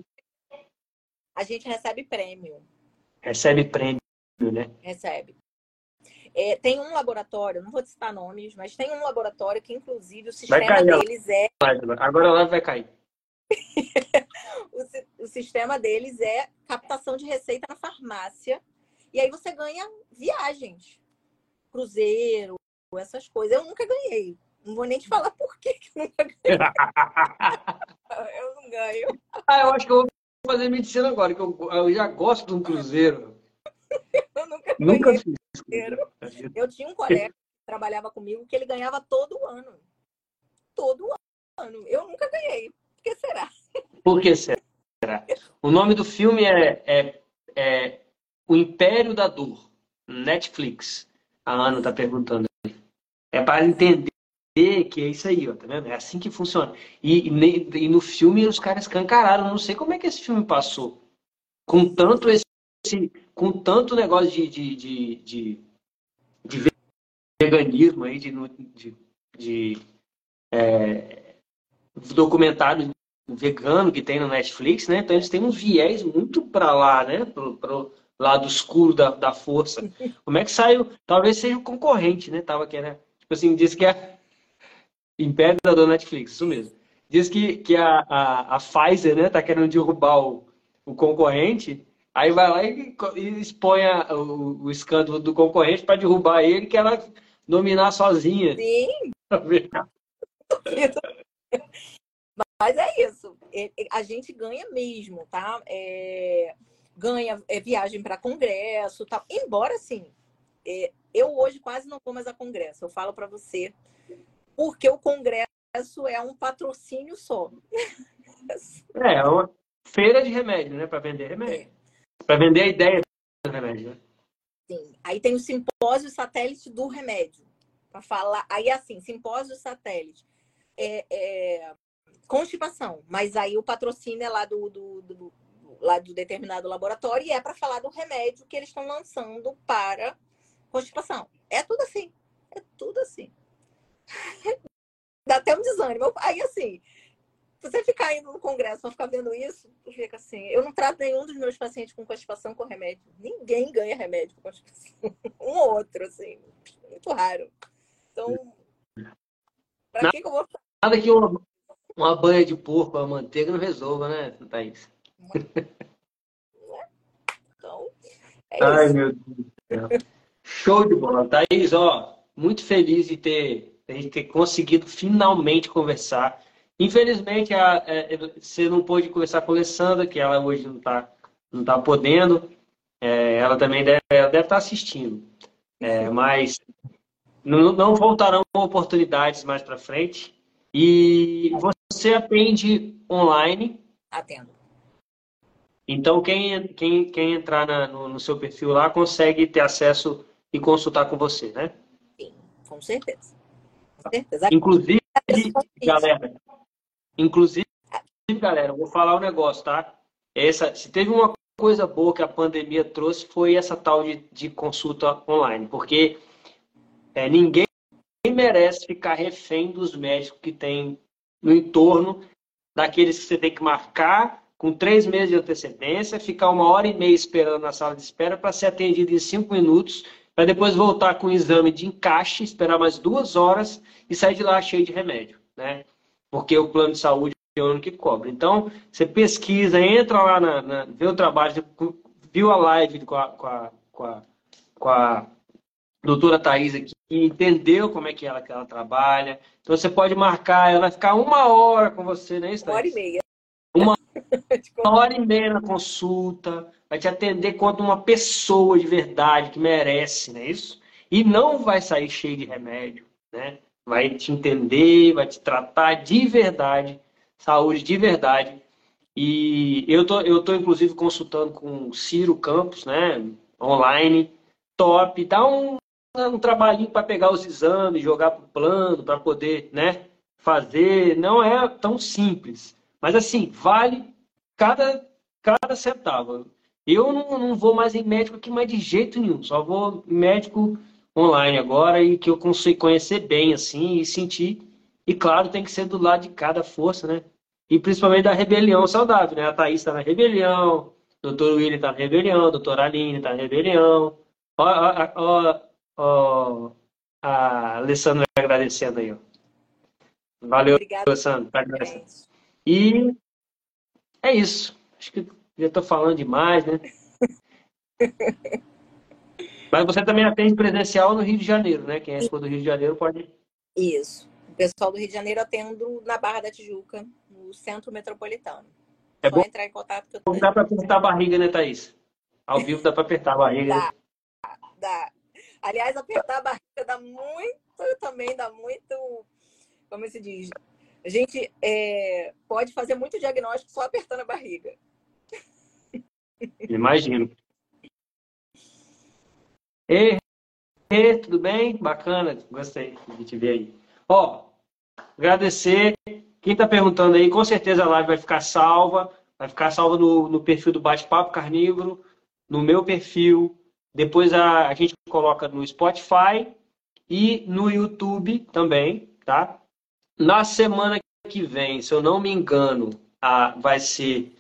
S2: A gente recebe prêmio.
S1: Recebe prêmio, né?
S2: Recebe. É, tem um laboratório, não vou citar nomes, mas tem um laboratório que, inclusive, o sistema deles é.
S1: Agora lá vai cair.
S2: o, o sistema deles é captação de receita na farmácia. E aí você ganha viagens. Cruzeiro, essas coisas. Eu nunca ganhei. Não vou nem te falar por que eu nunca ganhei. eu não ganho.
S1: Ah, eu acho que eu vou fazer medicina agora, que eu, eu já gosto de um cruzeiro.
S2: eu nunca, nunca fiz cruzeiro. Eu tinha um colega que trabalhava comigo que ele ganhava todo ano. Todo ano. Eu nunca ganhei. Por que será?
S1: Por que será? O nome do filme é, é, é O Império da Dor, Netflix. A Ana está perguntando. É para entender que é isso aí, ó, tá vendo? É assim que funciona. E, e, e, no filme os caras cancararam. Não sei como é que esse filme passou. Com tanto esse. Com tanto negócio de, de, de, de, de veganismo aí, de, de, de é, documentário vegano que tem no Netflix, né? Então eles têm um viés muito para lá, né? Pro, pro lado escuro da, da força. Como é que saiu? Talvez seja o concorrente, né? Tava aqui, né? Tipo assim, diz que é Império da Netflix, isso mesmo. Diz que, que a, a, a Pfizer, né, tá querendo derrubar o, o concorrente, aí vai lá e, e expõe a, o, o, escândalo do concorrente para derrubar ele, que ela nominar sozinha.
S2: Sim. Mas é isso. A gente ganha mesmo, tá? É, ganha é, viagem para congresso, tal. Embora, assim, é, eu hoje quase não vou mais a congresso. Eu falo para você, porque o congresso é um patrocínio só.
S1: É, é uma feira de remédio, né? Para vender remédio. É. Para vender a ideia do remédio, né?
S2: Sim. Aí tem o simpósio satélite do remédio. Para falar. Aí, assim, simpósio satélite. É, é, constipação, mas aí o patrocínio é lá do, do, do lá do determinado laboratório e é para falar do remédio que eles estão lançando para constipação. É tudo assim. É tudo assim. Dá até um desânimo. Aí, assim, você ficar indo no congresso para ficar vendo isso, fica assim. Eu não trato nenhum dos meus pacientes com constipação com remédio. Ninguém ganha remédio com constipação. Um ou outro, assim. Muito raro. Então, para que, que eu vou
S1: Nada que uma, uma banha de porco, a manteiga não resolva, né, Thaís? Então, é Ai, isso. meu Deus do céu. Show de bola. Thaís, ó, muito feliz de ter, de ter conseguido finalmente conversar. Infelizmente, a, a, é, você não pôde conversar com a Alessandra, que ela hoje não está não tá podendo. É, ela também deve estar tá assistindo. É, mas não, não voltarão oportunidades mais para frente. E você atende online?
S2: Atendo.
S1: Então, quem, quem, quem entrar na, no, no, seu perfil lá consegue ter acesso e consultar com você, né?
S2: Sim, com certeza. Com certeza.
S1: Inclusive, galera, inclusive, galera, vou falar um negócio, tá? Essa, se teve uma coisa boa que a pandemia trouxe foi essa tal de, de consulta online, porque é, ninguém merece ficar refém dos médicos que tem no entorno, daqueles que você tem que marcar com três meses de antecedência, ficar uma hora e meia esperando na sala de espera para ser atendido em cinco minutos, para depois voltar com o exame de encaixe, esperar mais duas horas e sair de lá cheio de remédio, né? Porque o plano de saúde é o único que cobra. Então, você pesquisa, entra lá, na, na vê o trabalho, viu a live com a, com a, com a, com a doutora Thais aqui, entendeu como é que ela, que ela trabalha. Então, você pode marcar, ela vai ficar uma hora com você, né?
S2: Uma hora e meia.
S1: Uma, uma hora e meia na consulta, vai te atender quanto uma pessoa de verdade que merece, não é isso? E não vai sair cheio de remédio, né? Vai te entender, vai te tratar de verdade, saúde de verdade. E eu tô, eu tô inclusive consultando com o Ciro Campos, né? Online, top. Dá um, um trabalhinho para pegar os exames, jogar para o plano, para poder, né? Fazer. Não é tão simples mas assim, vale cada, cada centavo. Eu não, não vou mais em médico aqui mais de jeito nenhum. Só vou em médico online agora e que eu consigo conhecer bem, assim, e sentir. E claro, tem que ser do lado de cada força, né? E principalmente da rebelião saudável, né? A Thaís está na rebelião, o doutor William está na rebelião, a doutora Aline está na rebelião. Ó, ó, ó, ó, a Alessandra agradecendo aí, ó. Valeu, Obrigada. Alessandro. E é isso. Acho que já estou falando demais, né? Mas você também atende presencial no Rio de Janeiro, né? Quem é do Rio de Janeiro pode.
S2: Isso. O pessoal do Rio de Janeiro atendo na Barra da Tijuca, no centro metropolitano.
S1: É Só bom entrar em contato que eu tô... Dá para apertar a barriga, né, Thaís? Ao vivo dá para apertar a barriga.
S2: Dá, dá. Aliás, apertar a barriga dá muito, também dá muito, como se diz, a gente é, pode fazer muito diagnóstico só apertando a barriga.
S1: Imagino. Ei, ei, tudo bem? Bacana, gostei de te ver aí. Ó, agradecer. Quem está perguntando aí, com certeza a live vai ficar salva. Vai ficar salva no, no perfil do Bate-Papo Carnívoro, no meu perfil. Depois a, a gente coloca no Spotify e no YouTube também, tá? Na semana que vem, se eu não me engano, a, vai ser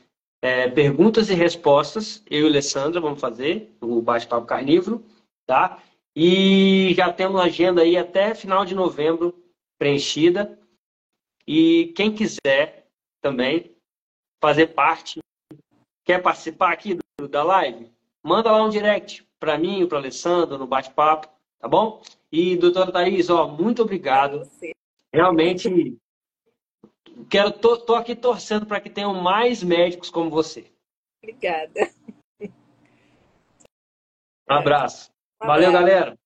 S1: é, perguntas e respostas. Eu e a Alessandra vamos fazer o bate-papo carnívoro, tá? E já temos agenda aí até final de novembro preenchida. E quem quiser também fazer parte, quer participar aqui do, da live, manda lá um direct para mim para Alessandra no bate-papo, tá bom? E doutora Thaís, ó, muito obrigado realmente quero tô, tô aqui torcendo para que tenham mais médicos como você.
S2: Obrigada.
S1: Um abraço. Um Valeu, abraço. galera.